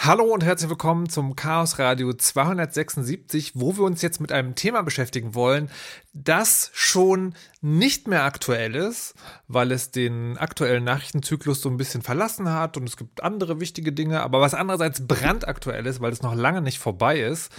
Hallo und herzlich willkommen zum Chaos Radio 276, wo wir uns jetzt mit einem Thema beschäftigen wollen, das schon nicht mehr aktuell ist, weil es den aktuellen Nachrichtenzyklus so ein bisschen verlassen hat und es gibt andere wichtige Dinge, aber was andererseits brandaktuell ist, weil es noch lange nicht vorbei ist.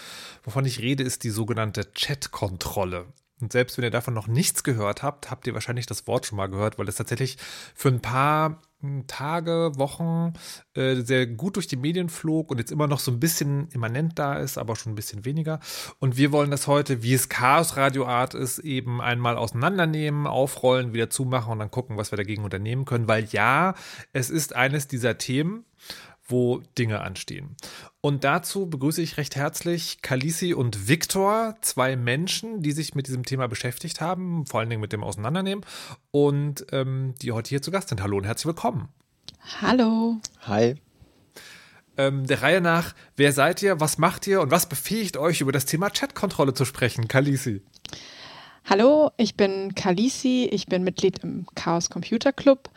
Wovon ich rede, ist die sogenannte Chat-Kontrolle. Und selbst wenn ihr davon noch nichts gehört habt, habt ihr wahrscheinlich das Wort schon mal gehört, weil es tatsächlich für ein paar Tage, Wochen äh, sehr gut durch die Medien flog und jetzt immer noch so ein bisschen immanent da ist, aber schon ein bisschen weniger. Und wir wollen das heute, wie es Chaos Radio Art ist, eben einmal auseinandernehmen, aufrollen, wieder zumachen und dann gucken, was wir dagegen unternehmen können. Weil ja, es ist eines dieser Themen, wo Dinge anstehen. Und dazu begrüße ich recht herzlich Kalisi und Viktor, zwei Menschen, die sich mit diesem Thema beschäftigt haben, vor allen Dingen mit dem Auseinandernehmen und ähm, die heute hier zu Gast sind. Hallo und herzlich willkommen. Hallo. Hi. Ähm, der Reihe nach, wer seid ihr, was macht ihr und was befähigt euch, über das Thema Chatkontrolle zu sprechen? Kalisi. Hallo, ich bin Kalisi, ich bin Mitglied im Chaos Computer Club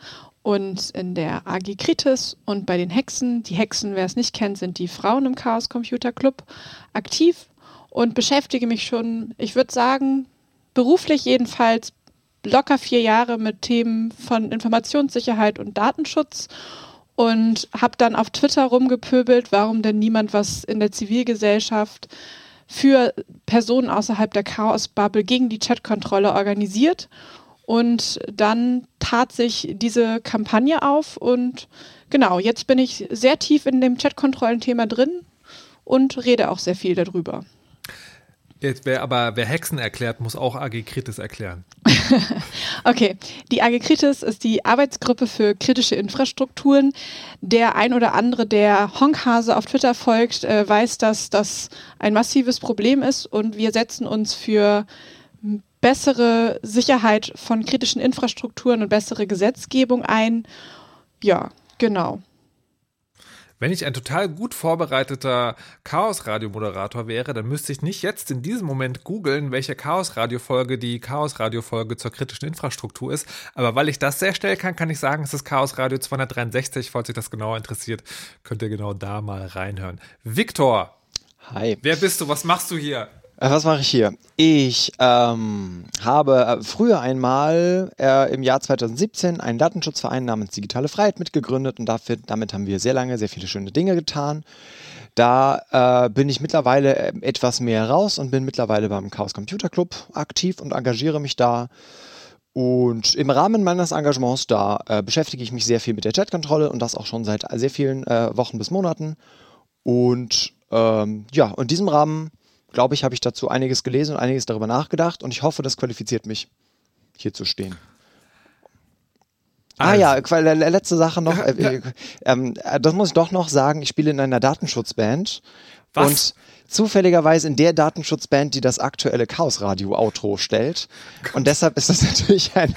und in der AG Kritis und bei den Hexen. Die Hexen, wer es nicht kennt, sind die Frauen im Chaos Computer Club aktiv und beschäftige mich schon, ich würde sagen, beruflich jedenfalls locker vier Jahre mit Themen von Informationssicherheit und Datenschutz und habe dann auf Twitter rumgepöbelt, warum denn niemand was in der Zivilgesellschaft für Personen außerhalb der Chaos-Bubble gegen die Chatkontrolle organisiert und dann tat sich diese Kampagne auf und genau, jetzt bin ich sehr tief in dem Chatkontrollenthema drin und rede auch sehr viel darüber. Jetzt wer aber wer Hexen erklärt, muss auch AG Kritis erklären. okay, die AG Kritis ist die Arbeitsgruppe für kritische Infrastrukturen. Der ein oder andere, der Honkhase auf Twitter folgt, äh, weiß, dass das ein massives Problem ist und wir setzen uns für bessere Sicherheit von kritischen Infrastrukturen und bessere Gesetzgebung ein. Ja, genau. Wenn ich ein total gut vorbereiteter Chaos-Radio-Moderator wäre, dann müsste ich nicht jetzt in diesem Moment googeln, welche Chaos-Radio-Folge die Chaos-Radio-Folge zur kritischen Infrastruktur ist. Aber weil ich das sehr schnell kann, kann ich sagen, es ist Chaos-Radio 263. Falls euch das genauer interessiert, könnt ihr genau da mal reinhören. Viktor. Hi. Wer bist du? Was machst du hier? Äh, was mache ich hier? Ich ähm, habe äh, früher einmal äh, im Jahr 2017 einen Datenschutzverein namens Digitale Freiheit mitgegründet und dafür, damit haben wir sehr lange sehr viele schöne Dinge getan. Da äh, bin ich mittlerweile äh, etwas mehr raus und bin mittlerweile beim Chaos Computer Club aktiv und engagiere mich da. Und im Rahmen meines Engagements da äh, beschäftige ich mich sehr viel mit der Chatkontrolle und das auch schon seit sehr vielen Wochen bis Monaten. Und ähm, ja, in diesem Rahmen glaube ich, habe ich dazu einiges gelesen und einiges darüber nachgedacht und ich hoffe, das qualifiziert mich, hier zu stehen. Ah ja, also. letzte Sache noch. Ja, ja. Äh, ähm, das muss ich doch noch sagen. Ich spiele in einer Datenschutzband. Was? Und zufälligerweise in der Datenschutzband, die das aktuelle Chaos Radio Outro stellt. Und deshalb ist das natürlich eine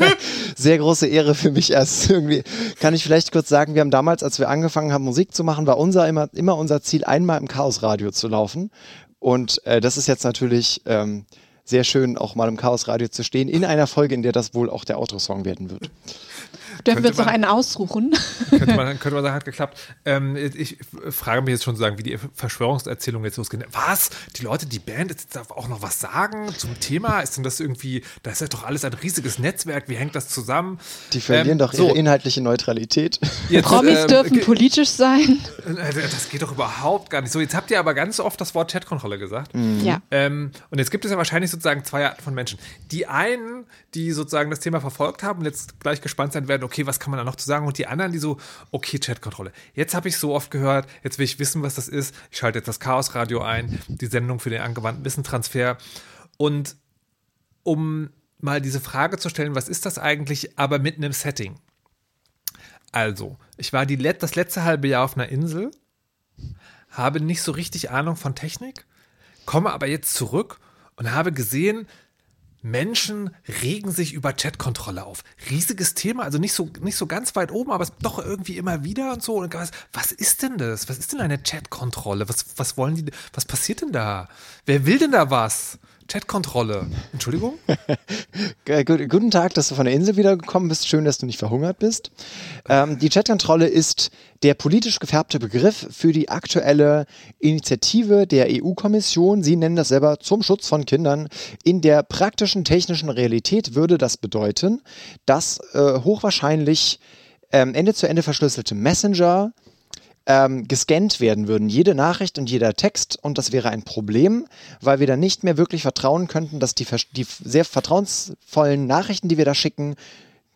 sehr große Ehre für mich. Erst irgendwie kann ich vielleicht kurz sagen, wir haben damals, als wir angefangen haben, Musik zu machen, war unser immer, immer unser Ziel, einmal im Chaos Radio zu laufen. Und äh, das ist jetzt natürlich ähm, sehr schön, auch mal im Chaos Radio zu stehen, in einer Folge, in der das wohl auch der Outro-Song werden wird. Dürfen wir uns noch einen aussuchen? Könnte man, könnte man sagen, hat geklappt. Ähm, ich frage mich jetzt schon sagen, wie die Verschwörungserzählung jetzt losgeht. Was? Die Leute, die Band, jetzt darf auch noch was sagen zum Thema? Ist denn das irgendwie, das ist ja doch alles ein riesiges Netzwerk, wie hängt das zusammen? Die verlieren ähm, doch ihre so. inhaltliche Neutralität. Jetzt, Promis ähm, dürfen politisch sein. Äh, das geht doch überhaupt gar nicht. So, jetzt habt ihr aber ganz oft das Wort Chatkontrolle gesagt. Mhm. Ja. Ähm, und jetzt gibt es ja wahrscheinlich sozusagen zwei Arten von Menschen. Die einen, die sozusagen das Thema verfolgt haben und jetzt gleich gespannt sein werden, okay, was kann man da noch zu sagen? Und die anderen, die so, okay, Chatkontrolle. Jetzt habe ich so oft gehört, jetzt will ich wissen, was das ist. Ich schalte jetzt das Chaos-Radio ein, die Sendung für den angewandten Wissentransfer. Und um mal diese Frage zu stellen, was ist das eigentlich, aber mit einem Setting? Also, ich war die, das letzte halbe Jahr auf einer Insel, habe nicht so richtig Ahnung von Technik, komme aber jetzt zurück und habe gesehen, Menschen regen sich über Chatkontrolle auf. Riesiges Thema, also nicht so, nicht so ganz weit oben, aber doch irgendwie immer wieder und so. Und was, was ist denn das? Was ist denn eine Chatkontrolle? Was, was wollen die, was passiert denn da? Wer will denn da was? Chatkontrolle. Entschuldigung? Guten Tag, dass du von der Insel wiedergekommen bist. Schön, dass du nicht verhungert bist. Ähm, die Chatkontrolle ist der politisch gefärbte Begriff für die aktuelle Initiative der EU-Kommission. Sie nennen das selber zum Schutz von Kindern. In der praktischen technischen Realität würde das bedeuten, dass äh, hochwahrscheinlich ähm, Ende zu Ende verschlüsselte Messenger ähm, gescannt werden würden, jede Nachricht und jeder Text. Und das wäre ein Problem, weil wir dann nicht mehr wirklich vertrauen könnten, dass die, die sehr vertrauensvollen Nachrichten, die wir da schicken,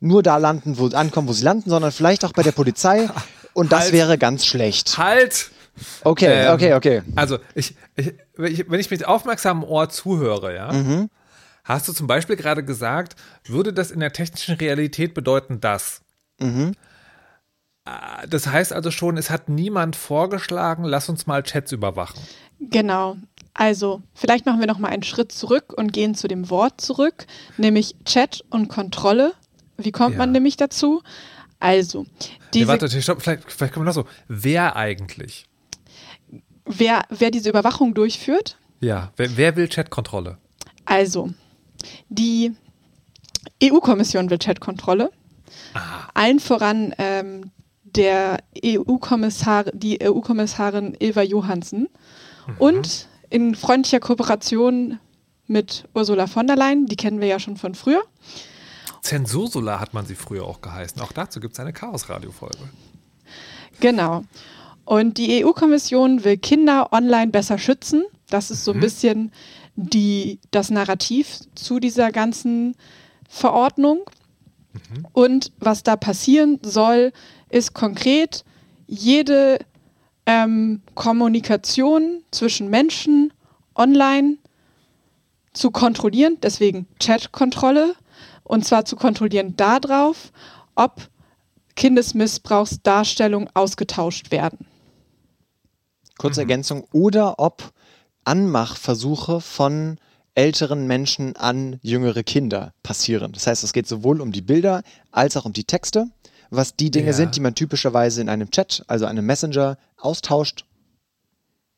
nur da landen, wo ankommen, wo sie landen, sondern vielleicht auch bei der Polizei. Und das halt. wäre ganz schlecht. Halt! Okay, ähm, okay, okay. Also, ich, ich, wenn ich mit aufmerksamem Ohr zuhöre, ja, mhm. hast du zum Beispiel gerade gesagt, würde das in der technischen Realität bedeuten, dass. Mhm. Das heißt also schon, es hat niemand vorgeschlagen, lass uns mal Chats überwachen. Genau. Also, vielleicht machen wir noch mal einen Schritt zurück und gehen zu dem Wort zurück, nämlich Chat und Kontrolle. Wie kommt ja. man nämlich dazu? Also, diese. Nee, warte, stopp, vielleicht, vielleicht kommen wir noch so. Wer eigentlich? Wer, wer diese Überwachung durchführt? Ja, wer, wer will Chatkontrolle? Also, die EU-Kommission will Chatkontrolle. Allen voran ähm, der EU-Kommissar, die EU-Kommissarin Ilva Johansen mhm. und in freundlicher Kooperation mit Ursula von der Leyen, die kennen wir ja schon von früher. Zensursula hat man sie früher auch geheißen. Auch dazu gibt es eine Chaos-Radio-Folge. Genau. Und die EU-Kommission will Kinder online besser schützen. Das ist so ein mhm. bisschen die, das Narrativ zu dieser ganzen Verordnung. Mhm. Und was da passieren soll, ist konkret jede ähm, Kommunikation zwischen Menschen online zu kontrollieren, deswegen Chatkontrolle, und zwar zu kontrollieren darauf, ob Kindesmissbrauchsdarstellungen ausgetauscht werden. Kurze mhm. Ergänzung, oder ob Anmachversuche von älteren Menschen an jüngere Kinder passieren. Das heißt, es geht sowohl um die Bilder als auch um die Texte was die Dinge ja. sind, die man typischerweise in einem Chat, also einem Messenger, austauscht.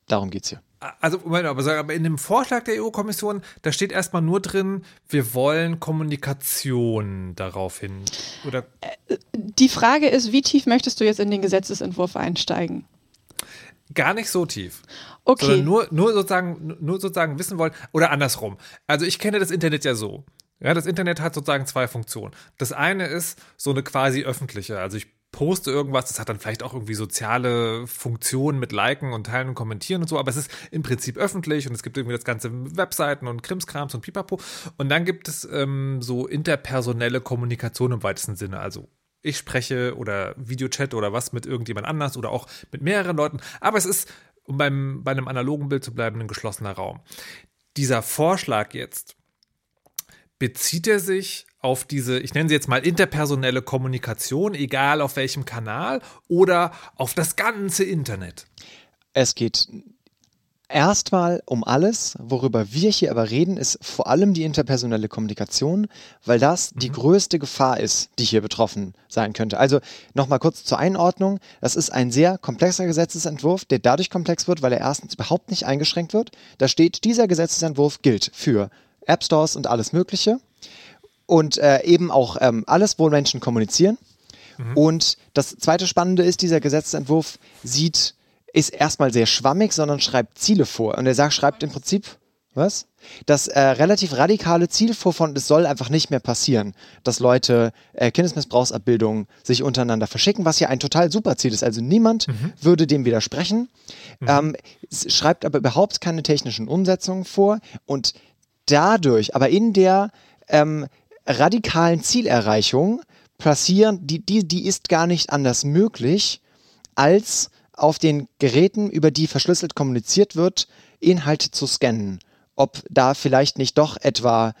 Darum geht es hier. Also, Moment, aber in dem Vorschlag der EU-Kommission, da steht erstmal nur drin, wir wollen Kommunikation daraufhin. Oder? Äh, die Frage ist, wie tief möchtest du jetzt in den Gesetzesentwurf einsteigen? Gar nicht so tief. Okay. Sondern nur, nur, sozusagen, nur sozusagen wissen wollen, oder andersrum. Also ich kenne das Internet ja so. Ja, das Internet hat sozusagen zwei Funktionen. Das eine ist so eine quasi öffentliche. Also ich poste irgendwas, das hat dann vielleicht auch irgendwie soziale Funktionen mit Liken und Teilen und Kommentieren und so, aber es ist im Prinzip öffentlich und es gibt irgendwie das ganze Webseiten und Krimskrams und Pipapo. Und dann gibt es ähm, so interpersonelle Kommunikation im weitesten Sinne. Also ich spreche oder Videochat oder was mit irgendjemand anders oder auch mit mehreren Leuten. Aber es ist, um beim, bei einem analogen Bild zu bleiben, ein geschlossener Raum. Dieser Vorschlag jetzt, bezieht er sich auf diese, ich nenne sie jetzt mal interpersonelle Kommunikation, egal auf welchem Kanal, oder auf das ganze Internet? Es geht erstmal um alles. Worüber wir hier aber reden, ist vor allem die interpersonelle Kommunikation, weil das mhm. die größte Gefahr ist, die hier betroffen sein könnte. Also nochmal kurz zur Einordnung. Das ist ein sehr komplexer Gesetzesentwurf, der dadurch komplex wird, weil er erstens überhaupt nicht eingeschränkt wird. Da steht, dieser Gesetzesentwurf gilt für App Stores und alles Mögliche. Und äh, eben auch ähm, alles, wo Menschen kommunizieren. Mhm. Und das zweite Spannende ist, dieser Gesetzentwurf sieht, ist erstmal sehr schwammig, sondern schreibt Ziele vor. Und er sagt, schreibt im Prinzip, was? Das äh, relativ radikale Ziel vor von, es soll einfach nicht mehr passieren, dass Leute äh, Kindesmissbrauchsabbildungen sich untereinander verschicken, was ja ein total super Ziel ist. Also niemand mhm. würde dem widersprechen, mhm. ähm, schreibt aber überhaupt keine technischen Umsetzungen vor und dadurch, aber in der ähm, radikalen Zielerreichung passieren, die, die, die ist gar nicht anders möglich, als auf den Geräten, über die verschlüsselt kommuniziert wird, Inhalte zu scannen. Ob da vielleicht nicht doch etwa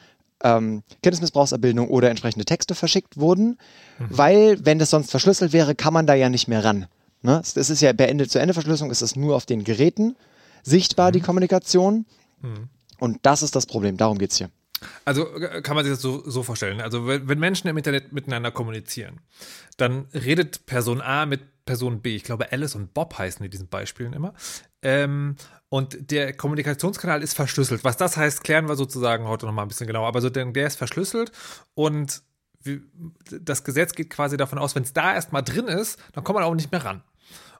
ähm, Kindesmissbrauchsabbildung oder entsprechende Texte verschickt wurden, mhm. weil, wenn das sonst verschlüsselt wäre, kann man da ja nicht mehr ran. Ne? Das ist ja bei Ende-zu-Ende-Verschlüsselung ist es nur auf den Geräten sichtbar, mhm. die Kommunikation. Mhm. Und das ist das Problem, darum geht es hier. Also äh, kann man sich das so, so vorstellen. Also wenn, Menschen im Internet miteinander kommunizieren, dann redet Person A mit Person B. Ich glaube, Alice und Bob heißen in diesen Beispielen immer. Ähm, und der Kommunikationskanal ist verschlüsselt. Was das heißt, klären wir sozusagen heute nochmal ein bisschen genauer. Aber so, der ist verschlüsselt und das Gesetz geht quasi davon aus, wenn es da erstmal drin ist, dann kommt man auch nicht mehr ran.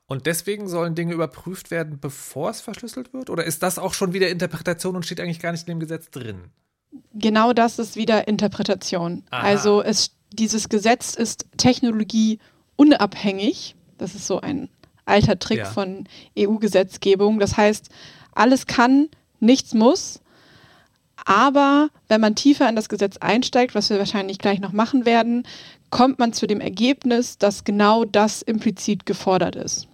Und deswegen sollen Dinge überprüft werden, bevor es verschlüsselt wird? Oder ist das auch schon wieder Interpretation und steht eigentlich gar nicht in dem Gesetz drin? Genau das ist wieder Interpretation. Aha. Also es, dieses Gesetz ist technologieunabhängig. Das ist so ein alter Trick ja. von EU-Gesetzgebung. Das heißt, alles kann, nichts muss. Aber wenn man tiefer in das Gesetz einsteigt, was wir wahrscheinlich gleich noch machen werden, kommt man zu dem Ergebnis, dass genau das implizit gefordert ist.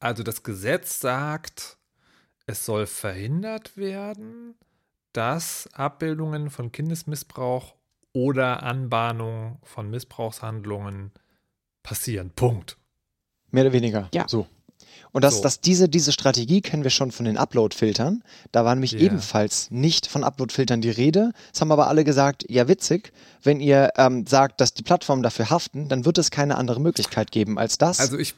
Also das Gesetz sagt, es soll verhindert werden, dass Abbildungen von Kindesmissbrauch oder Anbahnung von Missbrauchshandlungen passieren. Punkt. Mehr oder weniger. Ja. So. Und dass, so. dass diese, diese Strategie kennen wir schon von den Upload-Filtern. Da war nämlich yeah. ebenfalls nicht von Upload-Filtern die Rede. Es haben aber alle gesagt, ja witzig, wenn ihr ähm, sagt, dass die Plattformen dafür haften, dann wird es keine andere Möglichkeit geben als das. Also ich,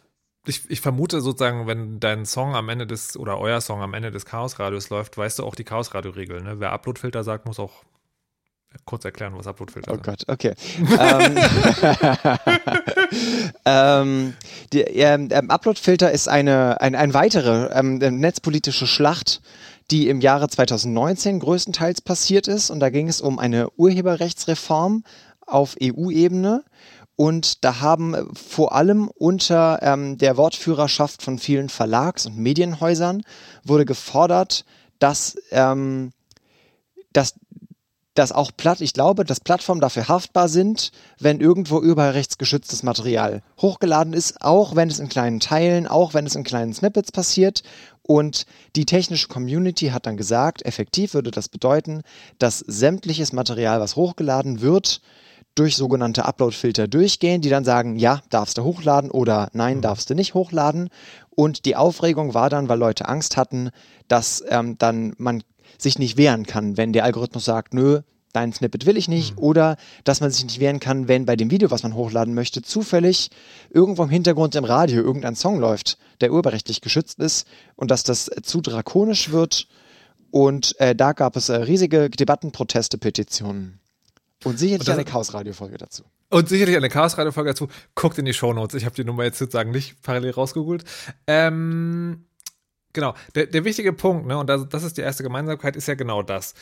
ich, ich vermute sozusagen, wenn dein Song am Ende des, oder euer Song am Ende des Chaosradios läuft, weißt du auch die Chaosradio-Regeln. Ne? Wer Upload-Filter sagt, muss auch kurz erklären, was Uploadfilter oh sind. Oh Gott, okay. ähm, ähm, die, ähm, Uploadfilter ist eine, ein, ein weitere ähm, netzpolitische Schlacht, die im Jahre 2019 größtenteils passiert ist. Und da ging es um eine Urheberrechtsreform auf EU-Ebene. Und da haben vor allem unter ähm, der Wortführerschaft von vielen Verlags- und Medienhäusern wurde gefordert, dass, ähm, dass dass auch Platt, ich glaube, dass Plattformen dafür haftbar sind, wenn irgendwo urheberrechtsgeschütztes Material hochgeladen ist, auch wenn es in kleinen Teilen, auch wenn es in kleinen Snippets passiert. Und die technische Community hat dann gesagt, effektiv würde das bedeuten, dass sämtliches Material, was hochgeladen wird, durch sogenannte Upload-Filter durchgehen, die dann sagen, ja, darfst du hochladen oder nein, mhm. darfst du nicht hochladen. Und die Aufregung war dann, weil Leute Angst hatten, dass ähm, dann man sich nicht wehren kann, wenn der Algorithmus sagt, nö, dein Snippet will ich nicht, mhm. oder dass man sich nicht wehren kann, wenn bei dem Video, was man hochladen möchte, zufällig irgendwo im Hintergrund im Radio irgendein Song läuft, der urheberrechtlich geschützt ist und dass das zu drakonisch wird. Und äh, da gab es äh, riesige Debatten, Proteste, Petitionen. Und sicherlich und eine Chaos-Radio-Folge dazu. Und sicherlich eine Chaos-Radio-Folge dazu. Guckt in die Shownotes. Ich habe die Nummer jetzt sozusagen nicht parallel rausgegoogelt. Ähm, Genau, der, der wichtige Punkt, ne, und das, das ist die erste Gemeinsamkeit, ist ja genau das.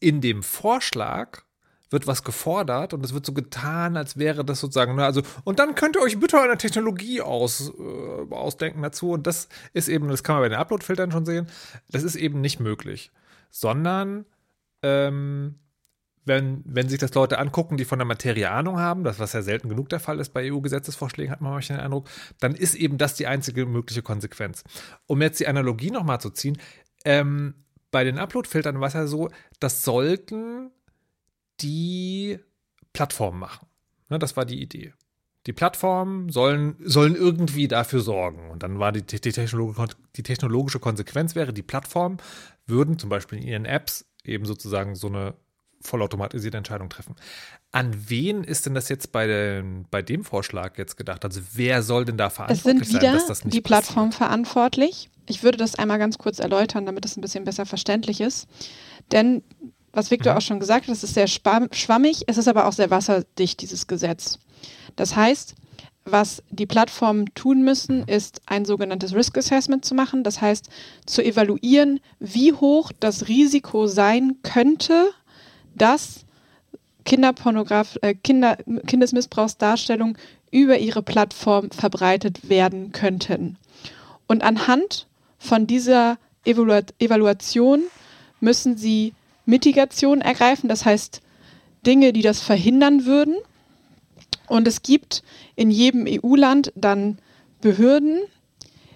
In dem Vorschlag wird was gefordert und es wird so getan, als wäre das sozusagen, ne, also, und dann könnt ihr euch bitte eine Technologie aus, äh, ausdenken dazu. Und das ist eben, das kann man bei den Upload-Filtern schon sehen, das ist eben nicht möglich. Sondern ähm, wenn, wenn sich das Leute angucken, die von der Materie Ahnung haben, das was ja selten genug der Fall ist bei EU-Gesetzesvorschlägen, hat man manchmal den Eindruck, dann ist eben das die einzige mögliche Konsequenz. Um jetzt die Analogie nochmal zu ziehen, ähm, bei den Upload-Filtern war es ja so, das sollten die Plattformen machen. Ne, das war die Idee. Die Plattformen sollen, sollen irgendwie dafür sorgen. Und dann war die, die, technologische, die technologische Konsequenz wäre, die Plattformen würden zum Beispiel in ihren Apps eben sozusagen so eine vollautomatisierte Entscheidung treffen. An wen ist denn das jetzt bei, den, bei dem Vorschlag jetzt gedacht? Also wer soll denn da verantwortlich es sind wieder sein, dass das nicht die Plattform verantwortlich. Ich würde das einmal ganz kurz erläutern, damit es ein bisschen besser verständlich ist. Denn, was Victor mhm. auch schon gesagt hat, es ist sehr schwammig, es ist aber auch sehr wasserdicht, dieses Gesetz. Das heißt, was die Plattformen tun müssen, mhm. ist ein sogenanntes Risk Assessment zu machen. Das heißt, zu evaluieren, wie hoch das Risiko sein könnte, dass Kinderpornograf äh, Kinder, Kindesmissbrauchsdarstellungen über ihre Plattform verbreitet werden könnten. Und anhand von dieser Evalu Evaluation müssen sie Mitigation ergreifen, das heißt Dinge, die das verhindern würden. Und es gibt in jedem EU-Land dann Behörden,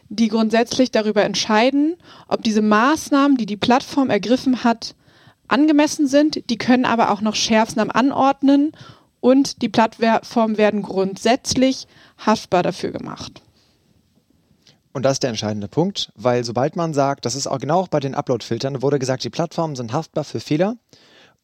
die grundsätzlich darüber entscheiden, ob diese Maßnahmen, die die Plattform ergriffen hat, angemessen sind. Die können aber auch noch Schärfsnamen anordnen und die Plattformen werden grundsätzlich haftbar dafür gemacht. Und das ist der entscheidende Punkt, weil sobald man sagt, das ist auch genau auch bei den Upload-Filtern, wurde gesagt, die Plattformen sind haftbar für Fehler.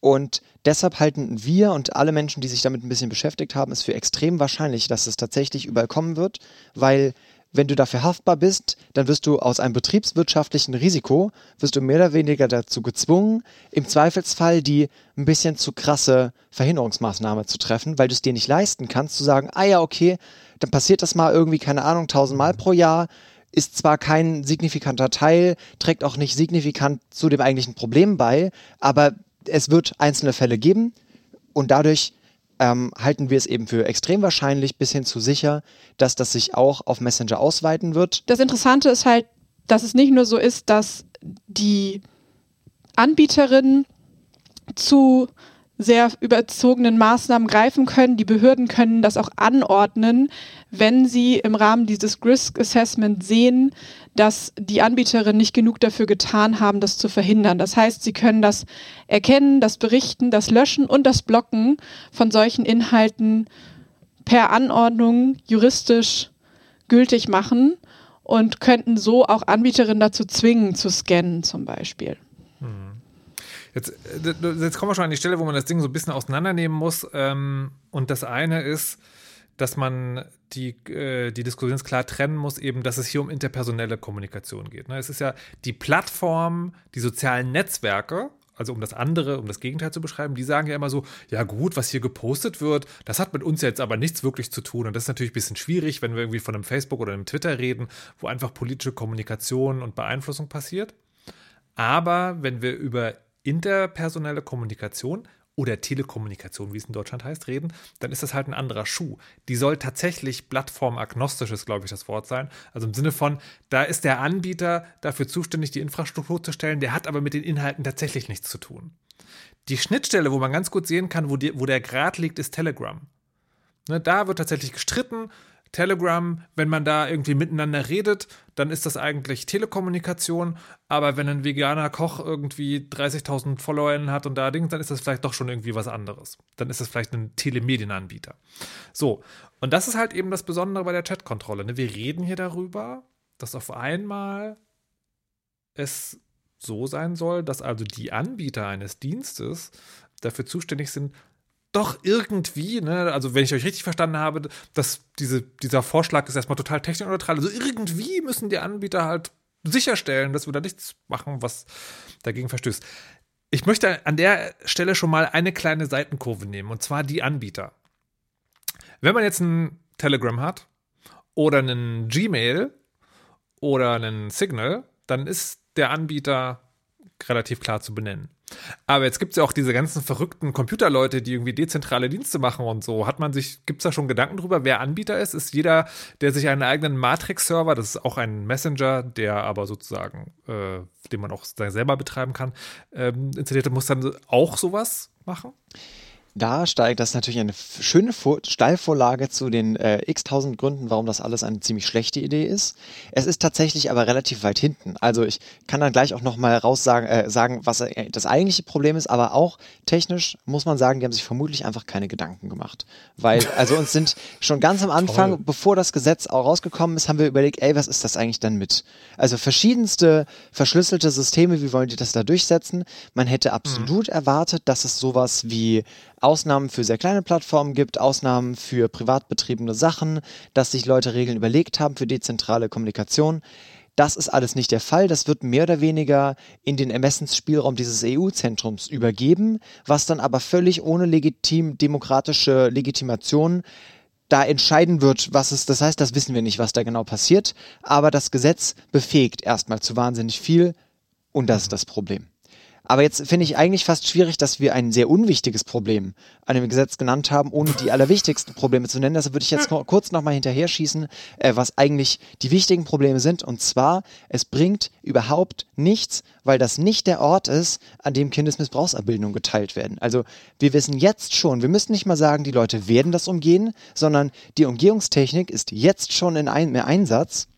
Und deshalb halten wir und alle Menschen, die sich damit ein bisschen beschäftigt haben, es für extrem wahrscheinlich, dass es tatsächlich überall kommen wird, weil wenn du dafür haftbar bist, dann wirst du aus einem betriebswirtschaftlichen Risiko, wirst du mehr oder weniger dazu gezwungen, im Zweifelsfall die ein bisschen zu krasse Verhinderungsmaßnahme zu treffen, weil du es dir nicht leisten kannst, zu sagen, ah ja, okay, dann passiert das mal irgendwie, keine Ahnung, tausendmal pro Jahr, ist zwar kein signifikanter Teil, trägt auch nicht signifikant zu dem eigentlichen Problem bei, aber es wird einzelne Fälle geben und dadurch ähm, halten wir es eben für extrem wahrscheinlich bis hin zu sicher, dass das sich auch auf Messenger ausweiten wird. Das Interessante ist halt, dass es nicht nur so ist, dass die Anbieterinnen zu sehr überzogenen Maßnahmen greifen können. Die Behörden können das auch anordnen, wenn sie im Rahmen dieses Risk Assessment sehen, dass die Anbieterinnen nicht genug dafür getan haben, das zu verhindern. Das heißt, sie können das erkennen, das berichten, das löschen und das Blocken von solchen Inhalten per Anordnung juristisch gültig machen und könnten so auch Anbieterinnen dazu zwingen, zu scannen zum Beispiel. Jetzt, äh, jetzt kommen wir schon an die Stelle, wo man das Ding so ein bisschen auseinandernehmen muss. Ähm, und das eine ist, dass man die, äh, die Diskussion klar trennen muss, eben, dass es hier um interpersonelle Kommunikation geht. Ne? Es ist ja die Plattform, die sozialen Netzwerke, also um das andere, um das Gegenteil zu beschreiben, die sagen ja immer so, ja gut, was hier gepostet wird, das hat mit uns jetzt aber nichts wirklich zu tun. Und das ist natürlich ein bisschen schwierig, wenn wir irgendwie von einem Facebook oder einem Twitter reden, wo einfach politische Kommunikation und Beeinflussung passiert. Aber wenn wir über interpersonelle Kommunikation oder Telekommunikation, wie es in Deutschland heißt, reden, dann ist das halt ein anderer Schuh. Die soll tatsächlich plattformagnostisch, ist, glaube ich, das Wort sein. Also im Sinne von, da ist der Anbieter dafür zuständig, die Infrastruktur zu stellen, der hat aber mit den Inhalten tatsächlich nichts zu tun. Die Schnittstelle, wo man ganz gut sehen kann, wo, die, wo der Grad liegt, ist Telegram. Ne, da wird tatsächlich gestritten, Telegram, wenn man da irgendwie miteinander redet, dann ist das eigentlich Telekommunikation. Aber wenn ein veganer Koch irgendwie 30.000 Follower hat und da Dings, dann ist das vielleicht doch schon irgendwie was anderes. Dann ist das vielleicht ein Telemedienanbieter. So, und das ist halt eben das Besondere bei der Chatkontrolle. Ne? Wir reden hier darüber, dass auf einmal es so sein soll, dass also die Anbieter eines Dienstes dafür zuständig sind, doch irgendwie, ne, also wenn ich euch richtig verstanden habe, dass diese, dieser Vorschlag ist erstmal total technikneutral. Also irgendwie müssen die Anbieter halt sicherstellen, dass wir da nichts machen, was dagegen verstößt. Ich möchte an der Stelle schon mal eine kleine Seitenkurve nehmen, und zwar die Anbieter. Wenn man jetzt ein Telegram hat oder einen Gmail oder einen Signal, dann ist der Anbieter relativ klar zu benennen. Aber jetzt gibt es ja auch diese ganzen verrückten Computerleute, die irgendwie dezentrale Dienste machen und so. Hat man sich, gibt es da schon Gedanken drüber, wer Anbieter ist? Ist jeder, der sich einen eigenen Matrix-Server, das ist auch ein Messenger, der aber sozusagen, äh, den man auch selber betreiben kann, ähm, installiert, muss dann auch sowas machen? Da steigt das natürlich eine schöne Steilvorlage zu den äh, x-tausend Gründen, warum das alles eine ziemlich schlechte Idee ist. Es ist tatsächlich aber relativ weit hinten. Also ich kann dann gleich auch nochmal raus sagen, äh, sagen, was äh, das eigentliche Problem ist, aber auch technisch muss man sagen, die haben sich vermutlich einfach keine Gedanken gemacht. Weil, also uns sind schon ganz am Anfang, Toll. bevor das Gesetz auch rausgekommen ist, haben wir überlegt, ey, was ist das eigentlich dann mit? Also verschiedenste verschlüsselte Systeme, wie wollen die das da durchsetzen? Man hätte absolut mhm. erwartet, dass es sowas wie Ausnahmen für sehr kleine Plattformen gibt, Ausnahmen für privat betriebene Sachen, dass sich Leute Regeln überlegt haben für dezentrale Kommunikation. Das ist alles nicht der Fall. Das wird mehr oder weniger in den Ermessensspielraum dieses EU-Zentrums übergeben, was dann aber völlig ohne legitim demokratische Legitimation da entscheiden wird, was es, das heißt, das wissen wir nicht, was da genau passiert, aber das Gesetz befähigt erstmal zu wahnsinnig viel und das ist das Problem. Aber jetzt finde ich eigentlich fast schwierig, dass wir ein sehr unwichtiges Problem an dem Gesetz genannt haben, ohne die allerwichtigsten Probleme zu nennen. Deshalb würde ich jetzt noch, kurz nochmal hinterher schießen, äh, was eigentlich die wichtigen Probleme sind. Und zwar, es bringt überhaupt nichts, weil das nicht der Ort ist, an dem Kindesmissbrauchsabbildungen geteilt werden. Also wir wissen jetzt schon, wir müssen nicht mal sagen, die Leute werden das umgehen, sondern die Umgehungstechnik ist jetzt schon in ein, Einsatz.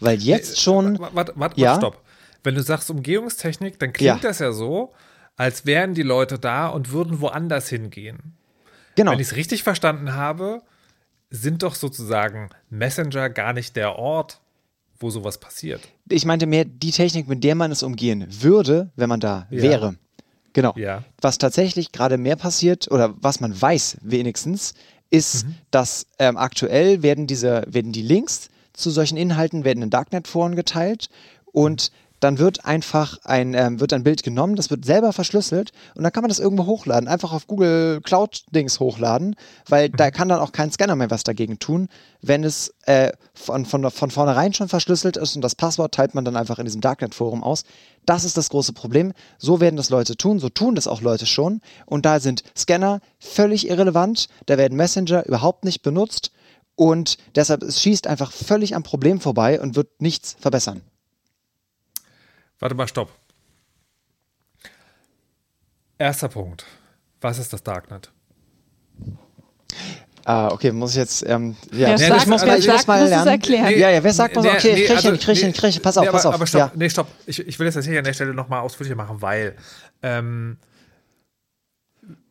Weil jetzt schon. Warte, warte, warte, ja? stopp wenn du sagst Umgehungstechnik, dann klingt ja. das ja so, als wären die Leute da und würden woanders hingehen. Genau. Wenn ich es richtig verstanden habe, sind doch sozusagen Messenger gar nicht der Ort, wo sowas passiert. Ich meinte mehr die Technik, mit der man es umgehen würde, wenn man da Ja. wäre. Genau. Ja. Was tatsächlich gerade mehr passiert oder was man weiß wenigstens, ist, dass ähm, aktuell werden diese, werden die Links zu solchen Inhalten werden in Darknet-Foren geteilt und dann wird einfach ein, ähm, wird ein Bild genommen, das wird selber verschlüsselt und dann kann man das irgendwo hochladen, einfach auf Google Cloud-Dings hochladen, weil da kann dann auch kein Scanner mehr was dagegen tun, wenn es äh, von, von, von vornherein schon verschlüsselt ist und das Passwort teilt man dann einfach in diesem Darknet-Forum aus. Das ist das große Problem. So werden das Leute tun, so tun das auch Leute schon und da sind Scanner völlig irrelevant, da werden Messenger überhaupt nicht benutzt und deshalb es schießt einfach völlig am Problem vorbei und wird nichts verbessern. Warte mal, stopp. Erster Punkt. Was ist das Darknet? Ah, okay, muss ich jetzt, ähm, ja, Wer ich sagt, muss ich muss sagt, mal muss es lernen. erklären. Ja, ja, wer sagt mal so, Nee, okay, nee, Kriechen, also, Kriechen, nee, Kriechen, pass auf, nee, pass aber, auf. Aber stopp, ja. nee, stopp. Ich, ich will das jetzt hier an der Stelle nochmal ausführlicher machen, weil ähm,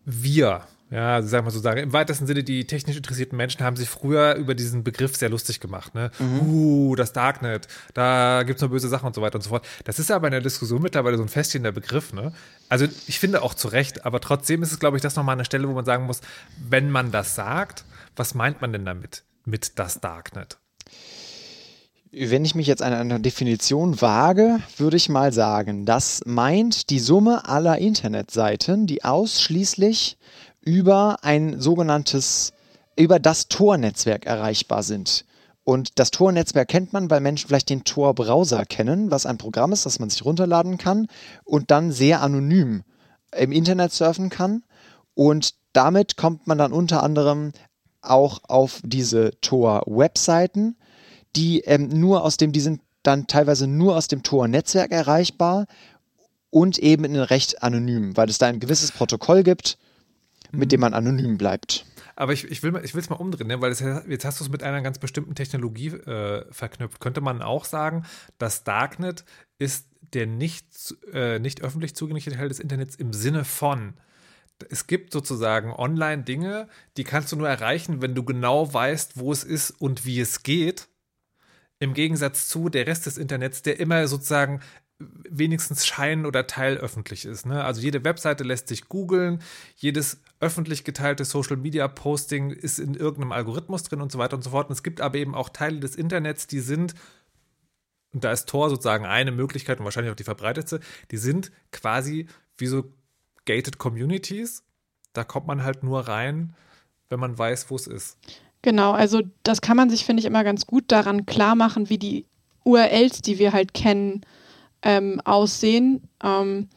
wir, ja, also sagen wir so sagen, im weitesten Sinne, die technisch interessierten Menschen haben sich früher über diesen Begriff sehr lustig gemacht. Ne? Uh, das Darknet, da gibt es nur böse Sachen und so weiter und so fort. Das ist aber in der Diskussion mittlerweile so ein feststehender Begriff. Ne? Also ich finde auch zu Recht, aber trotzdem ist es, glaube ich, das nochmal eine Stelle, wo man sagen muss, wenn man das sagt, was meint man denn damit, mit das Darknet? Wenn ich mich jetzt an einer Definition wage, würde ich mal sagen, das meint die Summe aller Internetseiten, die ausschließlich über ein sogenanntes, über das Tor-Netzwerk erreichbar sind. Und das Tor-Netzwerk kennt man, weil Menschen vielleicht den Tor-Browser kennen, was ein Programm ist, das man sich runterladen kann und dann sehr anonym im Internet surfen kann. Und damit kommt man dann unter anderem auch auf diese Tor-Webseiten, die ähm, nur aus dem, die sind dann teilweise nur aus dem Tor-Netzwerk erreichbar und eben in recht anonym, weil es da ein gewisses Protokoll gibt, mit dem man anonym bleibt. Aber ich, ich will es mal umdrehen, ne? weil es, jetzt hast du es mit einer ganz bestimmten Technologie äh, verknüpft. Könnte man auch sagen, das Darknet ist der nicht, äh, nicht öffentlich zugängliche Teil des Internets im Sinne von, es gibt sozusagen online Dinge, die kannst du nur erreichen, wenn du genau weißt, wo es ist und wie es geht. Im Gegensatz zu der Rest des Internets, der immer sozusagen wenigstens schein- oder teilöffentlich ist. Ne? Also jede Webseite lässt sich googeln, jedes öffentlich geteilte Social-Media-Posting ist in irgendeinem Algorithmus drin und so weiter und so fort. Und es gibt aber eben auch Teile des Internets, die sind, und da ist Tor sozusagen eine Möglichkeit und wahrscheinlich auch die verbreitetste, die sind quasi wie so gated Communities. Da kommt man halt nur rein, wenn man weiß, wo es ist. Genau, also das kann man sich, finde ich, immer ganz gut daran klar machen, wie die URLs, die wir halt kennen, ähm, aussehen. Ähm,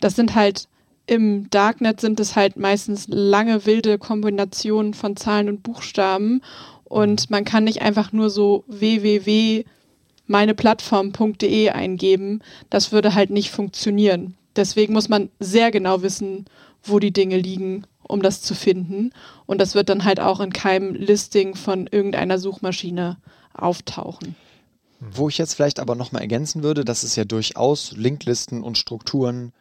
das sind halt im Darknet sind es halt meistens lange wilde Kombinationen von Zahlen und Buchstaben und man kann nicht einfach nur so www.meineplattform.de eingeben. Das würde halt nicht funktionieren. Deswegen muss man sehr genau wissen, wo die Dinge liegen, um das zu finden. Und das wird dann halt auch in keinem Listing von irgendeiner Suchmaschine auftauchen. Wo ich jetzt vielleicht aber nochmal ergänzen würde, dass es ja durchaus Linklisten und Strukturen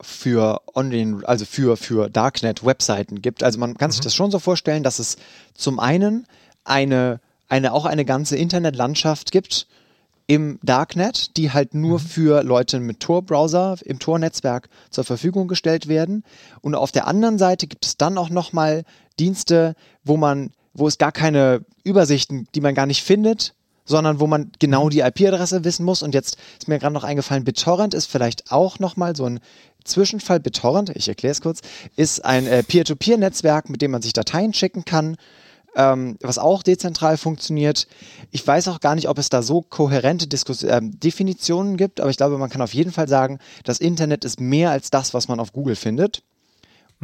für Online, also für, für Darknet-Webseiten gibt. Also man kann sich das schon so vorstellen, dass es zum einen eine, eine, auch eine ganze Internetlandschaft gibt im Darknet, die halt nur für Leute mit Tor-Browser im Tor-Netzwerk zur Verfügung gestellt werden. Und auf der anderen Seite gibt es dann auch nochmal Dienste, wo man, wo es gar keine Übersichten, die man gar nicht findet, sondern wo man genau die IP-Adresse wissen muss. Und jetzt ist mir gerade noch eingefallen, BitTorrent ist vielleicht auch nochmal so ein Zwischenfall. BitTorrent, ich erkläre es kurz, ist ein äh, Peer-to-Peer-Netzwerk, mit dem man sich Dateien schicken kann, ähm, was auch dezentral funktioniert. Ich weiß auch gar nicht, ob es da so kohärente Diskus ähm, Definitionen gibt, aber ich glaube, man kann auf jeden Fall sagen, das Internet ist mehr als das, was man auf Google findet.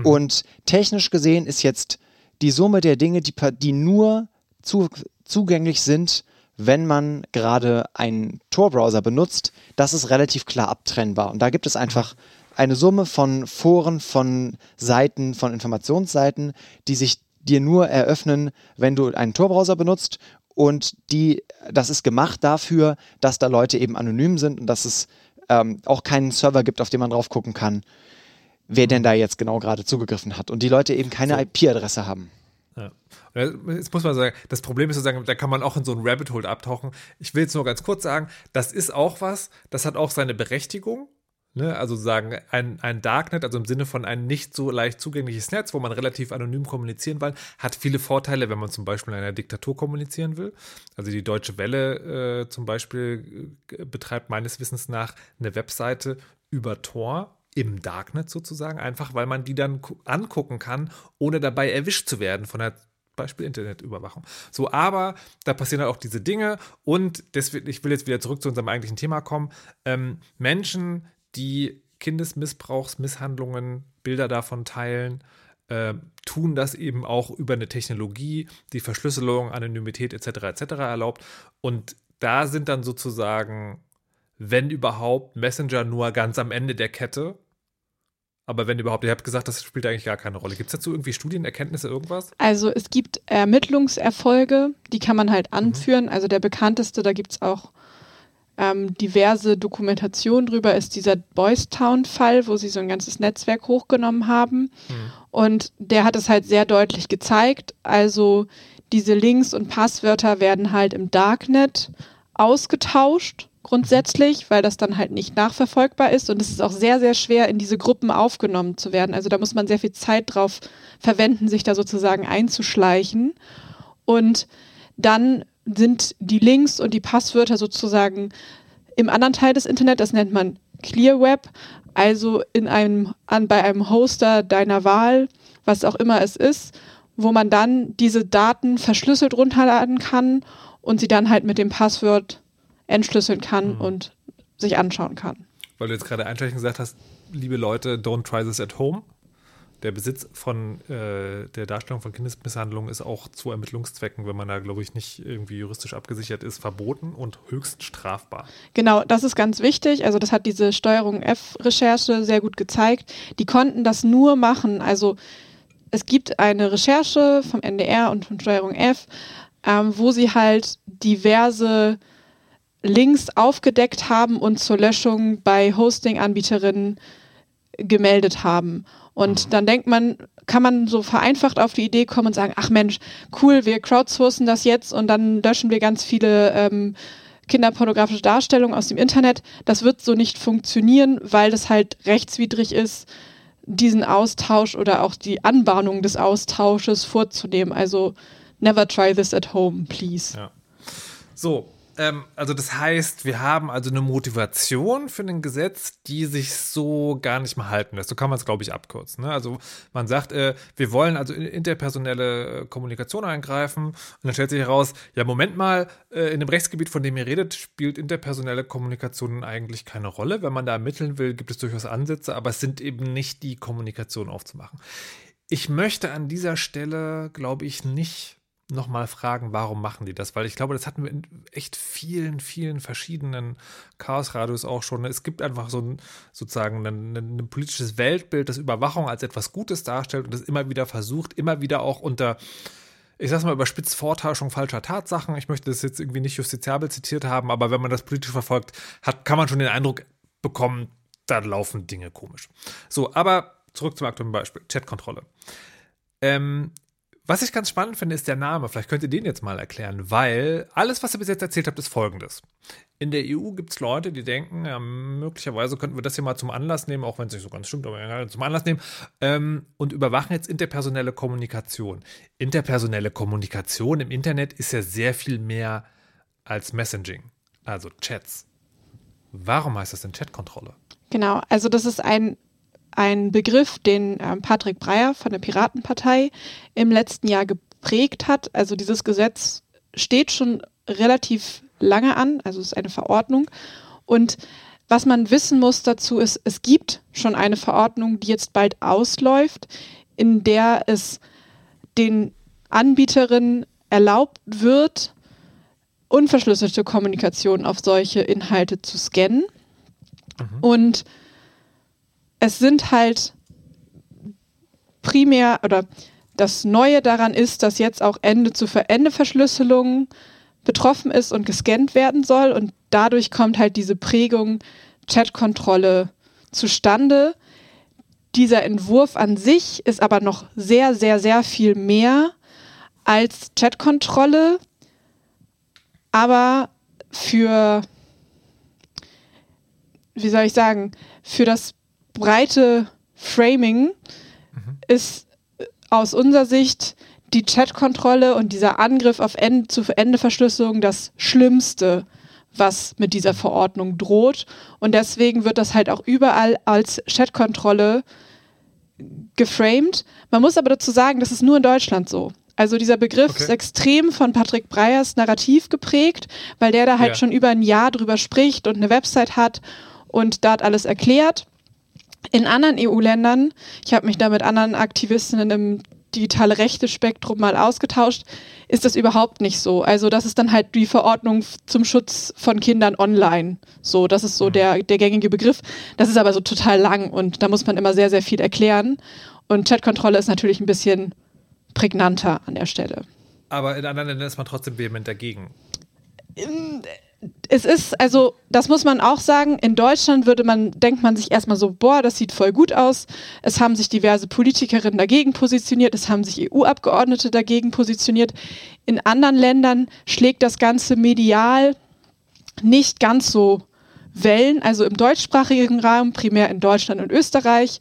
Und technisch gesehen ist jetzt die Summe der Dinge, die, die nur zu, zugänglich sind, wenn man gerade einen Tor-Browser benutzt, das ist relativ klar abtrennbar. Und da gibt es einfach eine Summe von Foren, von Seiten, von Informationsseiten, die sich dir nur eröffnen, wenn du einen Tor-Browser benutzt. Und die, das ist gemacht dafür, dass da Leute eben anonym sind und dass es ähm, auch keinen Server gibt, auf den man drauf gucken kann, wer denn da jetzt genau gerade zugegriffen hat. Und die Leute eben keine. IP-Adresse haben. Ja. Jetzt muss man sagen, das Problem ist sozusagen, da kann man auch in so ein Rabbit Hole abtauchen. Ich will jetzt nur ganz kurz sagen, das ist auch was, das hat auch seine Berechtigung. Ne? Also sagen, ein, ein Darknet, also im Sinne von ein nicht so leicht zugängliches Netz, wo man relativ anonym kommunizieren will, hat viele Vorteile, wenn man zum Beispiel in einer Diktatur kommunizieren will. Also die Deutsche Welle äh, zum Beispiel äh, betreibt meines Wissens nach eine Webseite über Tor im Darknet sozusagen, einfach weil man die dann angucken kann, ohne dabei erwischt zu werden von der Beispiel Internetüberwachung. So, aber da passieren halt auch diese Dinge und deswegen, ich will jetzt wieder zurück zu unserem eigentlichen Thema kommen. Ähm, Menschen, die Kindesmissbrauchsmisshandlungen, Bilder davon teilen, äh, tun das eben auch über eine Technologie, die Verschlüsselung, Anonymität etc. etc. erlaubt. Und da sind dann sozusagen, wenn überhaupt, Messenger nur ganz am Ende der Kette. Aber wenn überhaupt, ihr habt gesagt, das spielt eigentlich gar keine Rolle. Gibt es dazu irgendwie Studien, Erkenntnisse, irgendwas? Also es gibt Ermittlungserfolge, die kann man halt mhm. anführen. Mhm. Also der bekannteste, da gibt es auch ähm, diverse Dokumentationen drüber ist dieser Boys Town-Fall, wo sie so ein ganzes Netzwerk hochgenommen haben. Mhm. Und der hat es halt sehr deutlich gezeigt. Also diese Links und Passwörter werden halt im Darknet ausgetauscht grundsätzlich, weil das dann halt nicht nachverfolgbar ist und es ist auch sehr, sehr schwer, in diese Gruppen aufgenommen zu werden. Also da muss man sehr viel Zeit drauf verwenden, sich da sozusagen einzuschleichen. Und dann sind die Links und die Passwörter sozusagen im anderen Teil des Internet, das nennt man Clear Web, also in einem, an, bei einem Hoster deiner Wahl, was auch immer es ist, wo man dann diese Daten verschlüsselt runterladen kann und sie dann halt mit dem Passwort entschlüsseln kann mhm. und sich anschauen kann. Weil du jetzt gerade einschränkend gesagt hast, liebe Leute, don't try this at home der Besitz von äh, der Darstellung von Kindesmisshandlungen ist auch zu Ermittlungszwecken, wenn man da, glaube ich, nicht irgendwie juristisch abgesichert ist, verboten und höchst strafbar. Genau, das ist ganz wichtig. Also das hat diese Steuerung F-Recherche sehr gut gezeigt. Die konnten das nur machen. Also es gibt eine Recherche vom NDR und von Steuerung F, ähm, wo sie halt diverse Links aufgedeckt haben und zur Löschung bei Hosting-Anbieterinnen gemeldet haben. Und mhm. dann denkt man, kann man so vereinfacht auf die Idee kommen und sagen, ach Mensch, cool, wir crowdsourcen das jetzt und dann löschen wir ganz viele ähm, kinderpornografische Darstellungen aus dem Internet. Das wird so nicht funktionieren, weil das halt rechtswidrig ist, diesen Austausch oder auch die Anbahnung des Austausches vorzunehmen. Also never try this at home, please. Ja. So, ähm, also das heißt, wir haben also eine Motivation für ein Gesetz, die sich so gar nicht mehr halten lässt. So kann man es, glaube ich, abkürzen. Ne? Also man sagt, äh, wir wollen also in interpersonelle äh, Kommunikation eingreifen und dann stellt sich heraus, ja, Moment mal, äh, in dem Rechtsgebiet, von dem ihr redet, spielt interpersonelle Kommunikation eigentlich keine Rolle. Wenn man da ermitteln will, gibt es durchaus Ansätze, aber es sind eben nicht die Kommunikation aufzumachen. Ich möchte an dieser Stelle, glaube ich, nicht nochmal fragen, warum machen die das? Weil ich glaube, das hatten wir in echt vielen, vielen verschiedenen Chaos-Radios auch schon. Es gibt einfach so ein sozusagen ein, ein, politisches Weltbild, das Überwachung als etwas Gutes darstellt und das immer wieder versucht, immer wieder auch unter, ich sag's mal, überspitzt Vortauschung falscher Tatsachen. Ich möchte das jetzt irgendwie nicht justiziabel zitiert haben, aber wenn man das politisch verfolgt, hat, kann man schon den Eindruck bekommen, da laufen Dinge komisch. So, aber zurück zum aktuellen Beispiel, Chatkontrolle. Ähm, was ich ganz spannend finde, ist der Name. Vielleicht könnt ihr den jetzt mal erklären, weil alles, was ihr bis jetzt erzählt habt, ist folgendes. In der EU gibt es Leute, die denken, ja, möglicherweise könnten wir das hier mal zum Anlass nehmen, auch wenn es nicht so ganz stimmt, aber ja, zum Anlass nehmen ähm, und überwachen jetzt interpersonelle Kommunikation. Interpersonelle Kommunikation im Internet ist ja sehr viel mehr als Messaging, also Chats. Warum heißt das denn Chatkontrolle? Genau, also das ist ein ein Begriff, den äh, Patrick Breyer von der Piratenpartei im letzten Jahr geprägt hat. Also dieses Gesetz steht schon relativ lange an, also es ist eine Verordnung. Und was man wissen muss dazu ist, es gibt schon eine Verordnung, die jetzt bald ausläuft, in der es den Anbieterinnen erlaubt wird, unverschlüsselte Kommunikation auf solche Inhalte zu scannen. Mhm. Und es sind halt primär oder das Neue daran ist, dass jetzt auch Ende zu Ende Verschlüsselung betroffen ist und gescannt werden soll und dadurch kommt halt diese Prägung Chatkontrolle zustande. Dieser Entwurf an sich ist aber noch sehr, sehr, sehr viel mehr als Chatkontrolle, aber für, wie soll ich sagen, für das breite Framing mhm. ist aus unserer Sicht die Chatkontrolle und dieser Angriff auf End zu Endeverschlüsselung das Schlimmste, was mit dieser Verordnung droht. Und deswegen wird das halt auch überall als Chatkontrolle geframed. Man muss aber dazu sagen, das ist nur in Deutschland so. Also dieser Begriff okay. ist extrem von Patrick Breyers Narrativ geprägt, weil der da halt ja. schon über ein Jahr drüber spricht und eine Website hat und hat alles erklärt. In anderen EU-Ländern, ich habe mich da mit anderen Aktivistinnen im digitale Rechte-Spektrum mal ausgetauscht, ist das überhaupt nicht so. Also das ist dann halt die Verordnung zum Schutz von Kindern online. So, das ist so mhm. der, der gängige Begriff. Das ist aber so total lang und da muss man immer sehr, sehr viel erklären. Und Chatkontrolle ist natürlich ein bisschen prägnanter an der Stelle. Aber in anderen Ländern ist man trotzdem vehement dagegen. In, es ist, also, das muss man auch sagen, in Deutschland würde man, denkt man sich erstmal so, boah, das sieht voll gut aus. Es haben sich diverse Politikerinnen dagegen positioniert, es haben sich EU-Abgeordnete dagegen positioniert. In anderen Ländern schlägt das Ganze medial nicht ganz so Wellen, also im deutschsprachigen Raum, primär in Deutschland und Österreich,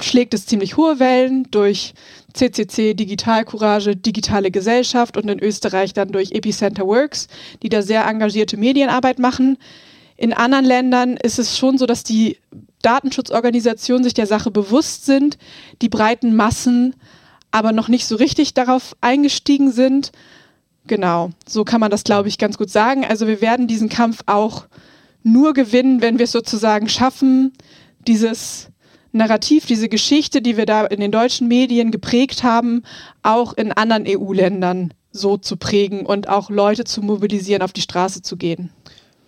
schlägt es ziemlich hohe Wellen durch CCC Digital Courage, Digitale Gesellschaft und in Österreich dann durch Epicenter Works, die da sehr engagierte Medienarbeit machen. In anderen Ländern ist es schon so, dass die Datenschutzorganisationen sich der Sache bewusst sind, die breiten Massen aber noch nicht so richtig darauf eingestiegen sind. Genau, so kann man das, glaube ich, ganz gut sagen. Also wir werden diesen Kampf auch nur gewinnen, wenn wir es sozusagen schaffen, dieses Narrativ, diese Geschichte, die wir da in den deutschen Medien geprägt haben, auch in anderen EU-Ländern so zu prägen und auch Leute zu mobilisieren, auf die Straße zu gehen.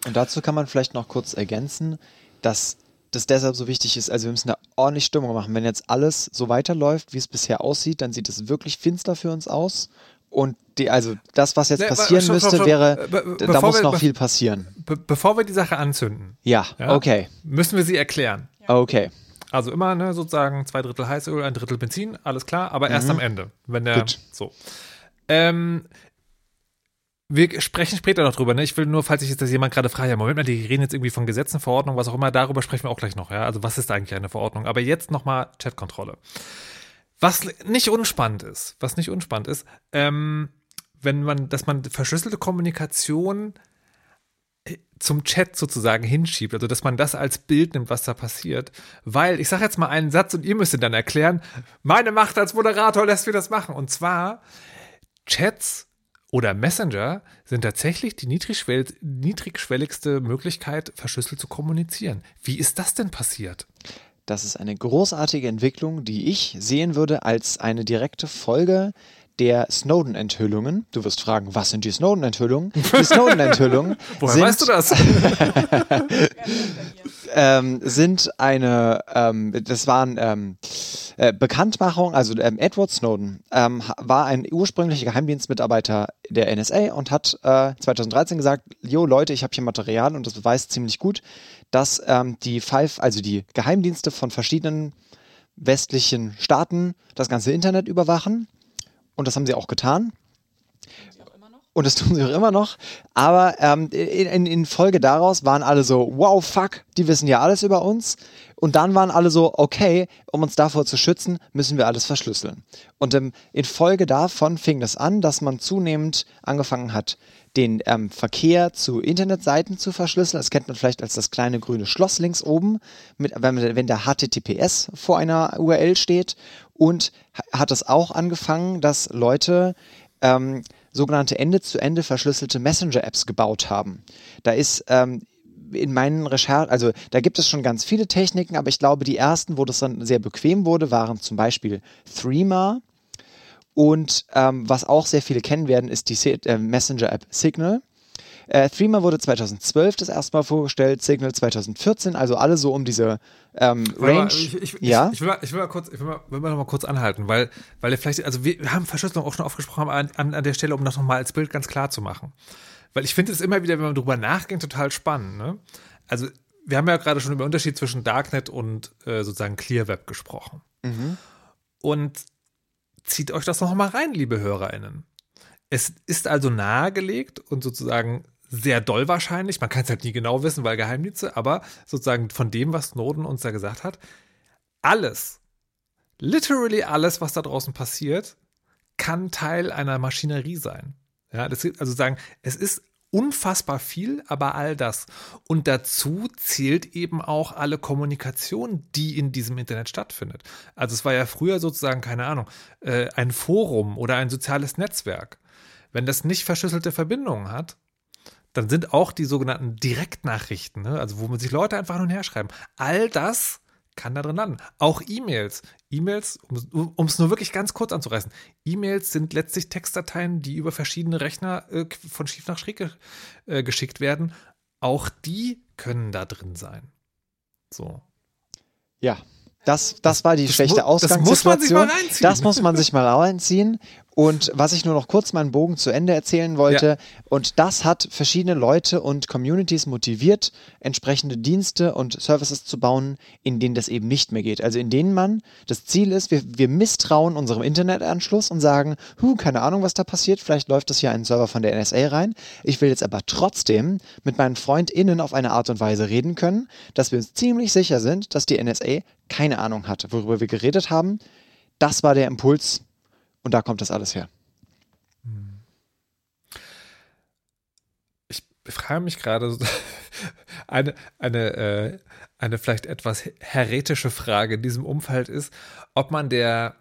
Und dazu kann man vielleicht noch kurz ergänzen, dass das deshalb so wichtig ist. Also wir müssen da ordentlich Stimmung machen. Wenn jetzt alles so weiterläuft, wie es bisher aussieht, dann sieht es wirklich finster für uns aus. Und die, also das, was jetzt passieren nee, müsste, wäre, da muss noch viel passieren. Be bevor wir die Sache anzünden, ja, ja, okay, müssen wir sie erklären. Okay. Also immer ne, sozusagen zwei Drittel Heißöl, ein Drittel Benzin, alles klar, aber mhm. erst am Ende, wenn der Gut. so. Ähm, wir sprechen später noch drüber. Ne? Ich will nur, falls sich jetzt das jemand gerade fragt, ja, Moment mal, die reden jetzt irgendwie von Gesetzen, Verordnungen, was auch immer, darüber sprechen wir auch gleich noch. Ja? Also was ist eigentlich eine Verordnung? Aber jetzt nochmal Chatkontrolle. Was nicht unspannend ist, was nicht unspannend ist, ähm, wenn man, dass man verschlüsselte Kommunikation zum Chat sozusagen hinschiebt, also dass man das als Bild nimmt, was da passiert. Weil, ich sage jetzt mal einen Satz und ihr müsst ihn dann erklären, meine Macht als Moderator lässt mir das machen. Und zwar, Chats oder Messenger sind tatsächlich die niedrigschwell niedrigschwelligste Möglichkeit, verschlüsselt zu kommunizieren. Wie ist das denn passiert? Das ist eine großartige Entwicklung, die ich sehen würde als eine direkte Folge der Snowden-Enthüllungen. Du wirst fragen, was sind die Snowden-Enthüllungen? Die Snowden-Enthüllungen. Woher sind, weißt du das? ähm, sind eine, ähm, das waren ähm, äh, Bekanntmachung, also ähm, Edward Snowden ähm, war ein ursprünglicher Geheimdienstmitarbeiter der NSA und hat äh, 2013 gesagt, jo Leute, ich habe hier Material und das beweist ziemlich gut, dass ähm, die Five, also die Geheimdienste von verschiedenen westlichen Staaten das ganze Internet überwachen und das haben sie auch getan. Und das tun sie auch immer noch. Aber ähm, in, in, Folge daraus waren alle so, wow, fuck, die wissen ja alles über uns. Und dann waren alle so, okay, um uns davor zu schützen, müssen wir alles verschlüsseln. Und ähm, in Folge davon fing das an, dass man zunehmend angefangen hat, den ähm, Verkehr zu Internetseiten zu verschlüsseln. Das kennt man vielleicht als das kleine grüne Schloss links oben, mit, wenn, wenn der HTTPS vor einer URL steht. Und hat es auch angefangen, dass Leute ähm, sogenannte Ende-zu-Ende verschlüsselte Messenger-Apps gebaut haben. Da ist ähm, in meinen Recherchen, also da gibt es schon ganz viele Techniken, aber ich glaube, die ersten, wo das dann sehr bequem wurde, waren zum Beispiel Threema. Und ähm, was auch sehr viele kennen werden, ist die äh, Messenger-App Signal. Äh, Threema wurde 2012 das erste Mal vorgestellt, Signal 2014, also alle so um diese ähm, Range. Ich, ich, ja? ich, will mal, ich will mal kurz, ich will mal, will mal noch mal kurz anhalten, weil, weil vielleicht, also wir haben Verschlüsselung auch schon aufgesprochen an, an, an der Stelle, um das nochmal als Bild ganz klar zu machen. Weil ich finde es immer wieder, wenn man drüber nachdenkt, total spannend. Ne? Also wir haben ja gerade schon über den Unterschied zwischen Darknet und äh, sozusagen Clear Web gesprochen. Mhm. Und zieht euch das noch mal rein, liebe HörerInnen. Es ist also nahegelegt und sozusagen sehr doll wahrscheinlich, man kann es halt nie genau wissen, weil Geheimdienste, aber sozusagen von dem, was Snowden uns da gesagt hat, alles, literally alles, was da draußen passiert, kann Teil einer Maschinerie sein. Ja, das, also sagen, es ist unfassbar viel, aber all das. Und dazu zählt eben auch alle Kommunikation, die in diesem Internet stattfindet. Also es war ja früher sozusagen, keine Ahnung, äh, ein Forum oder ein soziales Netzwerk. Wenn das nicht verschlüsselte Verbindungen hat, dann sind auch die sogenannten Direktnachrichten, ne? also wo man sich Leute einfach hin und her schreiben. All das kann da drin landen. Auch E-Mails. E-Mails, um es nur wirklich ganz kurz anzureißen. E-Mails sind letztlich Textdateien, die über verschiedene Rechner äh, von schief nach schräg äh, geschickt werden. Auch die können da drin sein. So. Ja, das, das war die das schlechte Ausgangssituation. Das, das muss man sich mal reinziehen. Und was ich nur noch kurz meinen Bogen zu Ende erzählen wollte, ja. und das hat verschiedene Leute und Communities motiviert, entsprechende Dienste und Services zu bauen, in denen das eben nicht mehr geht. Also in denen man, das Ziel ist, wir, wir misstrauen unserem Internetanschluss und sagen, huh, keine Ahnung, was da passiert, vielleicht läuft das hier ein Server von der NSA rein. Ich will jetzt aber trotzdem mit meinen FreundInnen auf eine Art und Weise reden können, dass wir uns ziemlich sicher sind, dass die NSA keine Ahnung hat, worüber wir geredet haben. Das war der Impuls und da kommt das alles her. Ich frage mich gerade eine, eine, äh, eine vielleicht etwas heretische Frage in diesem Umfeld ist, ob man der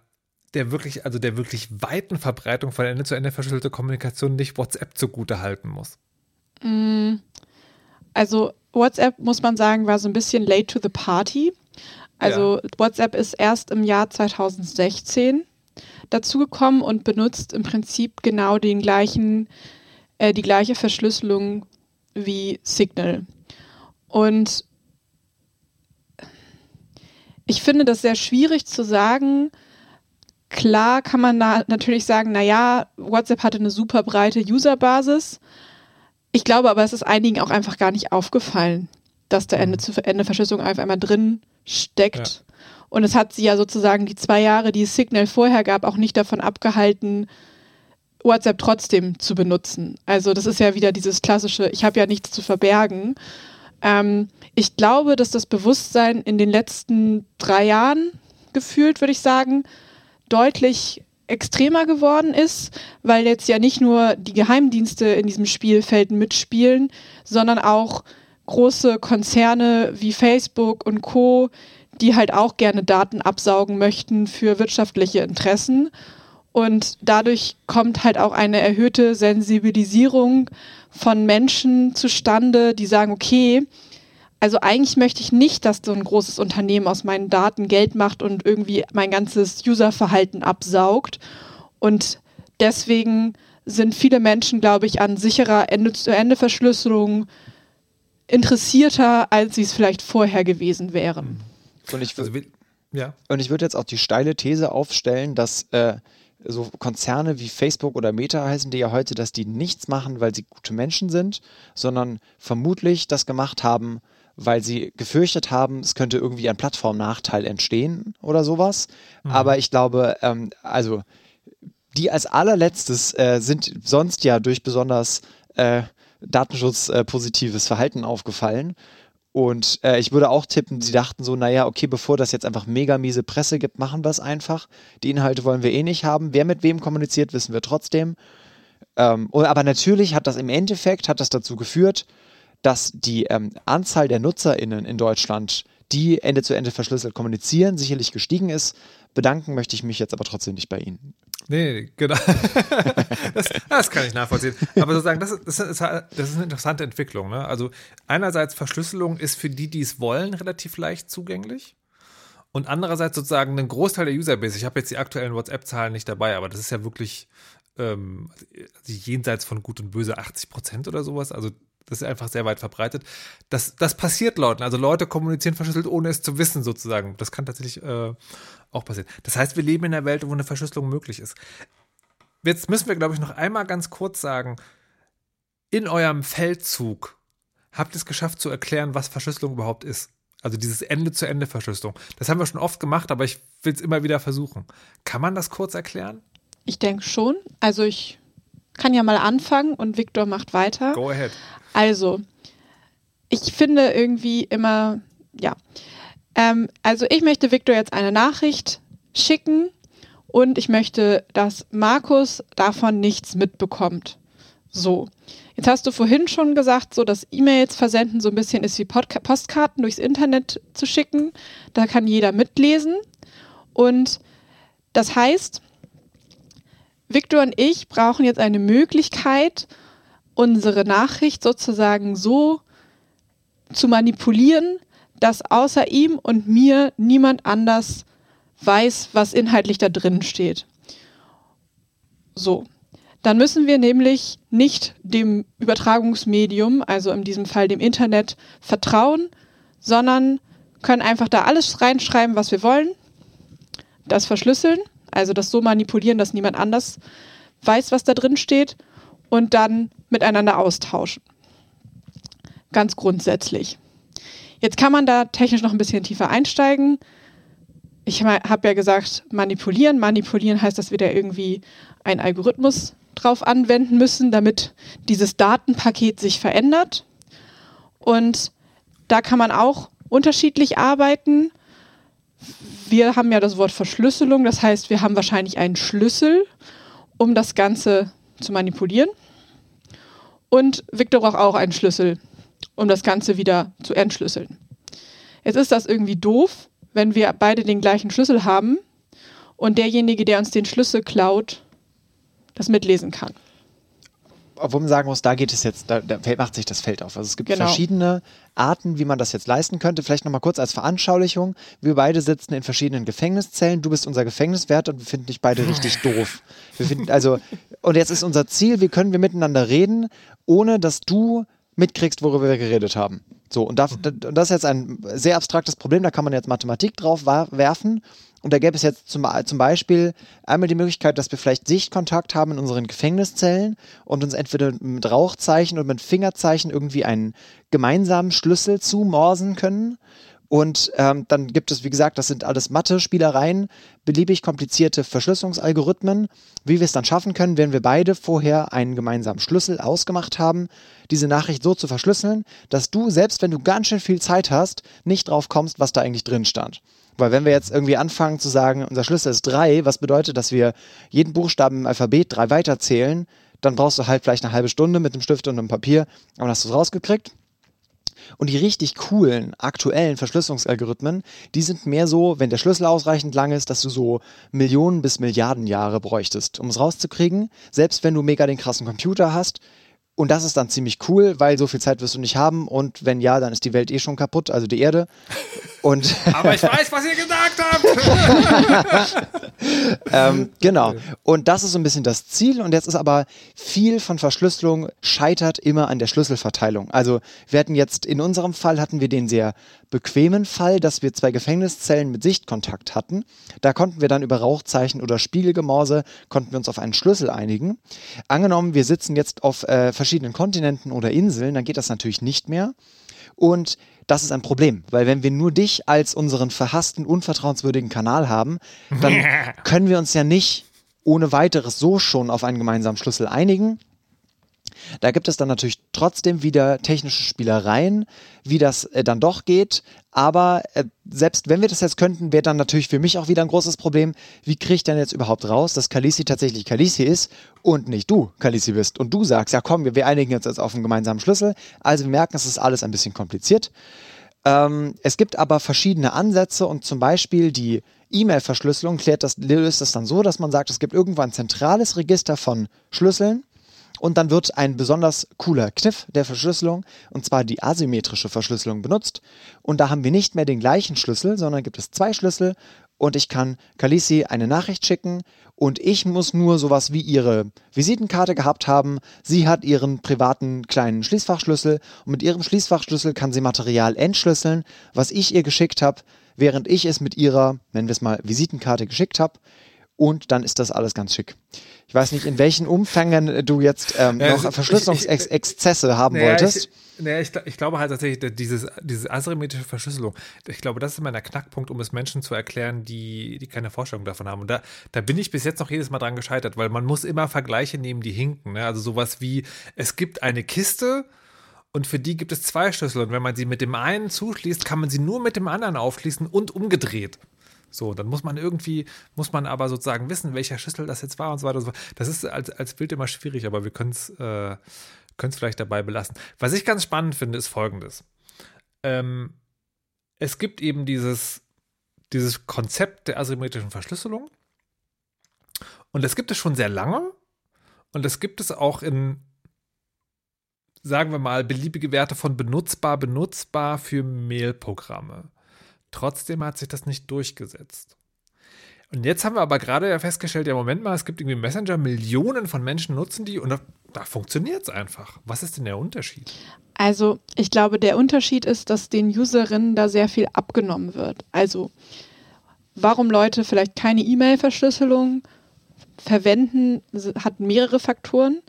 der wirklich, also der wirklich weiten Verbreitung von Ende zu Ende verschlüsselte Kommunikation nicht WhatsApp zugute halten muss. Mm, also WhatsApp, muss man sagen, war so ein bisschen late to the party. Also ja. WhatsApp ist erst im Jahr 2016 dazugekommen und benutzt im Prinzip genau den gleichen, äh, die gleiche Verschlüsselung wie Signal. Und ich finde das sehr schwierig zu sagen. Klar kann man da natürlich sagen, naja, WhatsApp hatte eine super breite Userbasis. Ich glaube aber, es ist einigen auch einfach gar nicht aufgefallen, dass da Ende zu Ende Verschlüsselung einfach einmal drin steckt. Ja. Und es hat sie ja sozusagen die zwei Jahre, die es Signal vorher gab, auch nicht davon abgehalten, WhatsApp trotzdem zu benutzen. Also das ist ja wieder dieses klassische, ich habe ja nichts zu verbergen. Ähm, ich glaube, dass das Bewusstsein in den letzten drei Jahren gefühlt, würde ich sagen, deutlich extremer geworden ist, weil jetzt ja nicht nur die Geheimdienste in diesem Spielfeld mitspielen, sondern auch große Konzerne wie Facebook und Co, die halt auch gerne Daten absaugen möchten für wirtschaftliche Interessen. Und dadurch kommt halt auch eine erhöhte Sensibilisierung von Menschen zustande, die sagen, okay, also eigentlich möchte ich nicht, dass so ein großes Unternehmen aus meinen Daten Geld macht und irgendwie mein ganzes Userverhalten absaugt. Und deswegen sind viele Menschen, glaube ich, an sicherer Ende-zu-Ende-Verschlüsselung interessierter, als sie es vielleicht vorher gewesen wären. Und ich, also, ja. und ich würde jetzt auch die steile These aufstellen, dass äh, so Konzerne wie Facebook oder Meta heißen die ja heute, dass die nichts machen, weil sie gute Menschen sind, sondern vermutlich das gemacht haben, weil sie gefürchtet haben, es könnte irgendwie ein Plattformnachteil entstehen oder sowas. Mhm. Aber ich glaube, ähm, also die als allerletztes äh, sind sonst ja durch besonders äh, datenschutzpositives Verhalten aufgefallen. Und äh, ich würde auch tippen, sie dachten so, naja, okay, bevor das jetzt einfach mega miese Presse gibt, machen wir es einfach. Die Inhalte wollen wir eh nicht haben. Wer mit wem kommuniziert, wissen wir trotzdem. Ähm, aber natürlich hat das im Endeffekt, hat das dazu geführt, dass die ähm, Anzahl der NutzerInnen in Deutschland, die Ende zu Ende verschlüsselt kommunizieren, sicherlich gestiegen ist. Bedanken möchte ich mich jetzt aber trotzdem nicht bei Ihnen. Nee, genau. das, das, kann ich nachvollziehen. Aber sozusagen, das ist, das ist, das ist eine interessante Entwicklung. Ne? Also einerseits Verschlüsselung ist für die, die es wollen, relativ leicht zugänglich. Und andererseits sozusagen ein Großteil der Userbase. Ich habe jetzt die aktuellen WhatsApp-Zahlen nicht dabei, aber das ist ja wirklich ähm, jenseits von Gut und Böse 80 Prozent oder sowas. Also das ist einfach sehr weit verbreitet. Das, das passiert Leuten. Also Leute kommunizieren verschlüsselt, ohne es zu wissen, sozusagen. Das kann tatsächlich äh, auch passieren. Das heißt, wir leben in einer Welt, wo eine Verschlüsselung möglich ist. Jetzt müssen wir, glaube ich, noch einmal ganz kurz sagen, in eurem Feldzug habt ihr es geschafft zu erklären, was Verschlüsselung überhaupt ist. Also dieses Ende-zu-Ende-Verschlüsselung. Das haben wir schon oft gemacht, aber ich will es immer wieder versuchen. Kann man das kurz erklären? Ich denke schon. Also ich kann ja mal anfangen und Viktor macht weiter. Go ahead. Also, ich finde irgendwie immer, ja. Ähm, also ich möchte Viktor jetzt eine Nachricht schicken und ich möchte, dass Markus davon nichts mitbekommt. So. Jetzt hast du vorhin schon gesagt, so dass E-Mails versenden so ein bisschen ist wie Podca Postkarten durchs Internet zu schicken. Da kann jeder mitlesen. Und das heißt, Victor und ich brauchen jetzt eine Möglichkeit, unsere Nachricht sozusagen so zu manipulieren, dass außer ihm und mir niemand anders weiß, was inhaltlich da drin steht. So. Dann müssen wir nämlich nicht dem Übertragungsmedium, also in diesem Fall dem Internet, vertrauen, sondern können einfach da alles reinschreiben, was wir wollen, das verschlüsseln, also das so manipulieren, dass niemand anders weiß, was da drin steht und dann miteinander austauschen. Ganz grundsätzlich. Jetzt kann man da technisch noch ein bisschen tiefer einsteigen. Ich habe ja gesagt, manipulieren. Manipulieren heißt, dass wir da irgendwie einen Algorithmus drauf anwenden müssen, damit dieses Datenpaket sich verändert. Und da kann man auch unterschiedlich arbeiten. Wir haben ja das Wort Verschlüsselung, das heißt, wir haben wahrscheinlich einen Schlüssel, um das Ganze zu manipulieren. Und Victor braucht auch einen Schlüssel, um das Ganze wieder zu entschlüsseln. Jetzt ist das irgendwie doof, wenn wir beide den gleichen Schlüssel haben und derjenige, der uns den Schlüssel klaut, das mitlesen kann. Obwohl man sagen muss, da geht es jetzt, da, da macht sich das Feld auf. Also es gibt genau. verschiedene Arten, wie man das jetzt leisten könnte. Vielleicht nochmal kurz als Veranschaulichung. Wir beide sitzen in verschiedenen Gefängniszellen. Du bist unser Gefängniswert und wir finden dich beide richtig doof. Wir finden, also, und jetzt ist unser Ziel, wie können wir miteinander reden, ohne dass du mitkriegst, worüber wir geredet haben. So, und das, das ist jetzt ein sehr abstraktes Problem, da kann man jetzt Mathematik drauf werfen und da gäbe es jetzt zum, zum Beispiel einmal die Möglichkeit, dass wir vielleicht Sichtkontakt haben in unseren Gefängniszellen und uns entweder mit Rauchzeichen oder mit Fingerzeichen irgendwie einen gemeinsamen Schlüssel zumorsen können. Und ähm, dann gibt es, wie gesagt, das sind alles Mathe-Spielereien, beliebig komplizierte Verschlüsselungsalgorithmen. Wie wir es dann schaffen können, wenn wir beide vorher einen gemeinsamen Schlüssel ausgemacht haben, diese Nachricht so zu verschlüsseln, dass du, selbst wenn du ganz schön viel Zeit hast, nicht drauf kommst, was da eigentlich drin stand. Weil wenn wir jetzt irgendwie anfangen zu sagen, unser Schlüssel ist drei, was bedeutet, dass wir jeden Buchstaben im Alphabet drei weiterzählen, dann brauchst du halt vielleicht eine halbe Stunde mit einem Stift und einem Papier, aber dann hast du es rausgekriegt. Und die richtig coolen, aktuellen Verschlüsselungsalgorithmen, die sind mehr so, wenn der Schlüssel ausreichend lang ist, dass du so Millionen bis Milliarden Jahre bräuchtest, um es rauszukriegen. Selbst wenn du mega den krassen Computer hast, und das ist dann ziemlich cool, weil so viel Zeit wirst du nicht haben. Und wenn ja, dann ist die Welt eh schon kaputt, also die Erde. Und Aber ich weiß, was ihr gesagt habt. ähm, genau. Und das ist so ein bisschen das Ziel. Und jetzt ist aber viel von Verschlüsselung scheitert immer an der Schlüsselverteilung. Also wir hatten jetzt, in unserem Fall hatten wir den sehr bequemen Fall, dass wir zwei Gefängniszellen mit Sichtkontakt hatten. Da konnten wir dann über Rauchzeichen oder Spiegelgemause, konnten wir uns auf einen Schlüssel einigen. Angenommen, wir sitzen jetzt auf äh, verschiedenen Kontinenten oder Inseln, dann geht das natürlich nicht mehr. Und das ist ein Problem, weil wenn wir nur dich als unseren verhassten, unvertrauenswürdigen Kanal haben, dann können wir uns ja nicht ohne weiteres so schon auf einen gemeinsamen Schlüssel einigen. Da gibt es dann natürlich trotzdem wieder technische Spielereien, wie das äh, dann doch geht. Aber äh, selbst wenn wir das jetzt könnten, wäre dann natürlich für mich auch wieder ein großes Problem. Wie kriege ich denn jetzt überhaupt raus, dass Kalisi tatsächlich Kalisi ist und nicht du Kalisi bist? Und du sagst, ja komm, wir, wir einigen uns jetzt auf einen gemeinsamen Schlüssel. Also wir merken, es ist alles ein bisschen kompliziert. Ähm, es gibt aber verschiedene Ansätze und zum Beispiel die E-Mail-Verschlüsselung klärt das, löst das dann so, dass man sagt, es gibt irgendwo ein zentrales Register von Schlüsseln und dann wird ein besonders cooler Kniff der Verschlüsselung, und zwar die asymmetrische Verschlüsselung benutzt. Und da haben wir nicht mehr den gleichen Schlüssel, sondern gibt es zwei Schlüssel und ich kann Kalisi eine Nachricht schicken und ich muss nur sowas wie ihre Visitenkarte gehabt haben. Sie hat ihren privaten kleinen Schließfachschlüssel und mit ihrem Schließfachschlüssel kann sie Material entschlüsseln, was ich ihr geschickt habe, während ich es mit ihrer, nennen wir es mal, Visitenkarte geschickt habe. Und dann ist das alles ganz schick. Ich weiß nicht, in welchen Umfängen du jetzt ähm, noch Verschlüsselungsexzesse haben naja, wolltest. Ich, Nee, ich, ich, glaube halt tatsächlich, dieses, diese asymmetrische Verschlüsselung, ich glaube, das ist immer der Knackpunkt, um es Menschen zu erklären, die, die keine Vorstellung davon haben. Und da, da bin ich bis jetzt noch jedes Mal dran gescheitert, weil man muss immer Vergleiche nehmen, die hinken. Ne? Also sowas wie, es gibt eine Kiste und für die gibt es zwei Schlüssel. Und wenn man sie mit dem einen zuschließt, kann man sie nur mit dem anderen aufschließen und umgedreht. So, dann muss man irgendwie, muss man aber sozusagen wissen, welcher Schlüssel das jetzt war und so weiter und so. Das ist als, als Bild immer schwierig, aber wir können es äh, vielleicht dabei belassen. Was ich ganz spannend finde, ist folgendes. Ähm, es gibt eben dieses, dieses Konzept der asymmetrischen Verschlüsselung. Und das gibt es schon sehr lange. Und das gibt es auch in, sagen wir mal, beliebige Werte von benutzbar, benutzbar für Mailprogramme. Trotzdem hat sich das nicht durchgesetzt. Und jetzt haben wir aber gerade ja festgestellt, ja, Moment mal, es gibt irgendwie Messenger, Millionen von Menschen nutzen die und da, da funktioniert es einfach. Was ist denn der Unterschied? Also, ich glaube, der Unterschied ist, dass den Userinnen da sehr viel abgenommen wird. Also, warum Leute vielleicht keine E-Mail-Verschlüsselung verwenden, hat mehrere Faktoren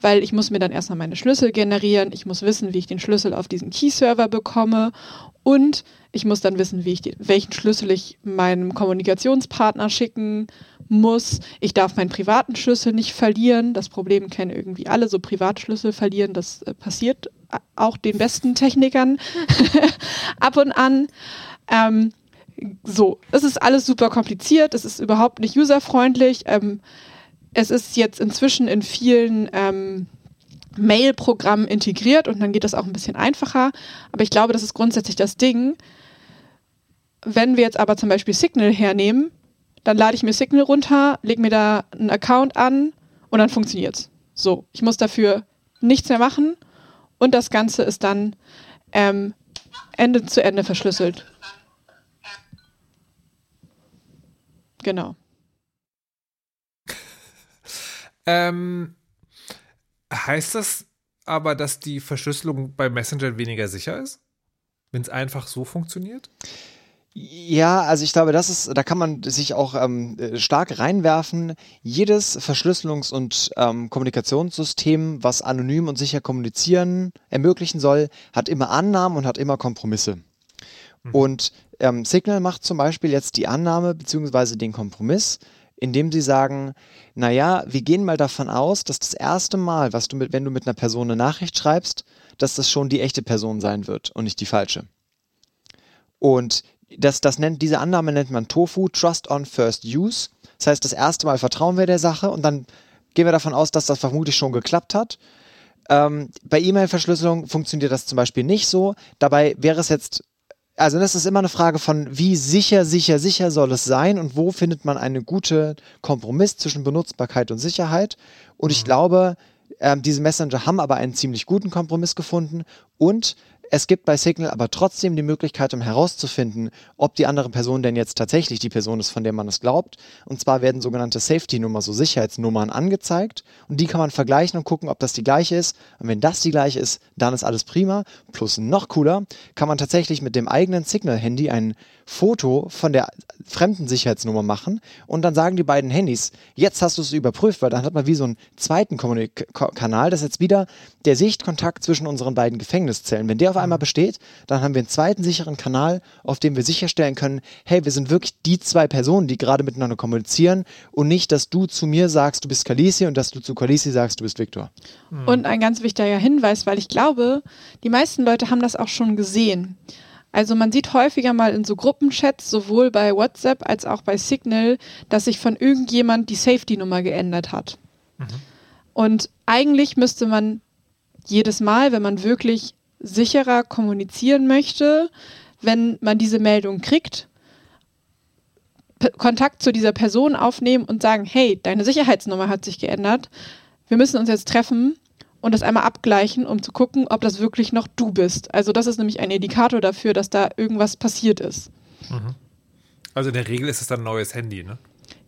weil ich muss mir dann erstmal meine Schlüssel generieren, ich muss wissen, wie ich den Schlüssel auf diesen Key-Server bekomme und ich muss dann wissen, wie ich den, welchen Schlüssel ich meinem Kommunikationspartner schicken muss. Ich darf meinen privaten Schlüssel nicht verlieren. Das Problem kennen irgendwie alle, so Privatschlüssel verlieren, das äh, passiert auch den besten Technikern ab und an. Ähm, so, es ist alles super kompliziert, es ist überhaupt nicht userfreundlich. Ähm, es ist jetzt inzwischen in vielen ähm, Mail-Programmen integriert und dann geht das auch ein bisschen einfacher. Aber ich glaube, das ist grundsätzlich das Ding. Wenn wir jetzt aber zum Beispiel Signal hernehmen, dann lade ich mir Signal runter, lege mir da einen Account an und dann funktioniert es. So, ich muss dafür nichts mehr machen und das Ganze ist dann ähm, Ende zu Ende verschlüsselt. Genau. Ähm, heißt das aber, dass die Verschlüsselung bei Messenger weniger sicher ist? Wenn es einfach so funktioniert? Ja, also ich glaube, das ist, da kann man sich auch ähm, stark reinwerfen. Jedes Verschlüsselungs- und ähm, Kommunikationssystem, was anonym und sicher kommunizieren ermöglichen soll, hat immer Annahmen und hat immer Kompromisse. Mhm. Und ähm, Signal macht zum Beispiel jetzt die Annahme bzw. den Kompromiss, indem sie sagen, naja, wir gehen mal davon aus, dass das erste Mal, was du mit, wenn du mit einer Person eine Nachricht schreibst, dass das schon die echte Person sein wird und nicht die falsche. Und das, das nennt, diese Annahme nennt man Tofu, Trust on First Use. Das heißt, das erste Mal vertrauen wir der Sache und dann gehen wir davon aus, dass das vermutlich schon geklappt hat. Ähm, bei E-Mail-Verschlüsselung funktioniert das zum Beispiel nicht so. Dabei wäre es jetzt also das ist immer eine Frage von, wie sicher, sicher, sicher soll es sein und wo findet man einen guten Kompromiss zwischen Benutzbarkeit und Sicherheit. Und ich mhm. glaube, ähm, diese Messenger haben aber einen ziemlich guten Kompromiss gefunden und es gibt bei Signal aber trotzdem die Möglichkeit, um herauszufinden, ob die andere Person denn jetzt tatsächlich die Person ist, von der man es glaubt. Und zwar werden sogenannte Safety-Nummer, so Sicherheitsnummern angezeigt und die kann man vergleichen und gucken, ob das die gleiche ist. Und wenn das die gleiche ist, dann ist alles prima. Plus noch cooler, kann man tatsächlich mit dem eigenen Signal-Handy ein Foto von der fremden Sicherheitsnummer machen und dann sagen die beiden Handys, jetzt hast du es überprüft, weil dann hat man wie so einen zweiten Kommunik Kanal, das ist jetzt wieder der Sichtkontakt zwischen unseren beiden Gefängniszellen. Wenn der auf einmal mhm. besteht, dann haben wir einen zweiten sicheren Kanal, auf dem wir sicherstellen können, hey, wir sind wirklich die zwei Personen, die gerade miteinander kommunizieren und nicht, dass du zu mir sagst, du bist Kalisi und dass du zu Kalisi sagst, du bist Viktor. Mhm. Und ein ganz wichtiger Hinweis, weil ich glaube, die meisten Leute haben das auch schon gesehen. Also man sieht häufiger mal in so Gruppenchats, sowohl bei WhatsApp als auch bei Signal, dass sich von irgendjemand die Safety-Nummer geändert hat. Mhm. Und eigentlich müsste man jedes Mal, wenn man wirklich sicherer kommunizieren möchte, wenn man diese Meldung kriegt, P Kontakt zu dieser Person aufnehmen und sagen, hey, deine Sicherheitsnummer hat sich geändert. Wir müssen uns jetzt treffen und das einmal abgleichen, um zu gucken, ob das wirklich noch du bist. Also das ist nämlich ein Indikator dafür, dass da irgendwas passiert ist. Mhm. Also in der Regel ist es dann ein neues Handy, ne?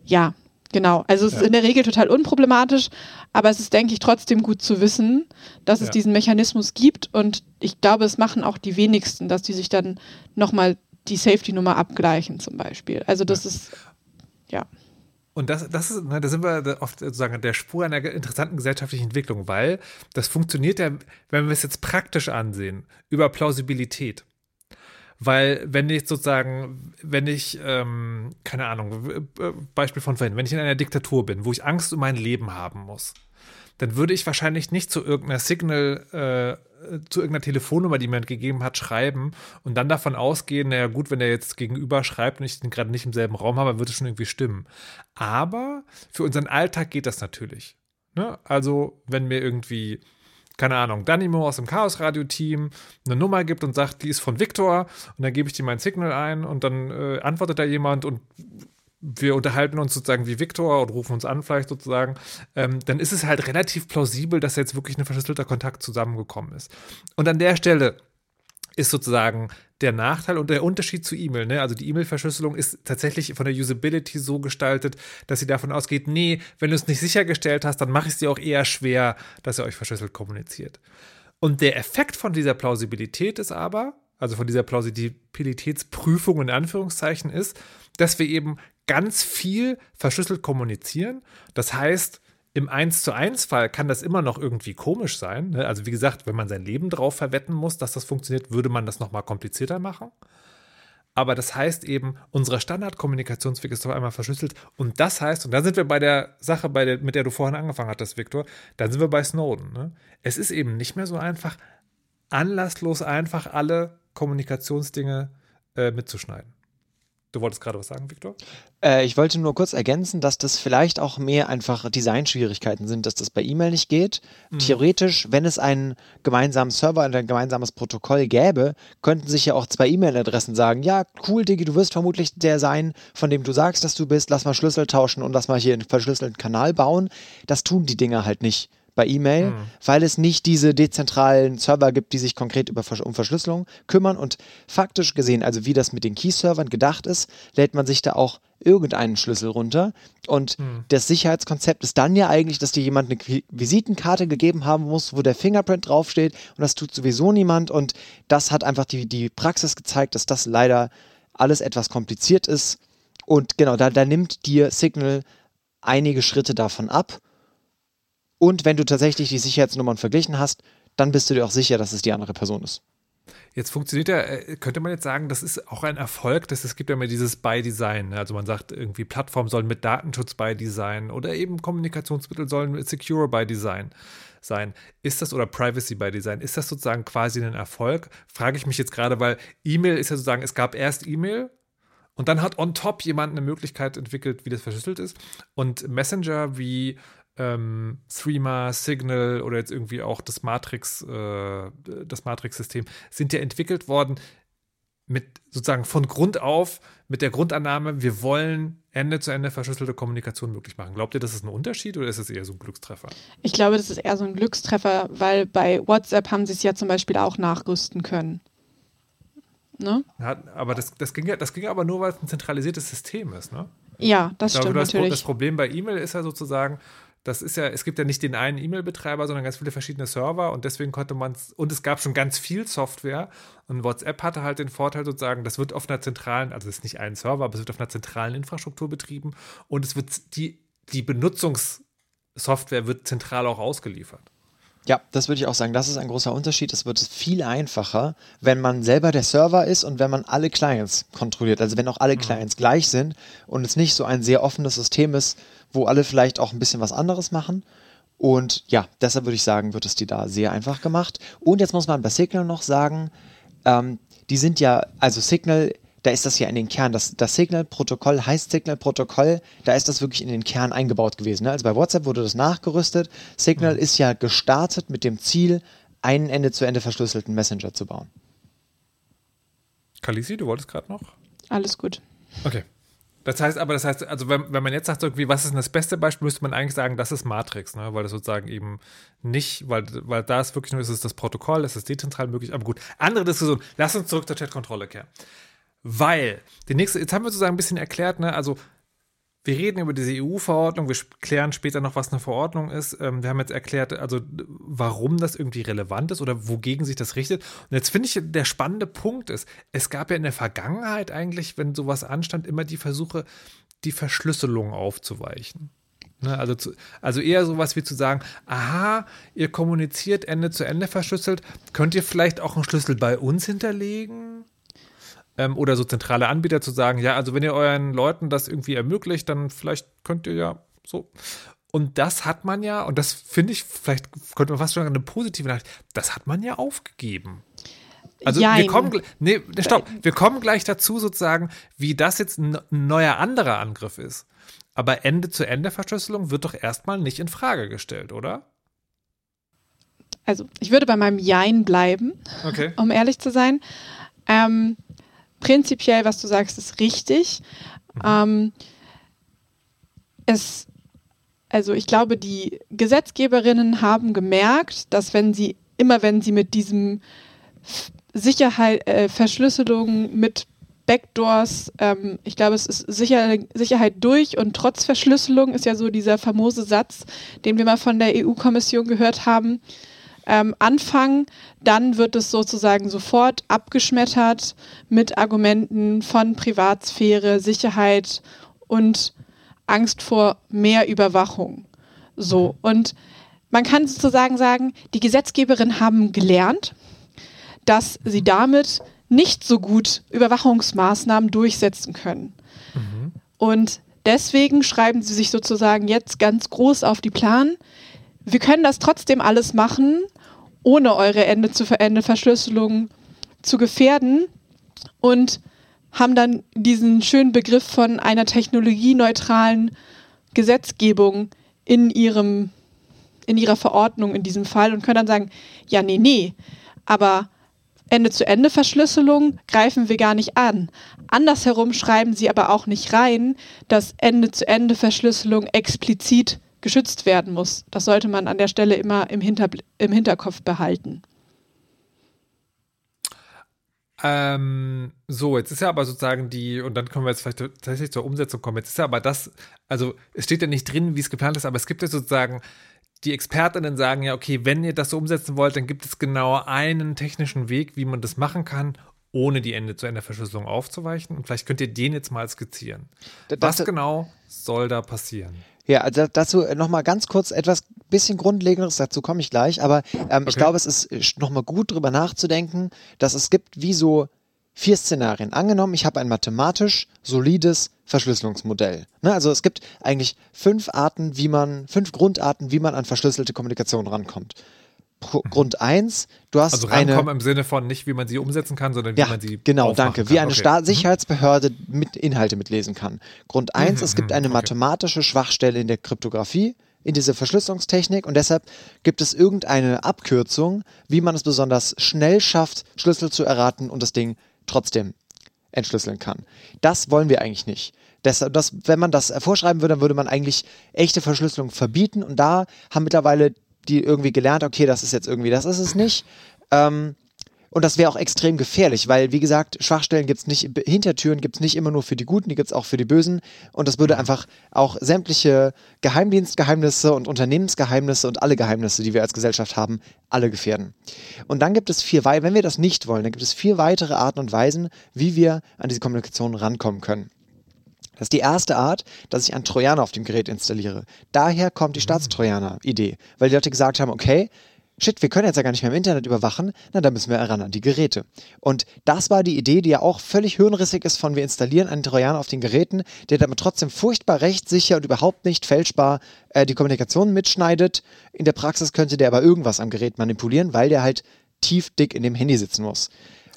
Ja, genau. Also es ja. ist in der Regel total unproblematisch, aber es ist, denke ich, trotzdem gut zu wissen, dass ja. es diesen Mechanismus gibt und ich glaube, es machen auch die wenigsten, dass die sich dann nochmal die Safety-Nummer abgleichen zum Beispiel. Also das ja. ist, ja. Und das, das ist, ne, da sind wir oft sozusagen an der Spur einer interessanten gesellschaftlichen Entwicklung, weil das funktioniert ja, wenn wir es jetzt praktisch ansehen, über Plausibilität. Weil, wenn ich sozusagen, wenn ich, ähm, keine Ahnung, Beispiel von vorhin, wenn ich in einer Diktatur bin, wo ich Angst um mein Leben haben muss, dann würde ich wahrscheinlich nicht zu irgendeiner Signal, äh, zu irgendeiner Telefonnummer, die mir gegeben hat, schreiben und dann davon ausgehen, naja gut, wenn er jetzt gegenüber schreibt und ich den gerade nicht im selben Raum habe, dann wird es schon irgendwie stimmen. Aber für unseren Alltag geht das natürlich. Ne? Also, wenn mir irgendwie keine Ahnung, Danimo aus dem Chaos-Radio-Team eine Nummer gibt und sagt, die ist von Victor und dann gebe ich dir mein Signal ein und dann äh, antwortet da jemand und wir unterhalten uns sozusagen wie Viktor und rufen uns an, vielleicht sozusagen, ähm, dann ist es halt relativ plausibel, dass jetzt wirklich ein verschlüsselter Kontakt zusammengekommen ist. Und an der Stelle ist sozusagen der Nachteil und der Unterschied zu E-Mail. Ne? Also die E-Mail-Verschlüsselung ist tatsächlich von der Usability so gestaltet, dass sie davon ausgeht, nee, wenn du es nicht sichergestellt hast, dann mache ich es dir auch eher schwer, dass ihr euch verschlüsselt kommuniziert. Und der Effekt von dieser Plausibilität ist aber, also von dieser Plausibilitätsprüfung in Anführungszeichen ist, dass wir eben ganz viel verschlüsselt kommunizieren. Das heißt, im 1 zu 1 Fall kann das immer noch irgendwie komisch sein. Ne? Also wie gesagt, wenn man sein Leben drauf verwetten muss, dass das funktioniert, würde man das nochmal komplizierter machen. Aber das heißt eben, unser Standardkommunikationsweg ist auf einmal verschlüsselt. Und das heißt, und da sind wir bei der Sache, bei der, mit der du vorhin angefangen hattest, Viktor, dann sind wir bei Snowden. Ne? Es ist eben nicht mehr so einfach, anlasslos einfach alle Kommunikationsdinge äh, mitzuschneiden. Du wolltest gerade was sagen, Victor? Äh, ich wollte nur kurz ergänzen, dass das vielleicht auch mehr einfach Designschwierigkeiten sind, dass das bei E-Mail nicht geht. Mhm. Theoretisch, wenn es einen gemeinsamen Server und ein gemeinsames Protokoll gäbe, könnten sich ja auch zwei E-Mail-Adressen sagen, ja, cool, Digi, du wirst vermutlich der sein, von dem du sagst, dass du bist, lass mal Schlüssel tauschen und lass mal hier einen verschlüsselten Kanal bauen. Das tun die Dinger halt nicht bei E-Mail, mhm. weil es nicht diese dezentralen Server gibt, die sich konkret über, um Verschlüsselung kümmern. Und faktisch gesehen, also wie das mit den Key-Servern gedacht ist, lädt man sich da auch irgendeinen Schlüssel runter. Und mhm. das Sicherheitskonzept ist dann ja eigentlich, dass dir jemand eine Visitenkarte gegeben haben muss, wo der Fingerprint draufsteht. Und das tut sowieso niemand. Und das hat einfach die, die Praxis gezeigt, dass das leider alles etwas kompliziert ist. Und genau, da, da nimmt dir Signal einige Schritte davon ab. Und wenn du tatsächlich die Sicherheitsnummern verglichen hast, dann bist du dir auch sicher, dass es die andere Person ist. Jetzt funktioniert ja, äh, könnte man jetzt sagen, das ist auch ein Erfolg, dass es gibt ja immer dieses by Design. Ne? Also man sagt irgendwie, Plattformen sollen mit Datenschutz by Design oder eben Kommunikationsmittel sollen mit Secure by Design sein. Ist das oder Privacy by Design, ist das sozusagen quasi ein Erfolg? Frage ich mich jetzt gerade, weil E-Mail ist ja sozusagen, es gab erst E-Mail und dann hat on top jemand eine Möglichkeit entwickelt, wie das verschlüsselt ist. Und Messenger wie ähm, Threema, Signal oder jetzt irgendwie auch das Matrix, äh, das Matrix-System sind ja entwickelt worden mit sozusagen von Grund auf mit der Grundannahme, wir wollen Ende zu Ende verschlüsselte Kommunikation möglich machen. Glaubt ihr, das ist ein Unterschied oder ist es eher so ein Glückstreffer? Ich glaube, das ist eher so ein Glückstreffer, weil bei WhatsApp haben sie es ja zum Beispiel auch nachrüsten können. Ne? Ja, aber das, das, ging ja, das ging aber nur, weil es ein zentralisiertes System ist, ne? Ja, das glaube, stimmt das, natürlich. Das Problem bei E-Mail ist ja sozusagen, das ist ja, es gibt ja nicht den einen E-Mail-Betreiber, sondern ganz viele verschiedene Server und deswegen konnte man es, und es gab schon ganz viel Software und WhatsApp hatte halt den Vorteil sozusagen, das wird auf einer zentralen, also es ist nicht ein Server, aber es wird auf einer zentralen Infrastruktur betrieben und es wird die, die Benutzungssoftware wird zentral auch ausgeliefert. Ja, das würde ich auch sagen. Das ist ein großer Unterschied. Es wird viel einfacher, wenn man selber der Server ist und wenn man alle Clients kontrolliert. Also wenn auch alle mhm. Clients gleich sind und es nicht so ein sehr offenes System ist, wo alle vielleicht auch ein bisschen was anderes machen. Und ja, deshalb würde ich sagen, wird es dir da sehr einfach gemacht. Und jetzt muss man bei Signal noch sagen, ähm, die sind ja, also Signal da ist das ja in den Kern. Das, das Signal-Protokoll heißt Signal-Protokoll, da ist das wirklich in den Kern eingebaut gewesen. Ne? Also bei WhatsApp wurde das nachgerüstet. Signal mhm. ist ja gestartet mit dem Ziel, einen Ende-zu-Ende verschlüsselten Messenger zu bauen. Kalisi, du wolltest gerade noch? Alles gut. Okay. Das heißt aber, das heißt, also wenn, wenn man jetzt sagt, irgendwie, was ist denn das beste Beispiel, müsste man eigentlich sagen, das ist Matrix, ne? weil das sozusagen eben nicht, weil, weil da ist wirklich nur, ist es das Protokoll, es ist dezentral möglich, aber gut. Andere Diskussion. Lass uns zurück zur Chat-Kontrolle kehren. Weil, die nächste, jetzt haben wir sozusagen ein bisschen erklärt, ne, also wir reden über diese EU-Verordnung, wir klären später noch, was eine Verordnung ist. Ähm, wir haben jetzt erklärt, also warum das irgendwie relevant ist oder wogegen sich das richtet. Und jetzt finde ich, der spannende Punkt ist, es gab ja in der Vergangenheit eigentlich, wenn sowas anstand, immer die Versuche, die Verschlüsselung aufzuweichen. Ne, also, zu, also eher sowas wie zu sagen, aha, ihr kommuniziert Ende zu Ende verschlüsselt, könnt ihr vielleicht auch einen Schlüssel bei uns hinterlegen? Ähm, oder so zentrale Anbieter zu sagen, ja, also wenn ihr euren Leuten das irgendwie ermöglicht, dann vielleicht könnt ihr ja so. Und das hat man ja, und das finde ich, vielleicht könnte man fast schon sagen, eine positive Nachricht, das hat man ja aufgegeben. Also Jein. wir kommen, nee, stopp, wir kommen gleich dazu sozusagen, wie das jetzt ein neuer anderer Angriff ist. Aber Ende-zu-Ende-Verschlüsselung wird doch erstmal nicht in Frage gestellt, oder? Also ich würde bei meinem Jein bleiben, okay. um ehrlich zu sein. Ähm, prinzipiell, was du sagst, ist richtig. Mhm. Ähm, es, also ich glaube, die Gesetzgeberinnen haben gemerkt, dass wenn sie immer, wenn sie mit diesem Sicherheit, äh, Verschlüsselung mit Backdoors, ähm, ich glaube, es ist Sicher Sicherheit durch und trotz Verschlüsselung ist ja so dieser famose Satz, den wir mal von der EU-Kommission gehört haben. Ähm, anfangen, dann wird es sozusagen sofort abgeschmettert mit Argumenten von Privatsphäre, Sicherheit und Angst vor mehr Überwachung. So. Und man kann sozusagen sagen, die Gesetzgeberinnen haben gelernt, dass sie damit nicht so gut Überwachungsmaßnahmen durchsetzen können. Mhm. Und deswegen schreiben sie sich sozusagen jetzt ganz groß auf die Plan. Wir können das trotzdem alles machen, ohne eure Ende zu Ende Verschlüsselung zu gefährden und haben dann diesen schönen Begriff von einer technologieneutralen Gesetzgebung in ihrem in ihrer Verordnung in diesem Fall und können dann sagen, ja, nee, nee, aber Ende-zu-Ende-Verschlüsselung greifen wir gar nicht an. Andersherum schreiben sie aber auch nicht rein, dass Ende-zu-Ende-Verschlüsselung explizit geschützt werden muss. Das sollte man an der Stelle immer im, Hinter im Hinterkopf behalten. Ähm, so, jetzt ist ja aber sozusagen die, und dann können wir jetzt vielleicht tatsächlich zur Umsetzung kommen. Jetzt ist ja aber das, also es steht ja nicht drin, wie es geplant ist, aber es gibt ja sozusagen die Expertinnen sagen ja, okay, wenn ihr das so umsetzen wollt, dann gibt es genau einen technischen Weg, wie man das machen kann, ohne die Ende-zu-Ende-Verschlüsselung aufzuweichen. Und vielleicht könnt ihr den jetzt mal skizzieren. Das, Was genau soll da passieren? Ja, also dazu nochmal ganz kurz etwas bisschen Grundlegendes, dazu komme ich gleich, aber ähm, okay. ich glaube, es ist nochmal gut drüber nachzudenken, dass es gibt wie so vier Szenarien. Angenommen, ich habe ein mathematisch solides Verschlüsselungsmodell. Ne, also es gibt eigentlich fünf Arten, wie man, fünf Grundarten, wie man an verschlüsselte Kommunikation rankommt. Pro, mhm. Grund eins, du hast also eine, im Sinne von nicht, wie man sie umsetzen kann, sondern wie ja, man sie genau, danke, kann. wie eine okay. Mhm. Sicherheitsbehörde mit Inhalte mitlesen kann. Grund eins, mhm, es gibt eine okay. mathematische Schwachstelle in der Kryptographie, in dieser Verschlüsselungstechnik und deshalb gibt es irgendeine Abkürzung, wie man es besonders schnell schafft, Schlüssel zu erraten und das Ding trotzdem entschlüsseln kann. Das wollen wir eigentlich nicht. Das, das, wenn man das vorschreiben würde, dann würde man eigentlich echte Verschlüsselung verbieten und da haben mittlerweile die irgendwie gelernt, okay, das ist jetzt irgendwie, das ist es nicht. Ähm, und das wäre auch extrem gefährlich, weil, wie gesagt, Schwachstellen gibt es nicht, Hintertüren gibt es nicht immer nur für die Guten, die gibt es auch für die Bösen. Und das würde einfach auch sämtliche Geheimdienstgeheimnisse und Unternehmensgeheimnisse und alle Geheimnisse, die wir als Gesellschaft haben, alle gefährden. Und dann gibt es vier, wenn wir das nicht wollen, dann gibt es vier weitere Arten und Weisen, wie wir an diese Kommunikation rankommen können. Das ist die erste Art, dass ich einen Trojaner auf dem Gerät installiere. Daher kommt die Staatstrojaner-Idee, weil die Leute gesagt haben, okay, shit, wir können jetzt ja gar nicht mehr im Internet überwachen, na, dann müssen wir ran an die Geräte. Und das war die Idee, die ja auch völlig hirnrissig ist von wir installieren einen Trojaner auf den Geräten, der damit trotzdem furchtbar rechtssicher und überhaupt nicht fälschbar äh, die Kommunikation mitschneidet. In der Praxis könnte der aber irgendwas am Gerät manipulieren, weil der halt tief dick in dem Handy sitzen muss.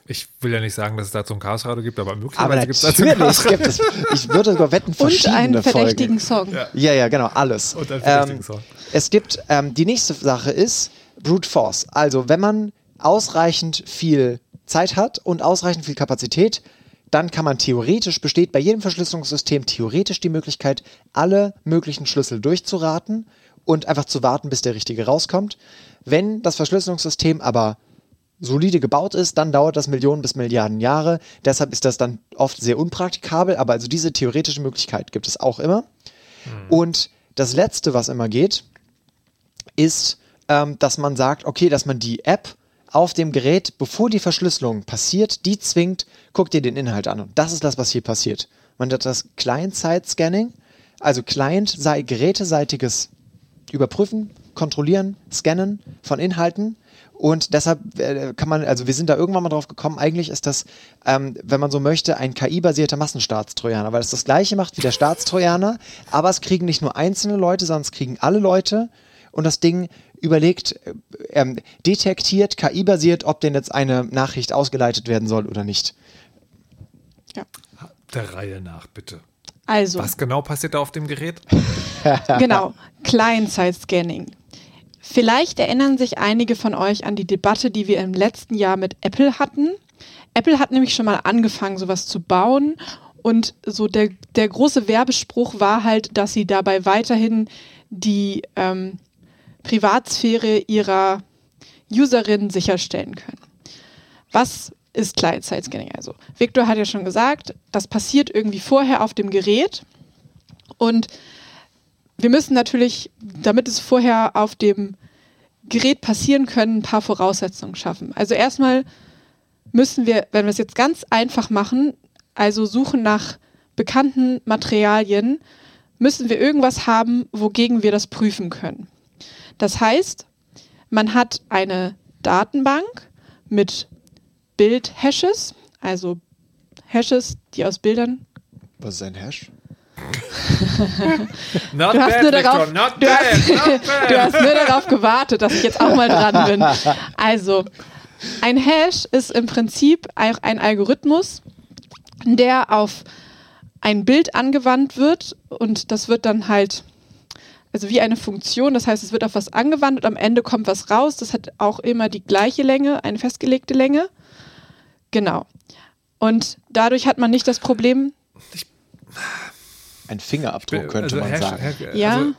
Ich will ja nicht sagen, dass es dazu ein Chaosradio gibt, aber möglicherweise gibt es dazu ein Chaosradio. Es, ich würde sogar wetten, verschiedene Und einen verdächtigen Folgen. Song. Ja. ja, ja, genau, alles. Und einen verdächtigen ähm, Song. Es gibt, ähm, die nächste Sache ist, Brute Force. Also, wenn man ausreichend viel Zeit hat und ausreichend viel Kapazität, dann kann man theoretisch, besteht bei jedem Verschlüsselungssystem theoretisch die Möglichkeit, alle möglichen Schlüssel durchzuraten und einfach zu warten, bis der richtige rauskommt. Wenn das Verschlüsselungssystem aber solide gebaut ist, dann dauert das Millionen bis Milliarden Jahre. Deshalb ist das dann oft sehr unpraktikabel, aber also diese theoretische Möglichkeit gibt es auch immer. Mhm. Und das Letzte, was immer geht, ist ähm, dass man sagt, okay, dass man die App auf dem Gerät, bevor die Verschlüsselung passiert, die zwingt, guck dir den Inhalt an. Und das ist das, was hier passiert. man nennt das Client-Side-Scanning, also Client sei geräteseitiges Überprüfen, Kontrollieren, Scannen von Inhalten. Und deshalb äh, kann man, also wir sind da irgendwann mal drauf gekommen, eigentlich ist das, ähm, wenn man so möchte, ein KI-basierter Massenstaatstrojaner, weil es das gleiche macht wie der Staatstrojaner, aber es kriegen nicht nur einzelne Leute, sondern es kriegen alle Leute und das Ding überlegt, äh, ähm, detektiert, KI-basiert, ob denn jetzt eine Nachricht ausgeleitet werden soll oder nicht. Ja. Der Reihe nach, bitte. Also. Was genau passiert da auf dem Gerät? genau, Client-Side-Scanning. Vielleicht erinnern sich einige von euch an die Debatte, die wir im letzten Jahr mit Apple hatten. Apple hat nämlich schon mal angefangen, sowas zu bauen. Und so der, der große Werbespruch war halt, dass sie dabei weiterhin die ähm, Privatsphäre ihrer Userinnen sicherstellen können. Was ist Client-Side-Scanning also? Victor hat ja schon gesagt, das passiert irgendwie vorher auf dem Gerät und wir müssen natürlich, damit es vorher auf dem Gerät passieren können, ein paar Voraussetzungen schaffen. Also erstmal müssen wir, wenn wir es jetzt ganz einfach machen, also suchen nach bekannten Materialien, müssen wir irgendwas haben, wogegen wir das prüfen können. Das heißt, man hat eine Datenbank mit Bild-Hashes, also Hashes, die aus Bildern. Was ist ein Hash? not du hast, bad, nur darauf, not du, bad, hast, du hast nur darauf gewartet, dass ich jetzt auch mal dran bin. Also, ein Hash ist im Prinzip ein Algorithmus, der auf ein Bild angewandt wird und das wird dann halt, also wie eine Funktion, das heißt, es wird auf was angewandt und am Ende kommt was raus. Das hat auch immer die gleiche Länge, eine festgelegte Länge. Genau. Und dadurch hat man nicht das Problem. Ein Fingerabdruck könnte also man Hash, sagen. Hash, ja. Also,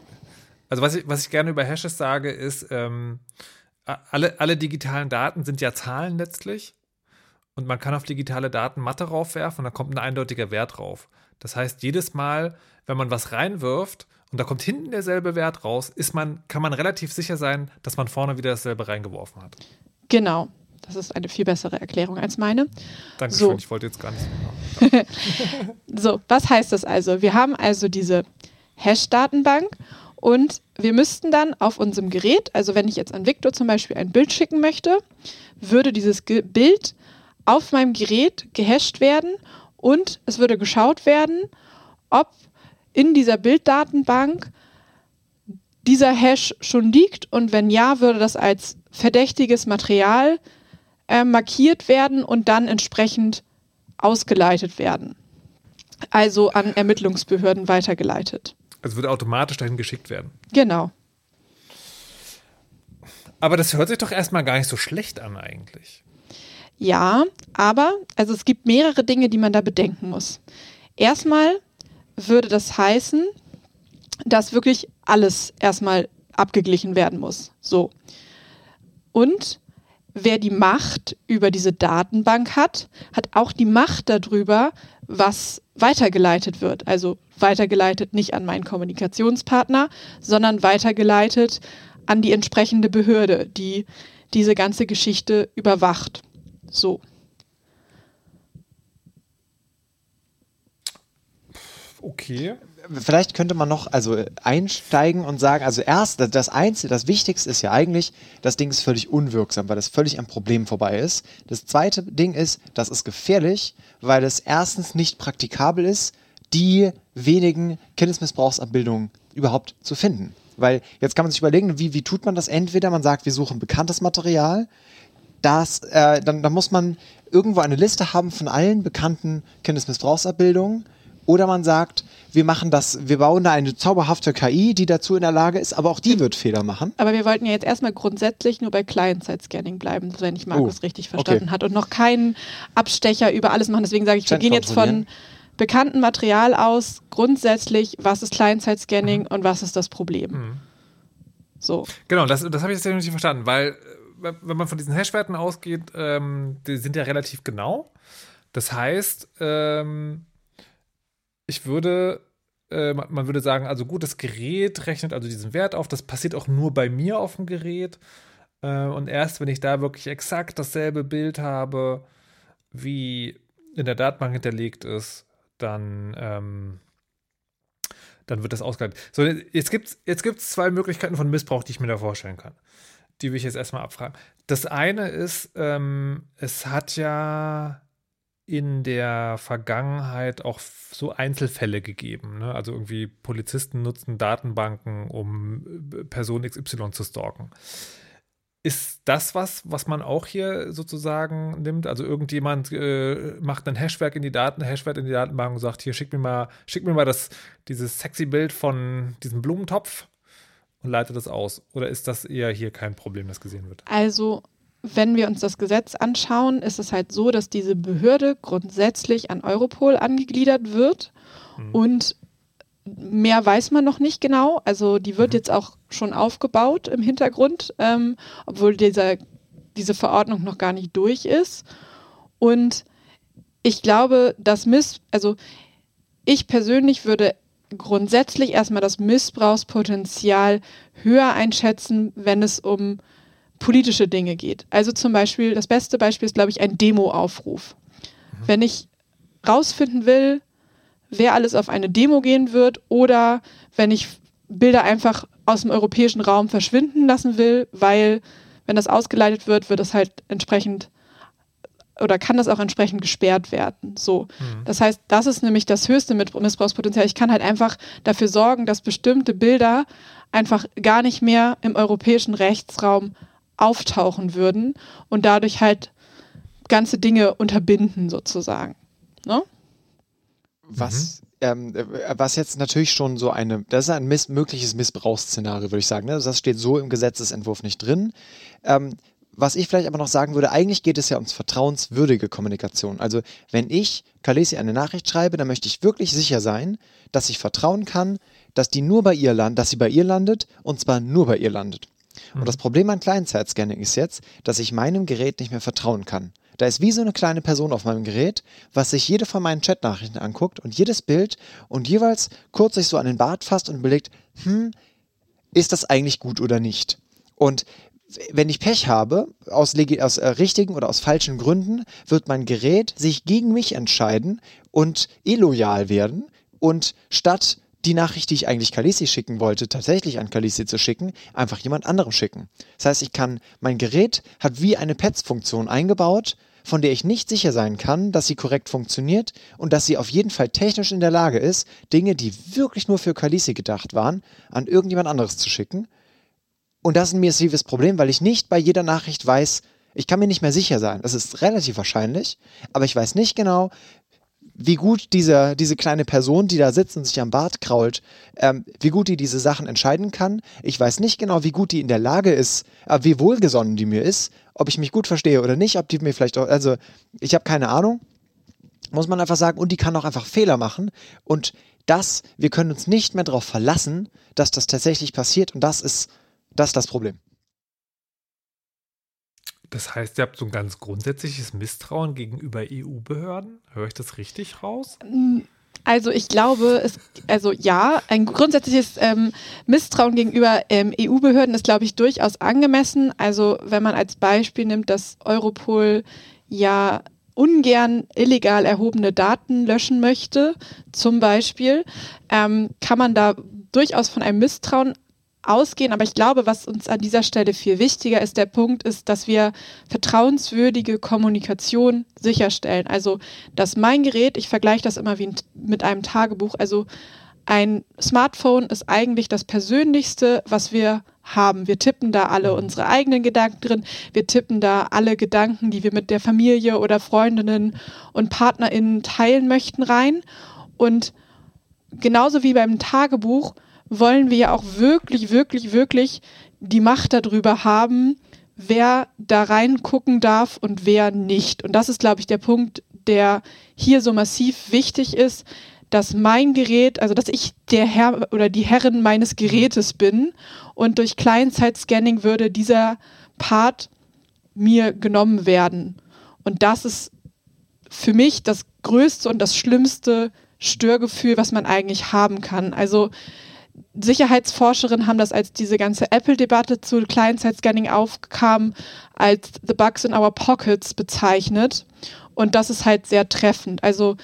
also, was, ich, was ich gerne über Hashes sage, ist, ähm, alle, alle digitalen Daten sind ja Zahlen letztlich. Und man kann auf digitale Daten Mathe raufwerfen und da kommt ein eindeutiger Wert drauf. Das heißt, jedes Mal, wenn man was reinwirft und da kommt hinten derselbe Wert raus, ist man, kann man relativ sicher sein, dass man vorne wieder dasselbe reingeworfen hat. Genau. Das ist eine viel bessere Erklärung als meine. Dankeschön, so. ich wollte jetzt gar nicht so, was heißt das also? Wir haben also diese Hash-Datenbank und wir müssten dann auf unserem Gerät, also wenn ich jetzt an Victor zum Beispiel ein Bild schicken möchte, würde dieses Bild auf meinem Gerät gehasht werden und es würde geschaut werden, ob in dieser Bilddatenbank dieser Hash schon liegt und wenn ja, würde das als verdächtiges Material äh, markiert werden und dann entsprechend ausgeleitet werden. Also an Ermittlungsbehörden weitergeleitet. Also wird automatisch dahin geschickt werden. Genau. Aber das hört sich doch erstmal gar nicht so schlecht an eigentlich. Ja, aber also es gibt mehrere Dinge, die man da bedenken muss. Erstmal würde das heißen, dass wirklich alles erstmal abgeglichen werden muss. So. Und wer die Macht über diese Datenbank hat, hat auch die Macht darüber, was weitergeleitet wird. Also weitergeleitet nicht an meinen Kommunikationspartner, sondern weitergeleitet an die entsprechende Behörde, die diese ganze Geschichte überwacht. So. Okay vielleicht könnte man noch also einsteigen und sagen, also erst, das Einzige, das Wichtigste ist ja eigentlich, das Ding ist völlig unwirksam, weil es völlig am Problem vorbei ist. Das zweite Ding ist, das ist gefährlich, weil es erstens nicht praktikabel ist, die wenigen Kindesmissbrauchsabbildungen überhaupt zu finden. Weil jetzt kann man sich überlegen, wie, wie tut man das? Entweder man sagt, wir suchen bekanntes Material, das, äh, dann, dann muss man irgendwo eine Liste haben von allen bekannten Kindesmissbrauchsabbildungen oder man sagt, wir machen das, wir bauen da eine zauberhafte KI, die dazu in der Lage ist, aber auch die wird Fehler machen. Aber wir wollten ja jetzt erstmal grundsätzlich nur bei Client-Side-Scanning bleiben, wenn ich Markus oh, richtig verstanden okay. hat und noch keinen Abstecher über alles machen. Deswegen sage ich, wir gehen jetzt von bekanntem Material aus, grundsätzlich, was ist Client-Side-Scanning mhm. und was ist das Problem. Mhm. So. Genau, das, das habe ich jetzt nicht verstanden, weil äh, wenn man von diesen Hashwerten ausgeht, ähm, die sind ja relativ genau. Das heißt, ähm, ich würde, äh, man würde sagen, also gut, das Gerät rechnet also diesen Wert auf. Das passiert auch nur bei mir auf dem Gerät. Äh, und erst wenn ich da wirklich exakt dasselbe Bild habe, wie in der Datenbank hinterlegt ist, dann, ähm, dann wird das ausgeleitet. So, jetzt gibt es jetzt gibt's zwei Möglichkeiten von Missbrauch, die ich mir da vorstellen kann. Die will ich jetzt erstmal abfragen. Das eine ist, ähm, es hat ja in der Vergangenheit auch so Einzelfälle gegeben. Ne? Also irgendwie Polizisten nutzen Datenbanken, um äh, Person XY zu stalken. Ist das was, was man auch hier sozusagen nimmt? Also irgendjemand äh, macht ein Hashwerk in die Daten, Hashwert in die Datenbank und sagt, hier schick mir mal, schick mir mal das, dieses sexy Bild von diesem Blumentopf und leitet das aus. Oder ist das eher hier kein Problem, das gesehen wird? Also wenn wir uns das Gesetz anschauen, ist es halt so, dass diese Behörde grundsätzlich an Europol angegliedert wird mhm. und Mehr weiß man noch nicht genau. Also die wird mhm. jetzt auch schon aufgebaut im Hintergrund, ähm, obwohl dieser, diese Verordnung noch gar nicht durch ist. Und ich glaube, das Miss, also ich persönlich würde grundsätzlich erstmal das Missbrauchspotenzial höher einschätzen, wenn es um politische Dinge geht. Also zum Beispiel, das beste Beispiel ist, glaube ich, ein Demo-Aufruf. Mhm. Wenn ich rausfinden will, wer alles auf eine Demo gehen wird oder wenn ich Bilder einfach aus dem europäischen Raum verschwinden lassen will, weil wenn das ausgeleitet wird, wird es halt entsprechend oder kann das auch entsprechend gesperrt werden. So. Mhm. Das heißt, das ist nämlich das höchste Missbrauchspotenzial. Ich kann halt einfach dafür sorgen, dass bestimmte Bilder einfach gar nicht mehr im europäischen Rechtsraum auftauchen würden und dadurch halt ganze Dinge unterbinden sozusagen. Ne? Was, mhm. ähm, äh, was jetzt natürlich schon so eine, das ist ein miss mögliches Missbrauchsszenario, würde ich sagen. Ne? Das steht so im Gesetzesentwurf nicht drin. Ähm, was ich vielleicht aber noch sagen würde, eigentlich geht es ja ums vertrauenswürdige Kommunikation. Also wenn ich Kalesi eine Nachricht schreibe, dann möchte ich wirklich sicher sein, dass ich vertrauen kann, dass die nur bei ihr landet, dass sie bei ihr landet und zwar nur bei ihr landet. Mhm. Und das Problem an Client-Side-Scanning ist jetzt, dass ich meinem Gerät nicht mehr vertrauen kann. Da ist wie so eine kleine Person auf meinem Gerät, was sich jede von meinen Chatnachrichten anguckt und jedes Bild und jeweils kurz sich so an den Bart fasst und überlegt, hm, ist das eigentlich gut oder nicht? Und wenn ich Pech habe, aus, aus äh, richtigen oder aus falschen Gründen, wird mein Gerät sich gegen mich entscheiden und illoyal werden und statt die Nachricht, die ich eigentlich Kalisi schicken wollte, tatsächlich an Kalisi zu schicken, einfach jemand anderem schicken. Das heißt, ich kann, mein Gerät hat wie eine Pets-Funktion eingebaut, von der ich nicht sicher sein kann, dass sie korrekt funktioniert und dass sie auf jeden Fall technisch in der Lage ist, Dinge, die wirklich nur für Kalisi gedacht waren, an irgendjemand anderes zu schicken. Und das ist ein massives Problem, weil ich nicht bei jeder Nachricht weiß, ich kann mir nicht mehr sicher sein. Das ist relativ wahrscheinlich, aber ich weiß nicht genau, wie gut diese, diese kleine Person, die da sitzt und sich am Bart krault, ähm, wie gut die diese Sachen entscheiden kann. Ich weiß nicht genau, wie gut die in der Lage ist, äh, wie wohlgesonnen die mir ist, ob ich mich gut verstehe oder nicht, ob die mir vielleicht auch, also ich habe keine Ahnung, muss man einfach sagen, und die kann auch einfach Fehler machen und das, wir können uns nicht mehr darauf verlassen, dass das tatsächlich passiert und das ist, das ist das Problem. Das heißt, ihr habt so ein ganz grundsätzliches Misstrauen gegenüber EU-Behörden? Höre ich das richtig raus? Mm, also ich glaube, es, also ja, ein grundsätzliches ähm, Misstrauen gegenüber ähm, EU-Behörden ist, glaube ich, durchaus angemessen. Also wenn man als Beispiel nimmt, dass Europol ja ungern illegal erhobene Daten löschen möchte, zum Beispiel, ähm, kann man da durchaus von einem Misstrauen ausgehen. Aber ich glaube, was uns an dieser Stelle viel wichtiger ist, der Punkt ist, dass wir vertrauenswürdige Kommunikation sicherstellen. Also, dass mein Gerät, ich vergleiche das immer wie mit einem Tagebuch, also ein Smartphone ist eigentlich das Persönlichste, was wir haben. Wir tippen da alle unsere eigenen Gedanken drin. Wir tippen da alle Gedanken, die wir mit der Familie oder Freundinnen und PartnerInnen teilen möchten, rein. Und genauso wie beim Tagebuch wollen wir ja auch wirklich, wirklich, wirklich die Macht darüber haben, wer da reingucken darf und wer nicht. Und das ist, glaube ich, der Punkt, der hier so massiv wichtig ist, dass mein Gerät, also dass ich der Herr oder die Herrin meines Gerätes bin und durch Client-Side-Scanning würde dieser Part mir genommen werden. Und das ist für mich das größte und das schlimmste Störgefühl, was man eigentlich haben kann. Also Sicherheitsforscherinnen haben das, als diese ganze Apple-Debatte zu Client-Side-Scanning aufkam, als The Bugs in Our Pockets bezeichnet. Und das ist halt sehr treffend. Also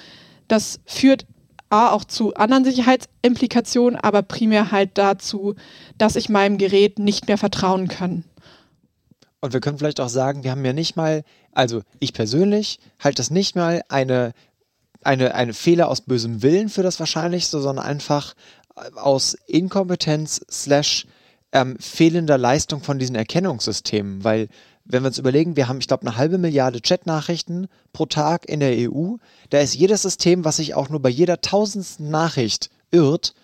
Das führt A, auch zu anderen Sicherheitsimplikationen, aber primär halt dazu, dass ich meinem Gerät nicht mehr vertrauen kann. Und wir können vielleicht auch sagen, wir haben ja nicht mal, also ich persönlich halte das nicht mal eine, eine, eine Fehler aus bösem Willen für das Wahrscheinlichste, sondern einfach aus Inkompetenz slash ähm, fehlender Leistung von diesen Erkennungssystemen, weil wenn wir uns überlegen, wir haben, ich glaube, eine halbe Milliarde Chatnachrichten pro Tag in der EU. Da ist jedes System, was sich auch nur bei jeder tausendsten Nachricht irrt,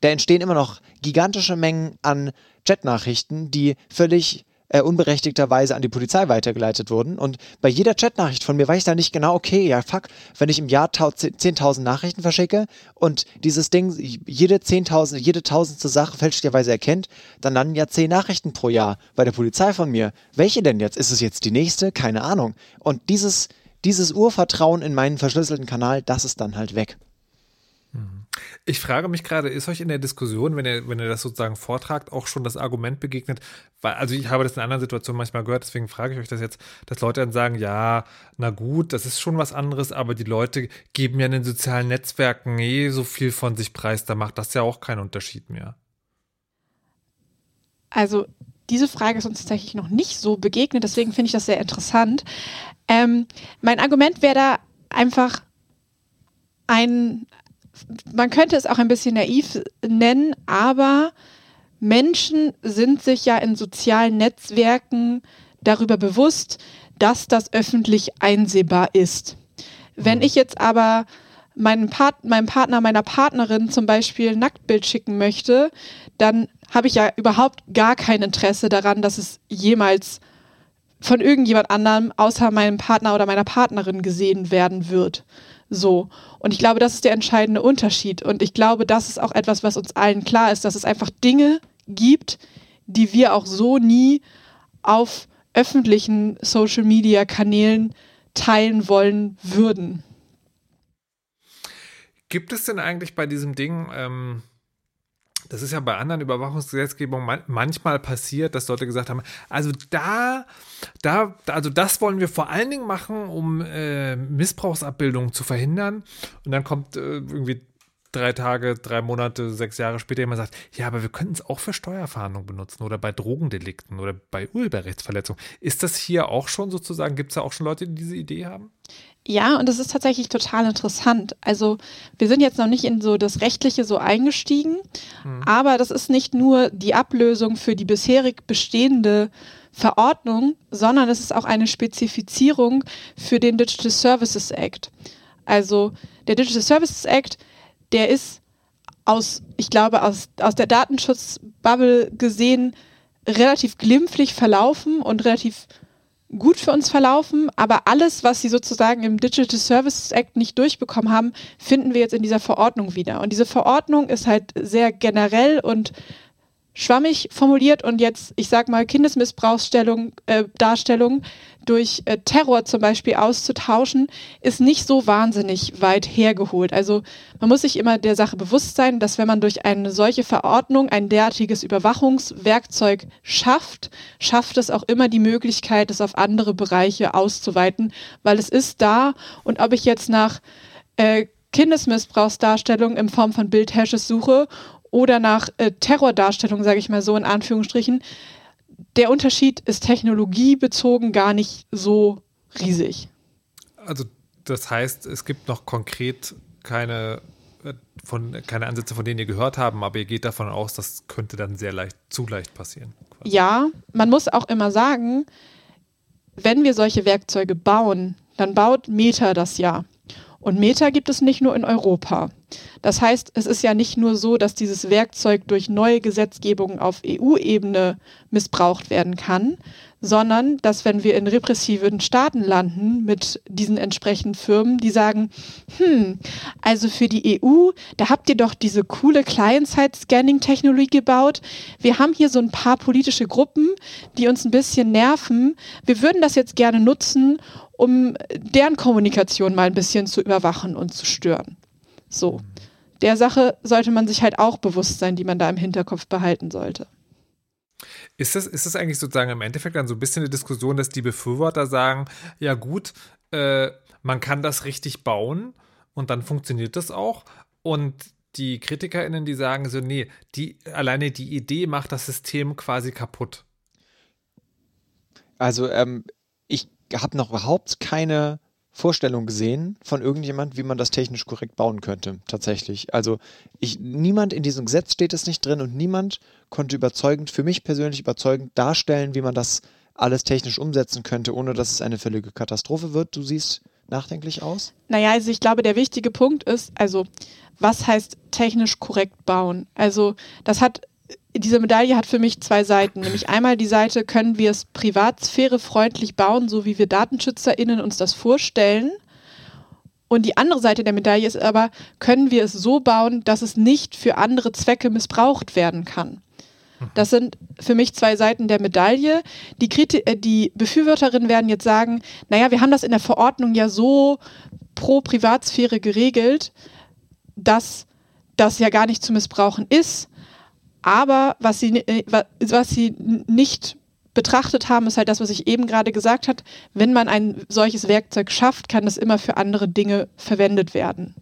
da entstehen immer noch gigantische Mengen an Chatnachrichten, die völlig äh, unberechtigterweise an die Polizei weitergeleitet wurden. Und bei jeder Chatnachricht von mir weiß ich da nicht genau, okay, ja fuck, wenn ich im Jahr 10.000 Nachrichten verschicke und dieses Ding jede 10.000, jede tausendste Sache fälschlicherweise erkennt, dann landen ja 10 Nachrichten pro Jahr bei der Polizei von mir. Welche denn jetzt? Ist es jetzt die nächste? Keine Ahnung. Und dieses, dieses Urvertrauen in meinen verschlüsselten Kanal, das ist dann halt weg. Ich frage mich gerade, ist euch in der Diskussion, wenn ihr, wenn ihr das sozusagen vortragt, auch schon das Argument begegnet, weil, also ich habe das in anderen Situationen manchmal gehört, deswegen frage ich euch das jetzt, dass Leute dann sagen, ja, na gut, das ist schon was anderes, aber die Leute geben ja in den sozialen Netzwerken eh so viel von sich preis, da macht das ja auch keinen Unterschied mehr. Also diese Frage ist uns tatsächlich noch nicht so begegnet, deswegen finde ich das sehr interessant. Ähm, mein Argument wäre da einfach ein, man könnte es auch ein bisschen naiv nennen, aber Menschen sind sich ja in sozialen Netzwerken darüber bewusst, dass das öffentlich einsehbar ist. Wenn mhm. ich jetzt aber meinem, Part meinem Partner, meiner Partnerin zum Beispiel ein Nacktbild schicken möchte, dann habe ich ja überhaupt gar kein Interesse daran, dass es jemals von irgendjemand anderem außer meinem Partner oder meiner Partnerin gesehen werden wird. So. Und ich glaube, das ist der entscheidende Unterschied. Und ich glaube, das ist auch etwas, was uns allen klar ist, dass es einfach Dinge gibt, die wir auch so nie auf öffentlichen Social-Media-Kanälen teilen wollen würden. Gibt es denn eigentlich bei diesem Ding, ähm, das ist ja bei anderen Überwachungsgesetzgebungen manchmal passiert, dass Leute gesagt haben, also da, da, also das wollen wir vor allen Dingen machen, um äh, Missbrauchsabbildungen zu verhindern. Und dann kommt äh, irgendwie drei Tage, drei Monate, sechs Jahre später jemand sagt, ja, aber wir könnten es auch für Steuerfahndung benutzen oder bei Drogendelikten oder bei Urheberrechtsverletzungen. Ist das hier auch schon sozusagen, gibt es da auch schon Leute, die diese Idee haben? Ja, und das ist tatsächlich total interessant. Also wir sind jetzt noch nicht in so das Rechtliche so eingestiegen, mhm. aber das ist nicht nur die Ablösung für die bisherig bestehende Verordnung, sondern es ist auch eine Spezifizierung für den Digital Services Act. Also der Digital Services Act, der ist aus, ich glaube, aus, aus der Datenschutzbubble gesehen relativ glimpflich verlaufen und relativ gut für uns verlaufen, aber alles, was sie sozusagen im Digital Services Act nicht durchbekommen haben, finden wir jetzt in dieser Verordnung wieder. Und diese Verordnung ist halt sehr generell und schwammig formuliert und jetzt, ich sag mal, Kindesmissbrauchsstellung, äh, Darstellung durch äh, Terror zum Beispiel auszutauschen, ist nicht so wahnsinnig weit hergeholt. Also man muss sich immer der Sache bewusst sein, dass wenn man durch eine solche Verordnung ein derartiges Überwachungswerkzeug schafft, schafft es auch immer die Möglichkeit, es auf andere Bereiche auszuweiten, weil es ist da und ob ich jetzt nach äh, Kindesmissbrauchsdarstellung in Form von Bildhashes suche oder nach äh, Terrordarstellung, sage ich mal so in Anführungsstrichen, der Unterschied ist technologiebezogen gar nicht so riesig. Also das heißt, es gibt noch konkret keine, äh, von, keine Ansätze, von denen ihr gehört haben, aber ihr geht davon aus, das könnte dann sehr leicht, zu leicht passieren. Quasi. Ja, man muss auch immer sagen, wenn wir solche Werkzeuge bauen, dann baut Meta das ja. Und Meta gibt es nicht nur in Europa. Das heißt, es ist ja nicht nur so, dass dieses Werkzeug durch neue Gesetzgebung auf EU-Ebene missbraucht werden kann, sondern dass wenn wir in repressiven Staaten landen mit diesen entsprechenden Firmen, die sagen, hm, also für die EU, da habt ihr doch diese coole Client-Side-Scanning-Technologie gebaut. Wir haben hier so ein paar politische Gruppen, die uns ein bisschen nerven. Wir würden das jetzt gerne nutzen, um deren Kommunikation mal ein bisschen zu überwachen und zu stören. So. Der Sache sollte man sich halt auch bewusst sein, die man da im Hinterkopf behalten sollte. Ist das, ist das eigentlich sozusagen im Endeffekt dann so ein bisschen eine Diskussion, dass die Befürworter sagen, ja gut, äh, man kann das richtig bauen und dann funktioniert das auch. Und die KritikerInnen, die sagen so, nee, die, alleine die Idee macht das System quasi kaputt. Also, ähm, habe noch überhaupt keine Vorstellung gesehen von irgendjemand, wie man das technisch korrekt bauen könnte, tatsächlich. Also ich, niemand in diesem Gesetz steht es nicht drin und niemand konnte überzeugend, für mich persönlich überzeugend darstellen, wie man das alles technisch umsetzen könnte, ohne dass es eine völlige Katastrophe wird. Du siehst nachdenklich aus? Naja, also ich glaube, der wichtige Punkt ist, also was heißt technisch korrekt bauen? Also das hat diese Medaille hat für mich zwei Seiten. Nämlich einmal die Seite, können wir es privatsphärefreundlich bauen, so wie wir DatenschützerInnen uns das vorstellen. Und die andere Seite der Medaille ist aber, können wir es so bauen, dass es nicht für andere Zwecke missbraucht werden kann. Das sind für mich zwei Seiten der Medaille. Die, Kriti äh, die Befürworterinnen werden jetzt sagen, naja, wir haben das in der Verordnung ja so pro Privatsphäre geregelt, dass das ja gar nicht zu missbrauchen ist. Aber was sie, äh, was sie nicht betrachtet haben, ist halt das, was ich eben gerade gesagt habe. Wenn man ein solches Werkzeug schafft, kann das immer für andere Dinge verwendet werden.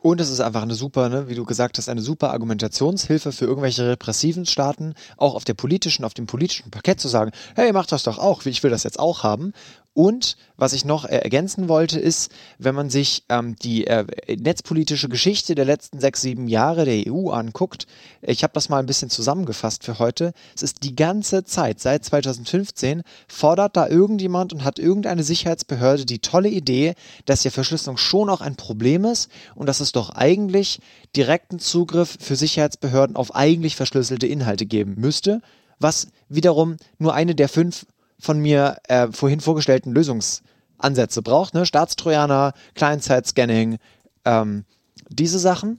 Und es ist einfach eine super, ne, wie du gesagt hast, eine super Argumentationshilfe für irgendwelche repressiven Staaten, auch auf der politischen, auf dem politischen Parkett zu sagen, hey, mach das doch auch, ich will das jetzt auch haben. Und was ich noch äh, ergänzen wollte, ist, wenn man sich ähm, die äh, netzpolitische Geschichte der letzten sechs, sieben Jahre der EU anguckt, ich habe das mal ein bisschen zusammengefasst für heute, es ist die ganze Zeit, seit 2015, fordert da irgendjemand und hat irgendeine Sicherheitsbehörde die tolle Idee, dass ja Verschlüsselung schon auch ein Problem ist und dass es doch eigentlich direkten Zugriff für Sicherheitsbehörden auf eigentlich verschlüsselte Inhalte geben müsste, was wiederum nur eine der fünf von mir äh, vorhin vorgestellten Lösungsansätze braucht. Ne? Staatstrojaner, Client-Side-Scanning, ähm, diese Sachen.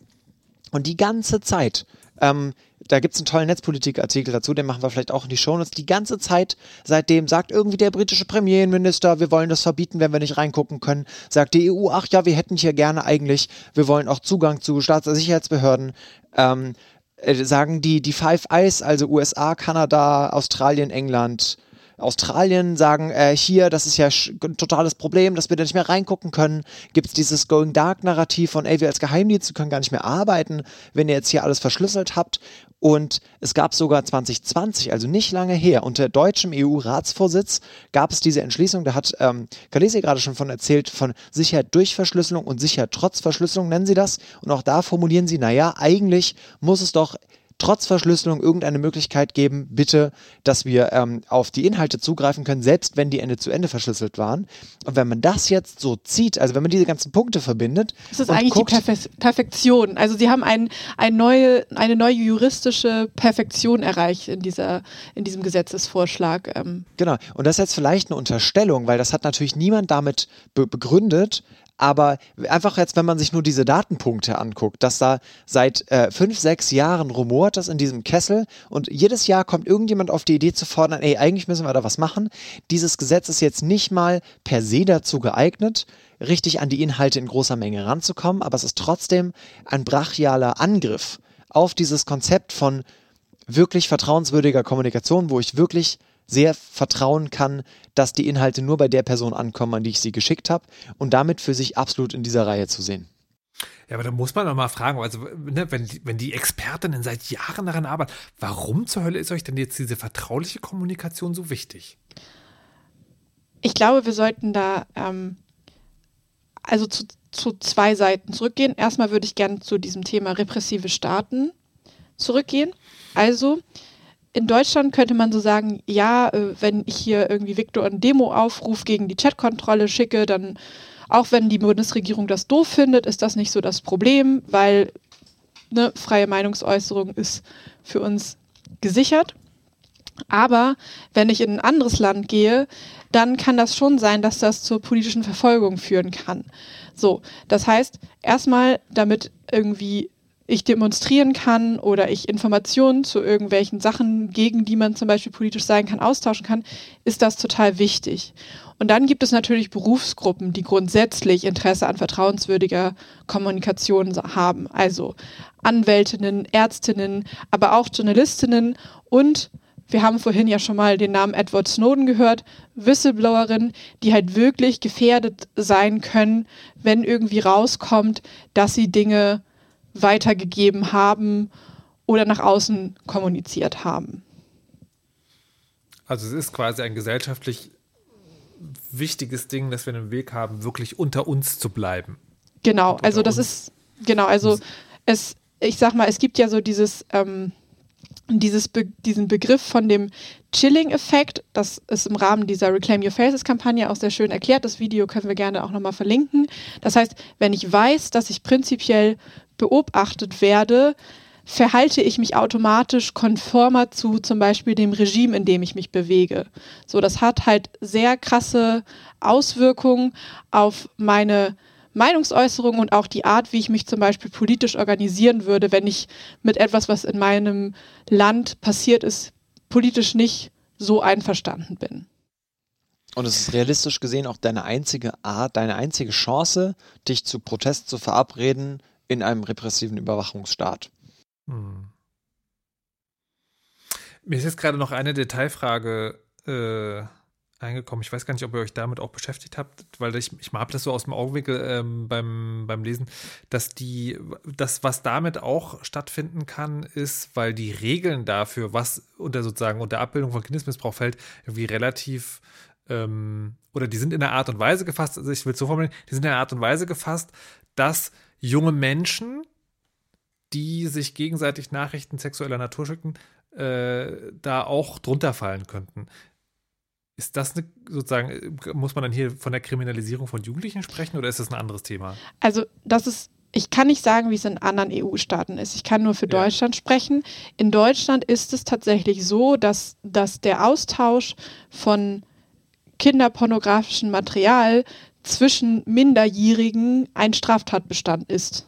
Und die ganze Zeit, ähm, da gibt es einen tollen Netzpolitik-Artikel dazu, den machen wir vielleicht auch in die Shownotes. Die ganze Zeit seitdem sagt irgendwie der britische Premierminister, wir wollen das verbieten, wenn wir nicht reingucken können. Sagt die EU, ach ja, wir hätten hier gerne eigentlich, wir wollen auch Zugang zu Staatssicherheitsbehörden. Ähm, äh, sagen die, die Five Eyes, also USA, Kanada, Australien, England, Australien sagen, äh, hier, das ist ja ein totales Problem, dass wir da nicht mehr reingucken können. Gibt es dieses Going Dark Narrativ von, ey, wir als Geheimdienst können gar nicht mehr arbeiten, wenn ihr jetzt hier alles verschlüsselt habt. Und es gab sogar 2020, also nicht lange her, unter deutschem EU-Ratsvorsitz gab es diese Entschließung, da hat ähm, Kalesi gerade schon von erzählt, von Sicherheit durch Verschlüsselung und Sicherheit trotz Verschlüsselung nennen sie das. Und auch da formulieren sie, naja, eigentlich muss es doch trotz Verschlüsselung irgendeine Möglichkeit geben, bitte, dass wir ähm, auf die Inhalte zugreifen können, selbst wenn die Ende zu Ende verschlüsselt waren. Und wenn man das jetzt so zieht, also wenn man diese ganzen Punkte verbindet. Das ist eigentlich guckt, die Perfe Perfektion. Also sie haben ein, ein neue, eine neue juristische Perfektion erreicht in, dieser, in diesem Gesetzesvorschlag. Ähm. Genau. Und das ist jetzt vielleicht eine Unterstellung, weil das hat natürlich niemand damit be begründet, aber einfach jetzt, wenn man sich nur diese Datenpunkte anguckt, dass da seit äh, fünf, sechs Jahren rumort das in diesem Kessel und jedes Jahr kommt irgendjemand auf die Idee zu fordern, ey, eigentlich müssen wir da was machen. Dieses Gesetz ist jetzt nicht mal per se dazu geeignet, richtig an die Inhalte in großer Menge ranzukommen, aber es ist trotzdem ein brachialer Angriff auf dieses Konzept von wirklich vertrauenswürdiger Kommunikation, wo ich wirklich sehr vertrauen kann, dass die Inhalte nur bei der Person ankommen, an die ich sie geschickt habe und damit für sich absolut in dieser Reihe zu sehen. Ja, aber da muss man doch mal fragen, also ne, wenn, die, wenn die Expertinnen seit Jahren daran arbeiten, warum zur Hölle ist euch denn jetzt diese vertrauliche Kommunikation so wichtig? Ich glaube, wir sollten da ähm, also zu, zu zwei Seiten zurückgehen. Erstmal würde ich gerne zu diesem Thema repressive Staaten zurückgehen. Also, in Deutschland könnte man so sagen, ja, äh, wenn ich hier irgendwie Viktor einen Demo-Aufruf gegen die Chatkontrolle schicke, dann auch wenn die Bundesregierung das doof findet, ist das nicht so das Problem, weil ne, freie Meinungsäußerung ist für uns gesichert. Aber wenn ich in ein anderes Land gehe, dann kann das schon sein, dass das zur politischen Verfolgung führen kann. So, das heißt, erstmal, damit irgendwie ich demonstrieren kann oder ich Informationen zu irgendwelchen Sachen, gegen die man zum Beispiel politisch sein kann, austauschen kann, ist das total wichtig. Und dann gibt es natürlich Berufsgruppen, die grundsätzlich Interesse an vertrauenswürdiger Kommunikation haben. Also Anwältinnen, Ärztinnen, aber auch Journalistinnen und wir haben vorhin ja schon mal den Namen Edward Snowden gehört, Whistleblowerin, die halt wirklich gefährdet sein können, wenn irgendwie rauskommt, dass sie Dinge weitergegeben haben oder nach außen kommuniziert haben. Also es ist quasi ein gesellschaftlich wichtiges Ding, dass wir einen Weg haben, wirklich unter uns zu bleiben. Genau, also das ist, genau, also es, ich sag mal, es gibt ja so dieses, ähm, dieses Be diesen Begriff von dem Chilling-Effekt, das ist im Rahmen dieser Reclaim Your Faces-Kampagne auch sehr schön erklärt. Das Video können wir gerne auch nochmal verlinken. Das heißt, wenn ich weiß, dass ich prinzipiell beobachtet werde, verhalte ich mich automatisch konformer zu zum Beispiel dem Regime, in dem ich mich bewege. So, das hat halt sehr krasse Auswirkungen auf meine Meinungsäußerung und auch die Art, wie ich mich zum Beispiel politisch organisieren würde, wenn ich mit etwas, was in meinem Land passiert ist, politisch nicht so einverstanden bin. Und es ist realistisch gesehen auch deine einzige Art, deine einzige Chance, dich zu Protest zu verabreden in einem repressiven Überwachungsstaat. Hm. Mir ist jetzt gerade noch eine Detailfrage äh, eingekommen. Ich weiß gar nicht, ob ihr euch damit auch beschäftigt habt, weil ich, ich habe das so aus dem Augenwinkel ähm, beim, beim Lesen, dass die, das, was damit auch stattfinden kann, ist, weil die Regeln dafür, was unter sozusagen unter Abbildung von Kindesmissbrauch fällt, irgendwie relativ ähm, oder die sind in der Art und Weise gefasst, also ich will es so formulieren, die sind in der Art und Weise gefasst, dass junge Menschen die sich gegenseitig Nachrichten sexueller Natur schicken, äh, da auch drunter fallen könnten. Ist das eine, sozusagen, muss man dann hier von der Kriminalisierung von Jugendlichen sprechen oder ist das ein anderes Thema? Also, das ist, ich kann nicht sagen, wie es in anderen EU-Staaten ist. Ich kann nur für ja. Deutschland sprechen. In Deutschland ist es tatsächlich so, dass, dass der Austausch von kinderpornografischem Material zwischen Minderjährigen ein Straftatbestand ist.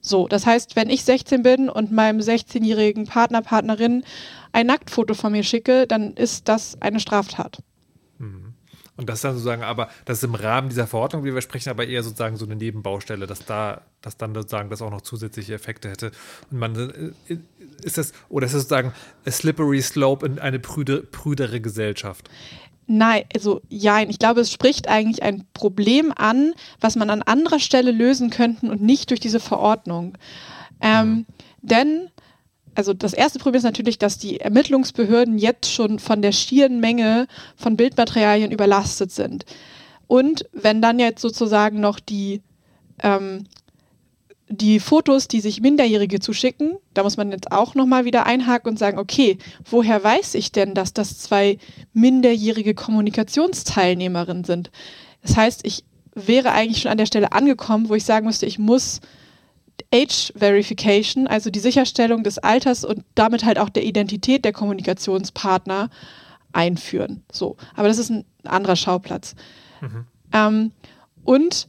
So, das heißt, wenn ich 16 bin und meinem 16-jährigen Partner, Partnerin ein Nacktfoto von mir schicke, dann ist das eine Straftat. Mhm. Und das dann sozusagen, aber das ist im Rahmen dieser Verordnung, wie wir sprechen, aber eher sozusagen so eine Nebenbaustelle, dass da, dass dann sozusagen das auch noch zusätzliche Effekte hätte. Und man äh, ist das, oder ist das sozusagen a slippery slope in eine prüde, prüdere Gesellschaft? Nein, also ja, ich glaube, es spricht eigentlich ein Problem an, was man an anderer Stelle lösen könnte und nicht durch diese Verordnung. Ähm, mhm. Denn, also das erste Problem ist natürlich, dass die Ermittlungsbehörden jetzt schon von der schieren Menge von Bildmaterialien überlastet sind. Und wenn dann jetzt sozusagen noch die ähm, die Fotos, die sich Minderjährige zuschicken, da muss man jetzt auch nochmal wieder einhaken und sagen, okay, woher weiß ich denn, dass das zwei minderjährige Kommunikationsteilnehmerinnen sind? Das heißt, ich wäre eigentlich schon an der Stelle angekommen, wo ich sagen müsste, ich muss Age Verification, also die Sicherstellung des Alters und damit halt auch der Identität der Kommunikationspartner einführen. So, aber das ist ein anderer Schauplatz. Mhm. Ähm, und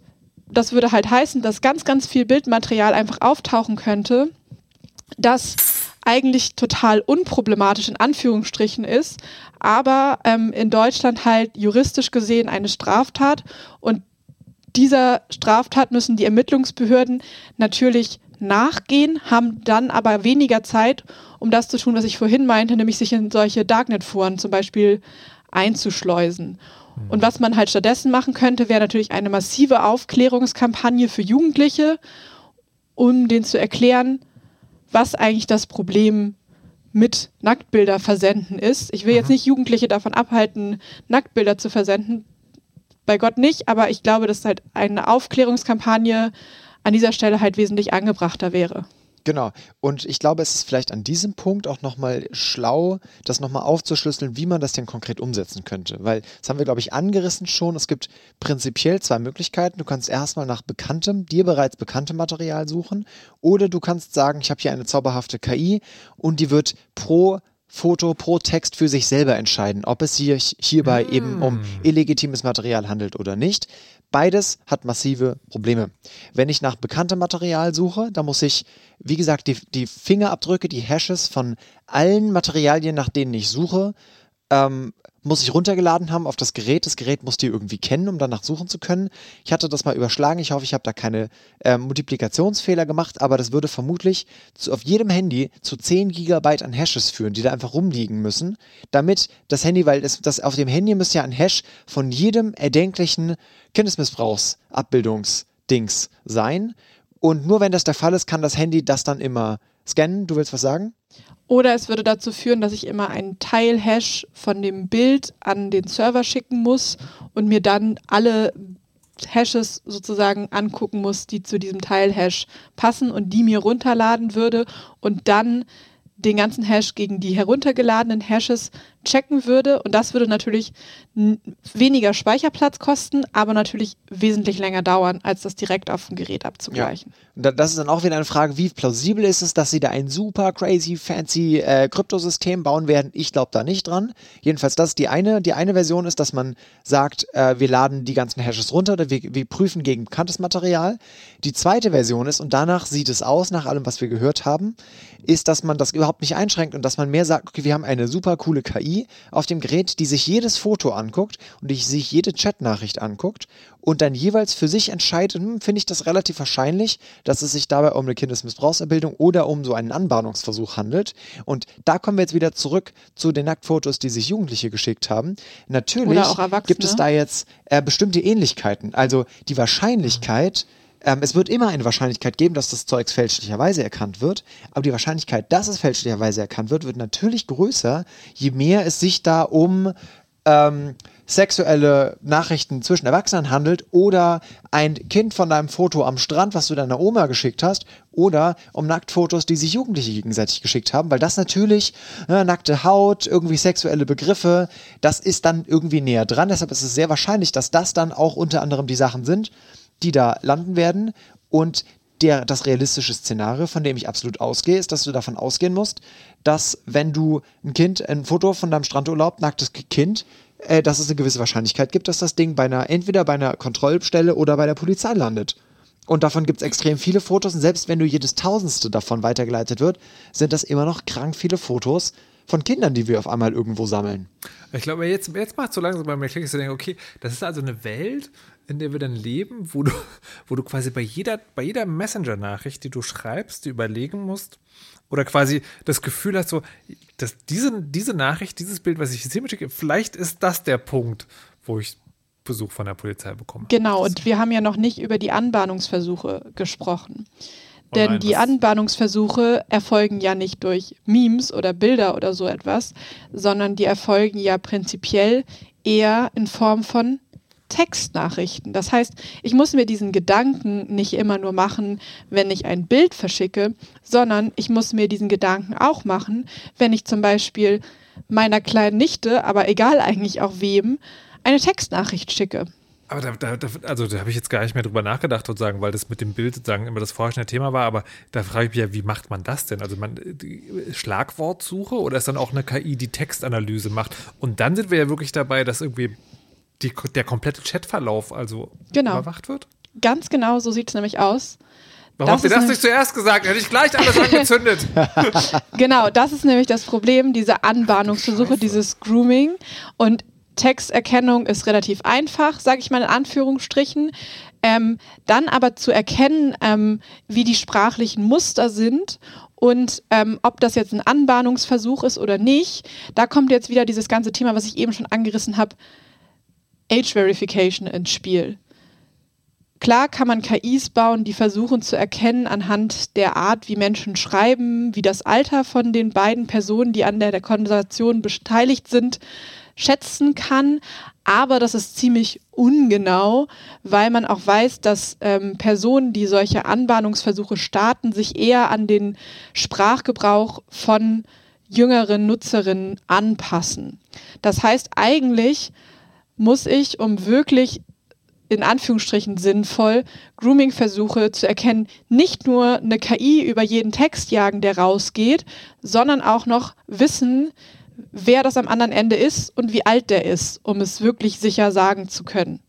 das würde halt heißen, dass ganz, ganz viel Bildmaterial einfach auftauchen könnte, das eigentlich total unproblematisch in Anführungsstrichen ist, aber ähm, in Deutschland halt juristisch gesehen eine Straftat und dieser Straftat müssen die Ermittlungsbehörden natürlich nachgehen, haben dann aber weniger Zeit, um das zu tun, was ich vorhin meinte, nämlich sich in solche Darknet-Foren zum Beispiel einzuschleusen. Und was man halt stattdessen machen könnte, wäre natürlich eine massive Aufklärungskampagne für Jugendliche, um denen zu erklären, was eigentlich das Problem mit Nacktbilder versenden ist. Ich will jetzt mhm. nicht Jugendliche davon abhalten, Nacktbilder zu versenden. Bei Gott nicht, aber ich glaube, dass halt eine Aufklärungskampagne an dieser Stelle halt wesentlich angebrachter wäre. Genau. Und ich glaube, es ist vielleicht an diesem Punkt auch nochmal schlau, das nochmal aufzuschlüsseln, wie man das denn konkret umsetzen könnte. Weil, das haben wir, glaube ich, angerissen schon. Es gibt prinzipiell zwei Möglichkeiten. Du kannst erstmal nach bekanntem, dir bereits bekanntem Material suchen. Oder du kannst sagen, ich habe hier eine zauberhafte KI und die wird pro Foto pro Text für sich selber entscheiden, ob es sich hierbei mm. eben um illegitimes Material handelt oder nicht. Beides hat massive Probleme. Wenn ich nach bekanntem Material suche, dann muss ich, wie gesagt, die, die Fingerabdrücke, die Hashes von allen Materialien, nach denen ich suche, ähm, muss ich runtergeladen haben auf das Gerät. Das Gerät muss die irgendwie kennen, um danach suchen zu können. Ich hatte das mal überschlagen. Ich hoffe, ich habe da keine äh, Multiplikationsfehler gemacht, aber das würde vermutlich zu, auf jedem Handy zu 10 Gigabyte an Hashes führen, die da einfach rumliegen müssen, damit das Handy, weil es, das auf dem Handy müsste ja ein Hash von jedem erdenklichen Kindesmissbrauchsabbildungsdings sein. Und nur wenn das der Fall ist, kann das Handy das dann immer scannen. Du willst was sagen? Oder es würde dazu führen, dass ich immer einen Teil-Hash von dem Bild an den Server schicken muss und mir dann alle Hashes sozusagen angucken muss, die zu diesem Teil-Hash passen und die mir runterladen würde und dann den ganzen Hash gegen die heruntergeladenen Hashes checken würde. Und das würde natürlich weniger Speicherplatz kosten, aber natürlich wesentlich länger dauern, als das direkt auf dem Gerät abzugleichen. Ja. Das ist dann auch wieder eine Frage, wie plausibel ist es, dass sie da ein super crazy, fancy äh, Kryptosystem bauen werden? Ich glaube da nicht dran. Jedenfalls, das ist die eine. Die eine Version ist, dass man sagt, äh, wir laden die ganzen Hashes runter, oder wir, wir prüfen gegen bekanntes Material. Die zweite Version ist, und danach sieht es aus, nach allem, was wir gehört haben, ist, dass man das überhaupt nicht einschränkt und dass man mehr sagt, okay, wir haben eine super coole KI auf dem Gerät, die sich jedes Foto anguckt und die sich jede Chatnachricht anguckt und dann jeweils für sich entscheidet, hm, finde ich das relativ wahrscheinlich, dass es sich dabei um eine Kindesmissbrauchsabbildung oder um so einen Anbahnungsversuch handelt. Und da kommen wir jetzt wieder zurück zu den Nacktfotos, die sich Jugendliche geschickt haben. Natürlich gibt es da jetzt äh, bestimmte Ähnlichkeiten. Also die Wahrscheinlichkeit, mhm ähm, es wird immer eine Wahrscheinlichkeit geben, dass das Zeug fälschlicherweise erkannt wird, aber die Wahrscheinlichkeit, dass es fälschlicherweise erkannt wird, wird natürlich größer, je mehr es sich da um ähm, sexuelle Nachrichten zwischen Erwachsenen handelt oder ein Kind von deinem Foto am Strand, was du deiner Oma geschickt hast, oder um Nacktfotos, die sich Jugendliche gegenseitig geschickt haben, weil das natürlich äh, nackte Haut, irgendwie sexuelle Begriffe, das ist dann irgendwie näher dran. Deshalb ist es sehr wahrscheinlich, dass das dann auch unter anderem die Sachen sind, die da landen werden. Und der, das realistische Szenario, von dem ich absolut ausgehe, ist, dass du davon ausgehen musst, dass wenn du ein Kind, ein Foto von deinem Strandurlaub, nacktes Kind, äh, dass es eine gewisse Wahrscheinlichkeit gibt, dass das Ding bei einer, entweder bei einer Kontrollstelle oder bei der Polizei landet. Und davon gibt es extrem viele Fotos. Und selbst wenn nur jedes Tausendste davon weitergeleitet wird, sind das immer noch krank viele Fotos von Kindern, die wir auf einmal irgendwo sammeln. Ich glaube, jetzt, jetzt macht es so langsam bei mir Klick, dass ich denke, okay, das ist also eine Welt, in der wir dann leben, wo du, wo du quasi bei jeder, bei jeder Messenger-Nachricht, die du schreibst, die überlegen musst, oder quasi das Gefühl hast, so, dass diese, diese Nachricht, dieses Bild, was ich jetzt hier schicke, vielleicht ist das der Punkt, wo ich Besuch von der Polizei bekomme. Genau, und wir haben ja noch nicht über die Anbahnungsversuche gesprochen. Oh Denn nein, die Anbahnungsversuche erfolgen ja nicht durch Memes oder Bilder oder so etwas, sondern die erfolgen ja prinzipiell eher in Form von Textnachrichten. Das heißt, ich muss mir diesen Gedanken nicht immer nur machen, wenn ich ein Bild verschicke, sondern ich muss mir diesen Gedanken auch machen, wenn ich zum Beispiel meiner kleinen Nichte, aber egal eigentlich auch wem, eine Textnachricht schicke. Aber da, da, also da habe ich jetzt gar nicht mehr drüber nachgedacht, sozusagen, weil das mit dem Bild sozusagen immer das vorherrschende Thema war. Aber da frage ich mich ja, wie macht man das denn? Also man Schlagwortsuche oder ist dann auch eine KI, die Textanalyse macht? Und dann sind wir ja wirklich dabei, dass irgendwie die, der komplette Chatverlauf also genau. überwacht wird? Ganz genau, so sieht es nämlich aus. Warum habt ihr das nicht zuerst gesagt? Hätte ich gleich alles angezündet. genau, das ist nämlich das Problem, diese Anbahnungsversuche, dieses Grooming. Und Texterkennung ist relativ einfach, sage ich mal in Anführungsstrichen. Ähm, dann aber zu erkennen, ähm, wie die sprachlichen Muster sind und ähm, ob das jetzt ein Anbahnungsversuch ist oder nicht, da kommt jetzt wieder dieses ganze Thema, was ich eben schon angerissen habe, Age Verification ins Spiel. Klar kann man KIs bauen, die versuchen zu erkennen anhand der Art, wie Menschen schreiben, wie das Alter von den beiden Personen, die an der, der Konversation beteiligt sind, schätzen kann. Aber das ist ziemlich ungenau, weil man auch weiß, dass ähm, Personen, die solche Anbahnungsversuche starten, sich eher an den Sprachgebrauch von jüngeren Nutzerinnen anpassen. Das heißt, eigentlich muss ich, um wirklich in Anführungsstrichen sinnvoll Grooming-Versuche zu erkennen, nicht nur eine KI über jeden Text jagen, der rausgeht, sondern auch noch wissen, wer das am anderen Ende ist und wie alt der ist, um es wirklich sicher sagen zu können.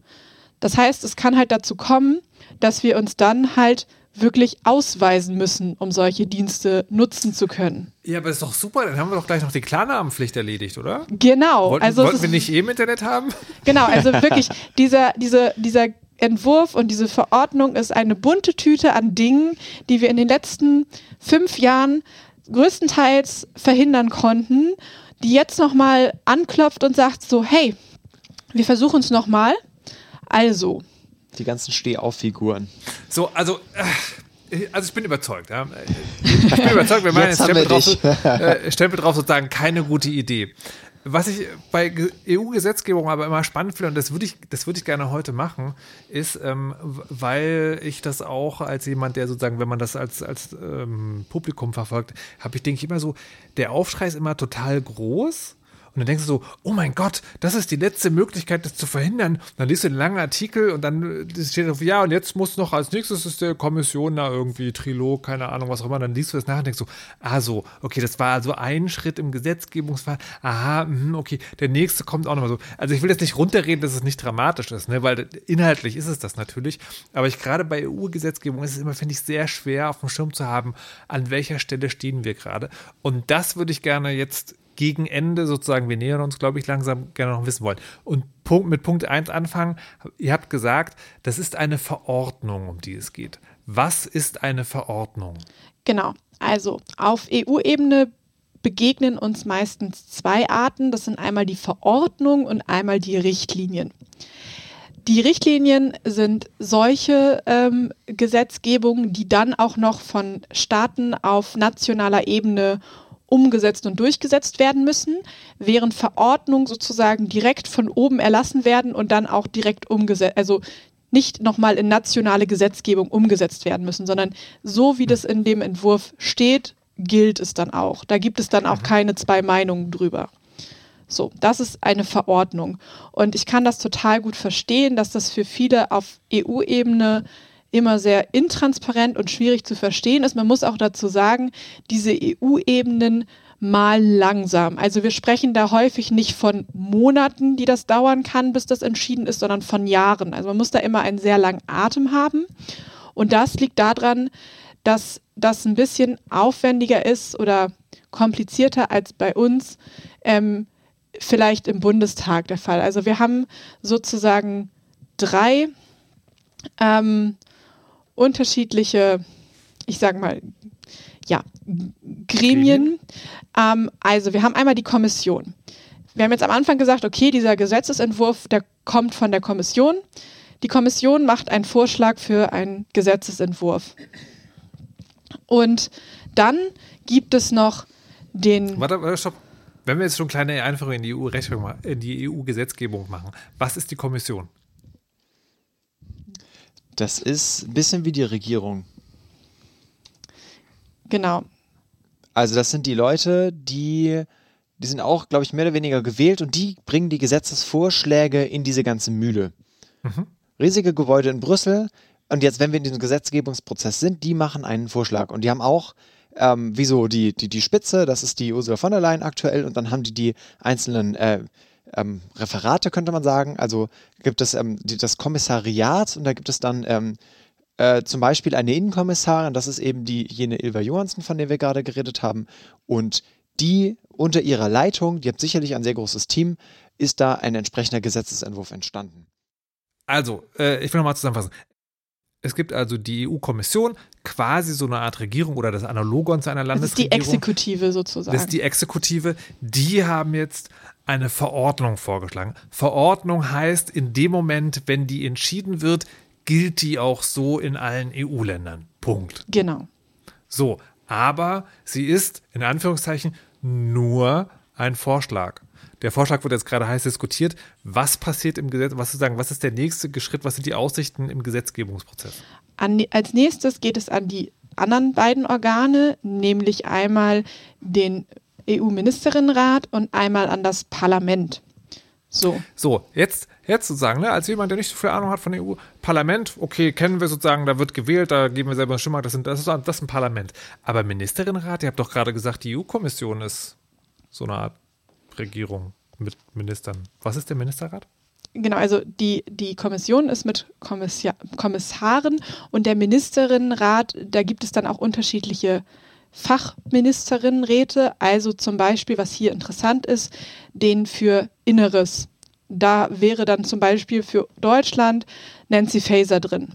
Das heißt, es kann halt dazu kommen, dass wir uns dann halt wirklich ausweisen müssen, um solche Dienste nutzen zu können. Ja, aber ist doch super, dann haben wir doch gleich noch die Klarnamenpflicht erledigt, oder? Genau. Wollten, also wollten wir nicht eh im Internet haben? Genau, also wirklich, dieser, diese, dieser Entwurf und diese Verordnung ist eine bunte Tüte an Dingen, die wir in den letzten fünf Jahren größtenteils verhindern konnten, die jetzt nochmal anklopft und sagt so, hey, wir versuchen es nochmal. Also. Die ganzen Stehauf-Figuren. So, also. Äh, also ich bin überzeugt. Ja. Ich bin überzeugt, wir meinen jetzt Stempel drauf, äh, Stempel drauf sozusagen keine gute Idee. Was ich bei EU-Gesetzgebung aber immer spannend finde, und das würde ich, das würde ich gerne heute machen, ist, ähm, weil ich das auch als jemand, der sozusagen, wenn man das als, als ähm, Publikum verfolgt, habe ich, denke ich immer so, der Aufschrei ist immer total groß und dann denkst du so, oh mein Gott, das ist die letzte Möglichkeit, das zu verhindern. Und dann liest du einen langen Artikel und dann steht auf, ja, und jetzt muss noch als nächstes ist der Kommission da irgendwie Trilog, keine Ahnung, was auch immer. Dann liest du das nach und denkst so, ah so, okay, das war also ein Schritt im Gesetzgebungsfall. Aha, mh, okay, der nächste kommt auch nochmal so. Also ich will jetzt nicht runterreden, dass es nicht dramatisch ist, ne, weil inhaltlich ist es das natürlich. Aber ich gerade bei EU-Gesetzgebung ist es immer, finde ich, sehr schwer auf dem Schirm zu haben, an welcher Stelle stehen wir gerade. Und das würde ich gerne jetzt gegen Ende sozusagen, wir nähern uns, glaube ich, langsam gerne noch wissen wollen. Und Punkt, mit Punkt 1 anfangen. Ihr habt gesagt, das ist eine Verordnung, um die es geht. Was ist eine Verordnung? Genau. Also auf EU-Ebene begegnen uns meistens zwei Arten. Das sind einmal die Verordnung und einmal die Richtlinien. Die Richtlinien sind solche ähm, Gesetzgebungen, die dann auch noch von Staaten auf nationaler Ebene umgesetzt und durchgesetzt werden müssen, während Verordnungen sozusagen direkt von oben erlassen werden und dann auch direkt umgesetzt, also nicht nochmal in nationale Gesetzgebung umgesetzt werden müssen, sondern so wie das in dem Entwurf steht, gilt es dann auch. Da gibt es dann auch mhm. keine zwei Meinungen drüber. So, das ist eine Verordnung. Und ich kann das total gut verstehen, dass das für viele auf EU-Ebene immer sehr intransparent und schwierig zu verstehen ist. Man muss auch dazu sagen, diese EU-Ebenen mal langsam. Also wir sprechen da häufig nicht von Monaten, die das dauern kann, bis das entschieden ist, sondern von Jahren. Also man muss da immer einen sehr langen Atem haben. Und das liegt daran, dass das ein bisschen aufwendiger ist oder komplizierter als bei uns ähm, vielleicht im Bundestag der Fall. Also wir haben sozusagen drei ähm, unterschiedliche, ich sage mal, ja, Gremien. Ähm, also wir haben einmal die Kommission. Wir haben jetzt am Anfang gesagt, okay, dieser Gesetzesentwurf, der kommt von der Kommission. Die Kommission macht einen Vorschlag für einen Gesetzesentwurf. Und dann gibt es noch den. Warte, warte, stopp. Wenn wir jetzt schon kleine Einführungen in die EU-Rechnung, in die EU-Gesetzgebung machen, was ist die Kommission? Das ist ein bisschen wie die Regierung. Genau. Also das sind die Leute, die, die sind auch, glaube ich, mehr oder weniger gewählt und die bringen die Gesetzesvorschläge in diese ganze Mühle. Mhm. Riesige Gebäude in Brüssel. Und jetzt, wenn wir in diesem Gesetzgebungsprozess sind, die machen einen Vorschlag. Und die haben auch, ähm, wie so die, die, die Spitze, das ist die Ursula von der Leyen aktuell, und dann haben die die einzelnen äh, ähm, Referate, könnte man sagen. Also gibt es ähm, die, das Kommissariat und da gibt es dann ähm, äh, zum Beispiel eine Innenkommissarin, das ist eben die jene Ilva Johansen, von der wir gerade geredet haben. Und die unter ihrer Leitung, die hat sicherlich ein sehr großes Team, ist da ein entsprechender Gesetzesentwurf entstanden. Also, äh, ich will nochmal zusammenfassen. Es gibt also die EU-Kommission, quasi so eine Art Regierung oder das Analogon zu einer Landesregierung. Das ist die Exekutive sozusagen. Das ist die Exekutive. Die haben jetzt eine Verordnung vorgeschlagen. Verordnung heißt, in dem Moment, wenn die entschieden wird, gilt die auch so in allen EU-Ländern. Punkt. Genau. So, aber sie ist in Anführungszeichen nur ein Vorschlag. Der Vorschlag wird jetzt gerade heiß diskutiert. Was passiert im Gesetz? Was, sagen, was ist der nächste Schritt? Was sind die Aussichten im Gesetzgebungsprozess? An, als nächstes geht es an die anderen beiden Organe, nämlich einmal den EU-Ministerinnenrat und einmal an das Parlament. So. So, jetzt, jetzt sozusagen, ne, als jemand, der nicht so viel Ahnung hat von EU, Parlament, okay, kennen wir sozusagen, da wird gewählt, da geben wir selber eine Stimme, das, sind, das, ist, das ist ein Parlament. Aber Ministerinnenrat, ihr habt doch gerade gesagt, die EU-Kommission ist so eine Art Regierung mit Ministern. Was ist der Ministerrat? Genau, also die, die Kommission ist mit Kommissia Kommissaren und der Ministerinnenrat, da gibt es dann auch unterschiedliche Fachministerinnenräte, also zum Beispiel, was hier interessant ist, den für Inneres. Da wäre dann zum Beispiel für Deutschland Nancy Faeser drin.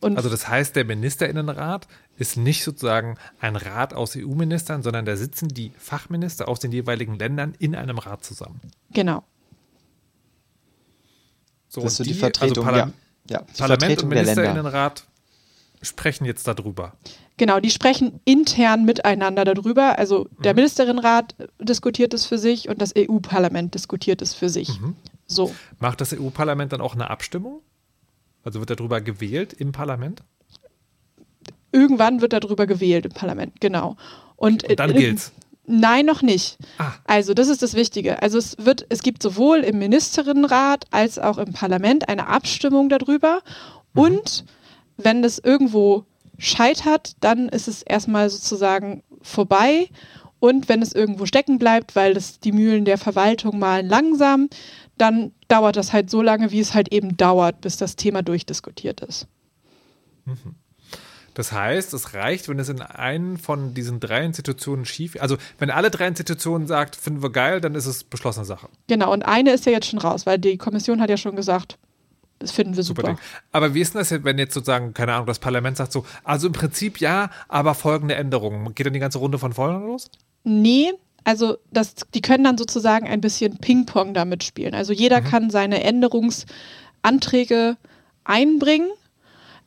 Und also das heißt, der Ministerinnenrat ist nicht sozusagen ein Rat aus EU-Ministern, sondern da sitzen die Fachminister aus den jeweiligen Ländern in einem Rat zusammen. Genau. So, das ist so die, die Vertretung, also Parla ja. Ja, Parlament Vertretung und Ministerinnenrat sprechen jetzt darüber. Genau, die sprechen intern miteinander darüber. Also der mhm. Ministerinnenrat diskutiert es für sich und das EU-Parlament diskutiert es für sich. Mhm. So. Macht das EU-Parlament dann auch eine Abstimmung? Also wird darüber gewählt im Parlament? Irgendwann wird darüber gewählt im Parlament, genau. Und, und dann gilt's. Nein, noch nicht. Ah. Also, das ist das Wichtige. Also, es wird, es gibt sowohl im Ministerinnenrat als auch im Parlament eine Abstimmung darüber. Mhm. Und wenn das irgendwo scheitert, dann ist es erstmal sozusagen vorbei. Und wenn es irgendwo stecken bleibt, weil das die Mühlen der Verwaltung malen langsam, dann dauert das halt so lange, wie es halt eben dauert, bis das Thema durchdiskutiert ist. Mhm. Das heißt, es reicht, wenn es in einen von diesen drei Institutionen schief, also wenn alle drei Institutionen sagt, finden wir geil, dann ist es beschlossene Sache. Genau, und eine ist ja jetzt schon raus, weil die Kommission hat ja schon gesagt, das finden wir super. super. Aber wie ist denn das, jetzt, wenn jetzt sozusagen, keine Ahnung, das Parlament sagt so, also im Prinzip ja, aber folgende Änderungen. Geht dann die ganze Runde von vorne los? Nee, also das, die können dann sozusagen ein bisschen Ping-Pong damit spielen. Also jeder mhm. kann seine Änderungsanträge einbringen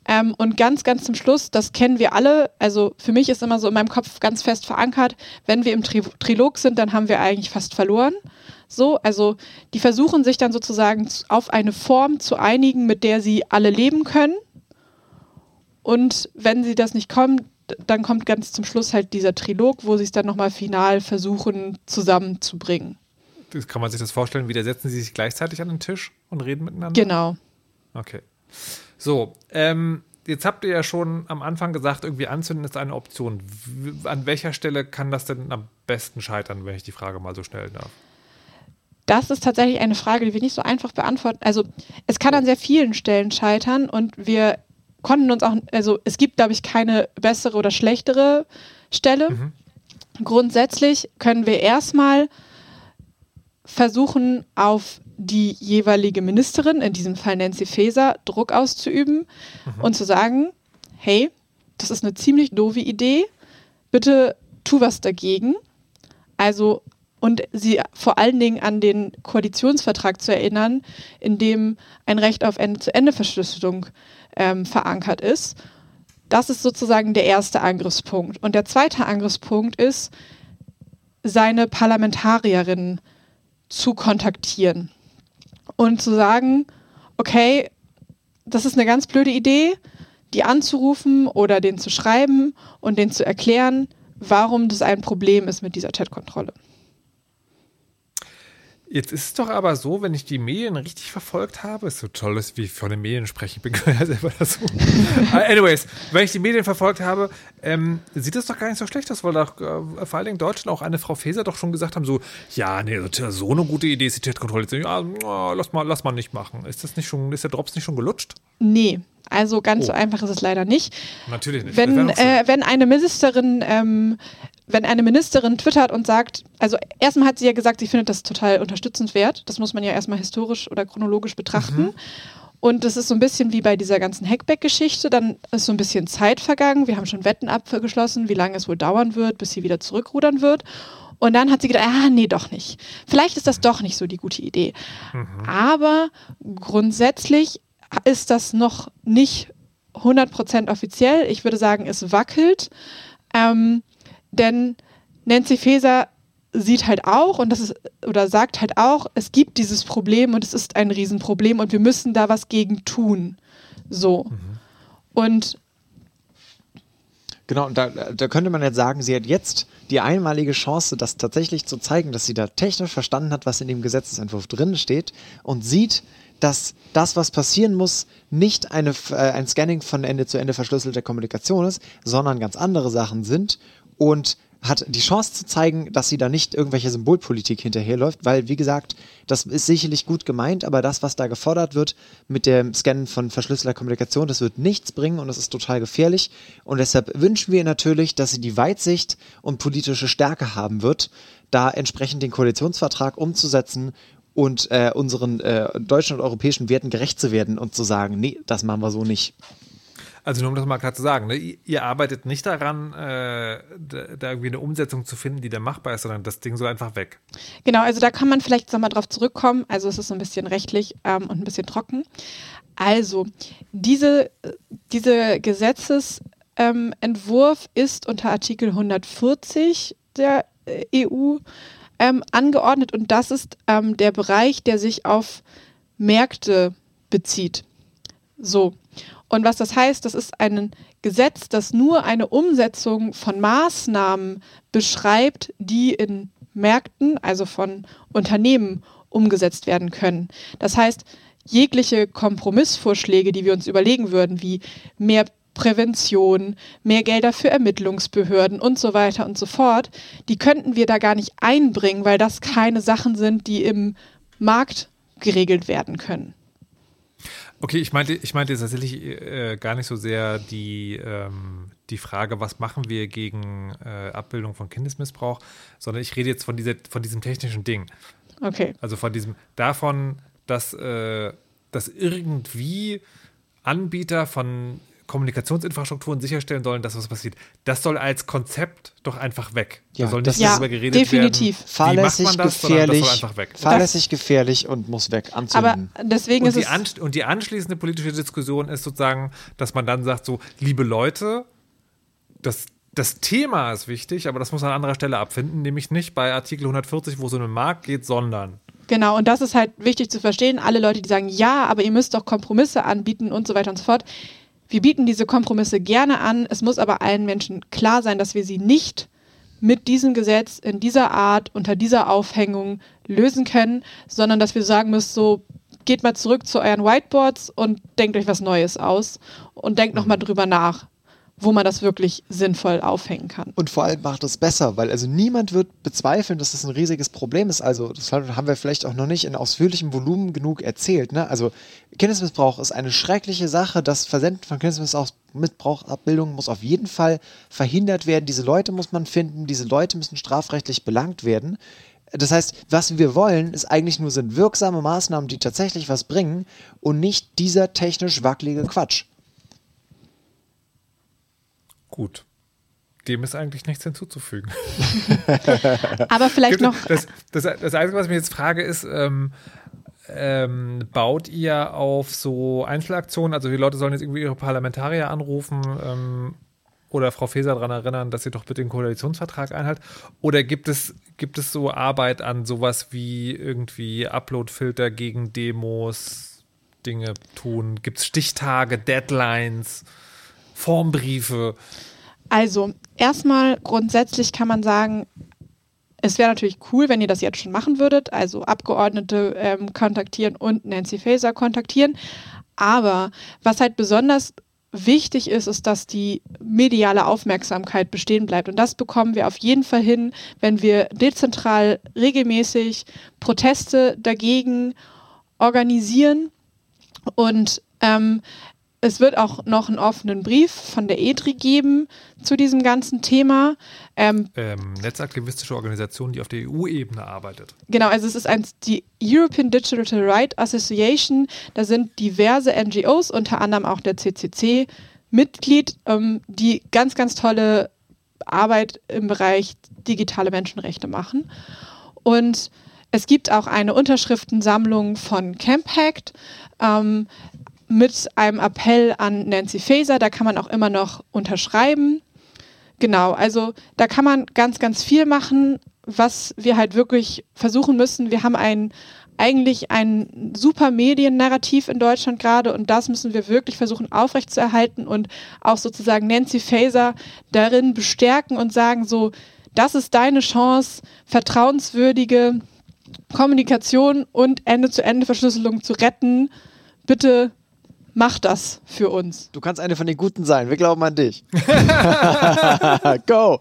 ähm, und ganz, ganz zum Schluss, das kennen wir alle, also für mich ist immer so in meinem Kopf ganz fest verankert, wenn wir im Tri Trilog sind, dann haben wir eigentlich fast verloren. So, also die versuchen sich dann sozusagen auf eine Form zu einigen, mit der sie alle leben können. Und wenn sie das nicht kommen, dann kommt ganz zum Schluss halt dieser Trilog, wo sie es dann nochmal final versuchen zusammenzubringen. Das kann man sich das vorstellen, wie da setzen sie sich gleichzeitig an den Tisch und reden miteinander? Genau. Okay. So, ähm, jetzt habt ihr ja schon am Anfang gesagt, irgendwie anzünden ist eine Option. An welcher Stelle kann das denn am besten scheitern, wenn ich die Frage mal so stellen darf? Das ist tatsächlich eine Frage, die wir nicht so einfach beantworten. Also es kann an sehr vielen Stellen scheitern und wir konnten uns auch, also es gibt, glaube ich, keine bessere oder schlechtere Stelle. Mhm. Grundsätzlich können wir erstmal versuchen, auf die jeweilige Ministerin, in diesem Fall Nancy Faeser, Druck auszuüben mhm. und zu sagen, hey, das ist eine ziemlich doofe Idee, bitte tu was dagegen. Also und sie vor allen Dingen an den Koalitionsvertrag zu erinnern, in dem ein Recht auf Ende-zu-Ende-Verschlüsselung ähm, verankert ist. Das ist sozusagen der erste Angriffspunkt. Und der zweite Angriffspunkt ist, seine Parlamentarierinnen zu kontaktieren und zu sagen, okay, das ist eine ganz blöde Idee, die anzurufen oder den zu schreiben und den zu erklären, warum das ein Problem ist mit dieser Chat-Kontrolle. Jetzt ist es doch aber so, wenn ich die Medien richtig verfolgt habe, ist so toll, dass wie von den Medien sprechen, ich bin ja selber das so. Anyways, wenn ich die Medien verfolgt habe, ähm, sieht es doch gar nicht so schlecht aus, weil doch äh, vor allen Dingen Deutschland auch eine Frau Faeser doch schon gesagt haben, so, ja, nee, so eine gute Idee ist die Chatkontrolle. Ja, lass mal, lass mal nicht machen. Ist das nicht schon, ist der Drops nicht schon gelutscht? Nee, also ganz oh. so einfach ist es leider nicht. Natürlich nicht. Wenn, äh, wenn eine Ministerin ähm, wenn eine Ministerin twittert und sagt, also erstmal hat sie ja gesagt, sie findet das total unterstützenswert. Das muss man ja erstmal historisch oder chronologisch betrachten. Mhm. Und das ist so ein bisschen wie bei dieser ganzen Hackback-Geschichte. Dann ist so ein bisschen Zeit vergangen. Wir haben schon Wetten abgeschlossen, wie lange es wohl dauern wird, bis sie wieder zurückrudern wird. Und dann hat sie gedacht, ah, nee, doch nicht. Vielleicht ist das doch nicht so die gute Idee. Mhm. Aber grundsätzlich ist das noch nicht 100% offiziell. Ich würde sagen, es wackelt. Ähm, denn Nancy Faeser sieht halt auch und das ist oder sagt halt auch, es gibt dieses Problem und es ist ein Riesenproblem und wir müssen da was gegen tun. So. Mhm. Und Genau, und da, da könnte man jetzt sagen, sie hat jetzt die einmalige Chance, das tatsächlich zu zeigen, dass sie da technisch verstanden hat, was in dem Gesetzesentwurf drin steht und sieht, dass das, was passieren muss, nicht eine, äh, ein Scanning von Ende zu Ende verschlüsselter Kommunikation ist, sondern ganz andere Sachen sind und hat die Chance zu zeigen, dass sie da nicht irgendwelche Symbolpolitik hinterherläuft, weil, wie gesagt, das ist sicherlich gut gemeint, aber das, was da gefordert wird mit dem Scannen von verschlüsselter Kommunikation, das wird nichts bringen und das ist total gefährlich. Und deshalb wünschen wir natürlich, dass sie die Weitsicht und politische Stärke haben wird, da entsprechend den Koalitionsvertrag umzusetzen und äh, unseren äh, deutschen und europäischen Werten gerecht zu werden und zu sagen, nee, das machen wir so nicht. Also nur um das mal klar zu sagen, ne? ihr arbeitet nicht daran, äh, da, irgendwie eine Umsetzung zu finden, die da machbar ist, sondern das Ding soll einfach weg. Genau, also da kann man vielleicht nochmal drauf zurückkommen. Also es ist so ein bisschen rechtlich ähm, und ein bisschen trocken. Also diese, diese Gesetzesentwurf ähm, ist unter Artikel 140 der äh, EU ähm, angeordnet und das ist ähm, der Bereich, der sich auf Märkte bezieht. So. Und was das heißt, das ist ein Gesetz, das nur eine Umsetzung von Maßnahmen beschreibt, die in Märkten, also von Unternehmen, umgesetzt werden können. Das heißt, jegliche Kompromissvorschläge, die wir uns überlegen würden, wie mehr Prävention, mehr Gelder für Ermittlungsbehörden und so weiter und so fort, die könnten wir da gar nicht einbringen, weil das keine Sachen sind, die im Markt geregelt werden können. Okay, ich meinte, ich meinte tatsächlich äh, gar nicht so sehr die, ähm, die Frage, was machen wir gegen äh, Abbildung von Kindesmissbrauch, sondern ich rede jetzt von, dieser, von diesem technischen Ding. Okay. Also von diesem, davon, dass, äh, dass irgendwie Anbieter von Kommunikationsinfrastrukturen sicherstellen sollen, dass was passiert. Das soll als Konzept doch einfach weg. Ja, da soll nicht ja, darüber geredet definitiv. werden. Fahrlässig, wie das, gefährlich, das soll einfach weg. Fahrlässig, gefährlich und muss weg. Anzünden. Aber deswegen und ist es und die anschließende politische Diskussion ist sozusagen, dass man dann sagt so, liebe Leute, das das Thema ist wichtig, aber das muss an anderer Stelle abfinden, nämlich nicht bei Artikel 140, wo es um den Markt geht, sondern Genau, und das ist halt wichtig zu verstehen. Alle Leute, die sagen, ja, aber ihr müsst doch Kompromisse anbieten und so weiter und so fort. Wir bieten diese Kompromisse gerne an. Es muss aber allen Menschen klar sein, dass wir sie nicht mit diesem Gesetz in dieser Art, unter dieser Aufhängung lösen können, sondern dass wir sagen müssen, so geht mal zurück zu euren Whiteboards und denkt euch was Neues aus und denkt nochmal drüber nach wo man das wirklich sinnvoll aufhängen kann. Und vor allem macht es besser, weil also niemand wird bezweifeln, dass das ein riesiges Problem ist. Also das haben wir vielleicht auch noch nicht in ausführlichem Volumen genug erzählt. Ne? Also Kindesmissbrauch ist eine schreckliche Sache. Das Versenden von Kindesmissbrauchabbildungen muss auf jeden Fall verhindert werden. Diese Leute muss man finden. Diese Leute müssen strafrechtlich belangt werden. Das heißt, was wir wollen, ist eigentlich nur sind wirksame Maßnahmen, die tatsächlich was bringen und nicht dieser technisch wackelige Quatsch. Gut. Dem ist eigentlich nichts hinzuzufügen. Aber vielleicht noch. Das, das, das, Einzige, was ich mir jetzt frage, ist, ähm, ähm, baut ihr auf so Einzelaktionen? Also die Leute sollen jetzt irgendwie ihre Parlamentarier anrufen ähm, oder Frau Faeser daran erinnern, dass sie doch bitte den Koalitionsvertrag einhält? Oder gibt es, gibt es so Arbeit an sowas wie irgendwie Uploadfilter gegen Demos, Dinge tun? Gibt es Stichtage, Deadlines? Formbriefe? Also, erstmal grundsätzlich kann man sagen, es wäre natürlich cool, wenn ihr das jetzt schon machen würdet, also Abgeordnete ähm, kontaktieren und Nancy Faeser kontaktieren. Aber was halt besonders wichtig ist, ist, dass die mediale Aufmerksamkeit bestehen bleibt. Und das bekommen wir auf jeden Fall hin, wenn wir dezentral regelmäßig Proteste dagegen organisieren und ähm, es wird auch noch einen offenen Brief von der EDRI geben zu diesem ganzen Thema. Ähm, ähm, netzaktivistische Organisation, die auf der EU-Ebene arbeitet. Genau, also es ist ein, die European Digital Right Association. Da sind diverse NGOs, unter anderem auch der CCC, Mitglied, ähm, die ganz, ganz tolle Arbeit im Bereich digitale Menschenrechte machen. Und es gibt auch eine Unterschriftensammlung von Campact. Ähm, mit einem Appell an Nancy Faeser. Da kann man auch immer noch unterschreiben. Genau, also da kann man ganz, ganz viel machen, was wir halt wirklich versuchen müssen. Wir haben ein, eigentlich ein super Mediennarrativ in Deutschland gerade und das müssen wir wirklich versuchen aufrechtzuerhalten und auch sozusagen Nancy Faeser darin bestärken und sagen so, das ist deine Chance, vertrauenswürdige Kommunikation und Ende-zu-Ende-Verschlüsselung zu retten. Bitte mach das für uns. Du kannst eine von den Guten sein. Wir glauben an dich. Go.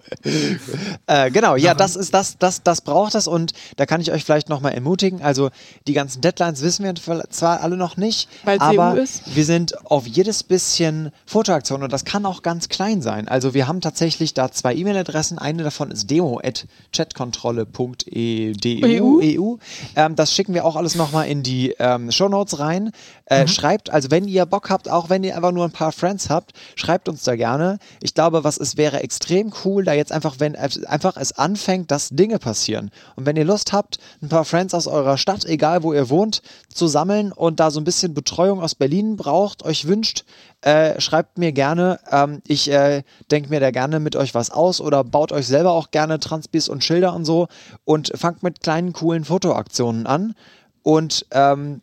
Äh, genau, ja, das ist das, das, das braucht es und da kann ich euch vielleicht nochmal ermutigen. Also die ganzen Deadlines wissen wir zwar alle noch nicht, Weil's aber ist. wir sind auf jedes bisschen Fotoaktion und das kann auch ganz klein sein. Also wir haben tatsächlich da zwei E-Mail-Adressen. Eine davon ist demo.chatkontrolle.eu. EU. Ähm, das schicken wir auch alles nochmal in die ähm, Shownotes rein. Äh, Schreibt, also wenn ihr Bock habt, auch wenn ihr einfach nur ein paar Friends habt, schreibt uns da gerne. Ich glaube, was es wäre extrem cool, da jetzt einfach, wenn einfach es anfängt, dass Dinge passieren. Und wenn ihr Lust habt, ein paar Friends aus eurer Stadt, egal wo ihr wohnt, zu sammeln und da so ein bisschen Betreuung aus Berlin braucht, euch wünscht, äh, schreibt mir gerne. Ähm, ich äh, denke mir da gerne mit euch was aus oder baut euch selber auch gerne Transpis und Schilder und so und fangt mit kleinen, coolen Fotoaktionen an. Und ähm,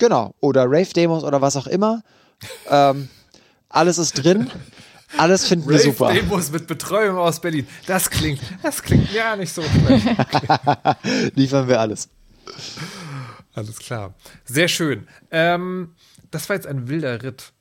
genau, oder Rave-Demos oder was auch immer. Ähm, alles ist drin. Alles finden wir super. Demos mit Betreuung aus Berlin. Das klingt, das klingt ja nicht so schlecht. Liefern wir alles. Alles klar. Sehr schön. Ähm, das war jetzt ein wilder Ritt.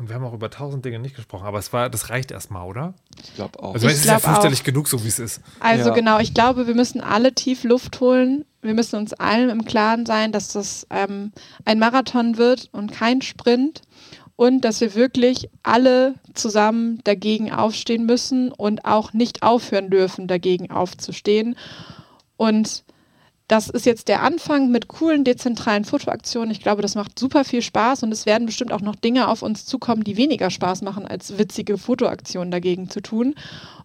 Und wir haben auch über tausend Dinge nicht gesprochen, aber es war, das reicht erstmal, oder? Ich glaube auch. Also Ich es ist ja auch. fürchterlich genug, so wie es ist. Also Ja. genau, ich glaube, wir müssen alle tief Luft holen. Wir müssen uns allen im Klaren sein, dass das ähm, ein Marathon wird und kein Sprint. Und dass wir wirklich alle zusammen dagegen aufstehen müssen und auch nicht aufhören dürfen, dagegen aufzustehen. Und das ist jetzt der Anfang mit coolen dezentralen Fotoaktionen. Ich glaube, das macht super viel Spaß und es werden bestimmt auch noch Dinge auf uns zukommen, die weniger Spaß machen, als witzige Fotoaktionen dagegen zu tun.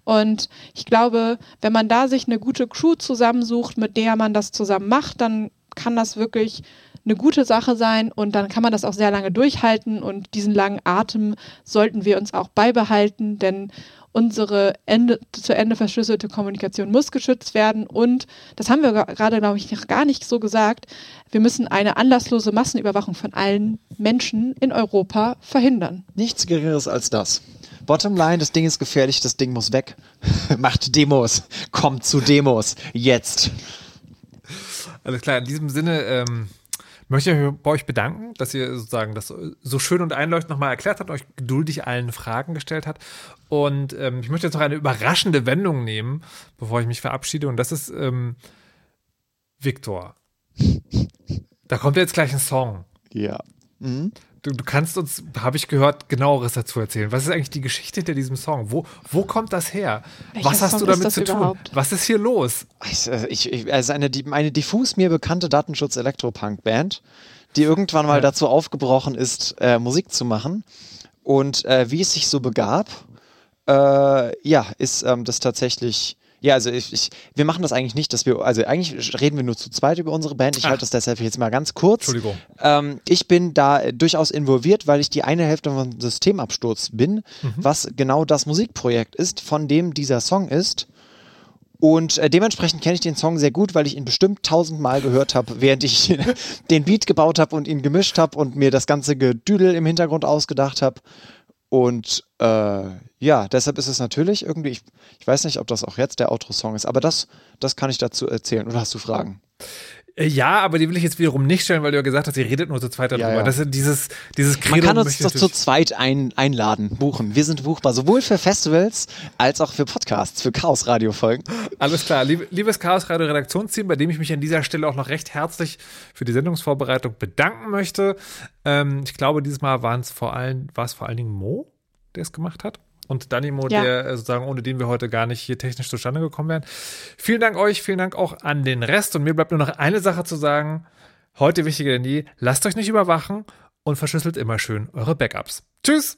Und ich glaube, wenn man da sich eine gute Crew zusammensucht, mit der man das zusammen macht, dann kann das wirklich eine gute Sache sein und dann kann man das auch sehr lange durchhalten und diesen langen Atem sollten wir uns auch beibehalten, denn unsere Ende, zu Ende verschlüsselte Kommunikation muss geschützt werden und das haben wir gerade, glaube ich, noch gar nicht so gesagt. Wir müssen eine anlasslose Massenüberwachung von allen Menschen in Europa verhindern. Nichts Geringeres als das. Bottomline, das Ding ist gefährlich, das Ding muss weg. Macht Demos. Kommt zu Demos. Jetzt. Alles klar, in diesem Sinne ähm, möchte ich mich bei euch bedanken, dass ihr sozusagen das so schön und einleuchtend nochmal erklärt habt, euch geduldig allen Fragen gestellt habt. Und ähm, ich möchte jetzt noch eine überraschende Wendung nehmen, bevor ich mich verabschiede. Und das ist ähm, Viktor. Da kommt jetzt gleich ein Song. Ja. Mhm. Du, du kannst uns, habe ich gehört, genaueres dazu erzählen. Was ist eigentlich die Geschichte hinter diesem Song? Wo, wo kommt das her? Welcher Was hast Song du damit zu tun? überhaupt? Was ist hier los? Ich, äh, ich, ich, also eine, eine diffus mir bekannte Datenschutz-Elektropunk-Band, die irgendwann mal Ja. dazu aufgebrochen ist, äh, Musik zu machen. Und äh, wie es sich so begab, äh, ja, ist ähm, das tatsächlich. Ja, also ich, ich, wir machen das eigentlich nicht, dass wir, also eigentlich reden wir nur zu zweit über unsere Band. Ich halte das deshalb jetzt mal ganz kurz. Entschuldigung. Ähm, ich bin da äh, durchaus involviert, weil ich die eine Hälfte von Systemabsturz bin, was genau das Musikprojekt ist, von dem dieser Song ist. Und äh, dementsprechend kenne ich den Song sehr gut, weil ich ihn bestimmt tausendmal gehört habe, während ich den Beat gebaut habe und ihn gemischt habe und mir das ganze Gedüdel im Hintergrund ausgedacht habe. Und äh, ja, deshalb ist es natürlich irgendwie, ich, ich weiß nicht, ob das auch jetzt der Outro-Song ist, aber das, das kann ich dazu erzählen. Oder hast du Fragen? Äh, Ja, aber die will ich jetzt wiederum nicht stellen, weil du ja gesagt hast, ihr redet nur zu zweit darüber. Ja, ja. Das ist dieses, dieses Credo Man kann uns ich zu zweit ein, einladen, buchen. Wir sind buchbar, sowohl für Festivals als auch für Podcasts, für Chaos-Radio-Folgen. Alles klar. Lieb, liebes Chaos Radio Redaktionsteam, bei dem ich mich an dieser Stelle auch noch recht herzlich für die Sendungsvorbereitung bedanken möchte. Ähm, ich glaube, dieses Mal waren es vor allem, war es vor allen Dingen Mo, der es gemacht hat. Und Danimo, Ja. der äh, sozusagen, ohne den wir heute gar nicht hier technisch zustande gekommen wären. Vielen Dank euch, vielen Dank auch an den Rest. Und mir bleibt nur noch eine Sache zu sagen. Heute wichtiger denn je, lasst euch nicht überwachen und verschlüsselt immer schön eure Backups. Tschüss!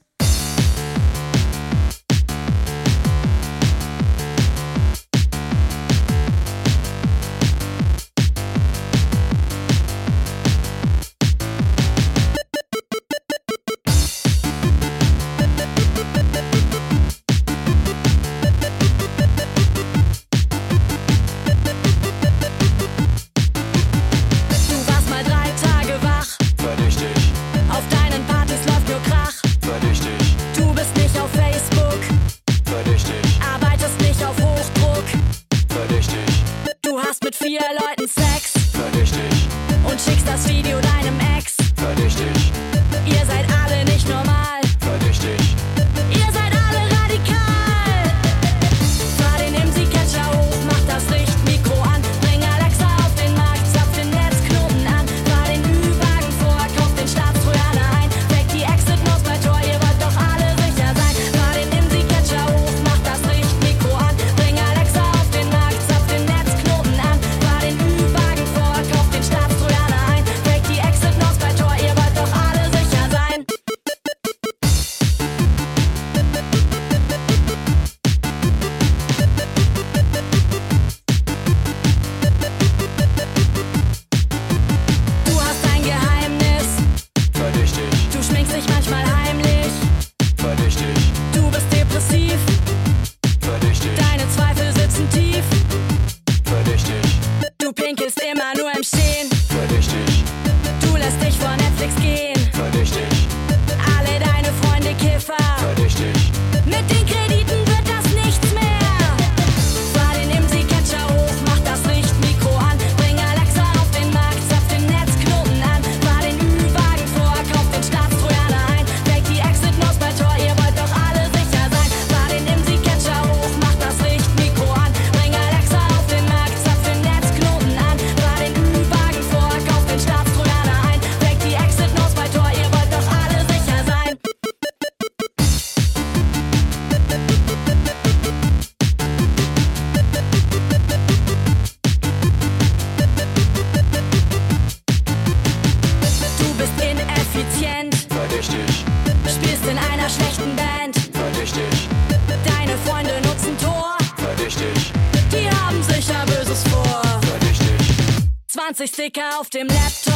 20 Sticker auf dem Laptop.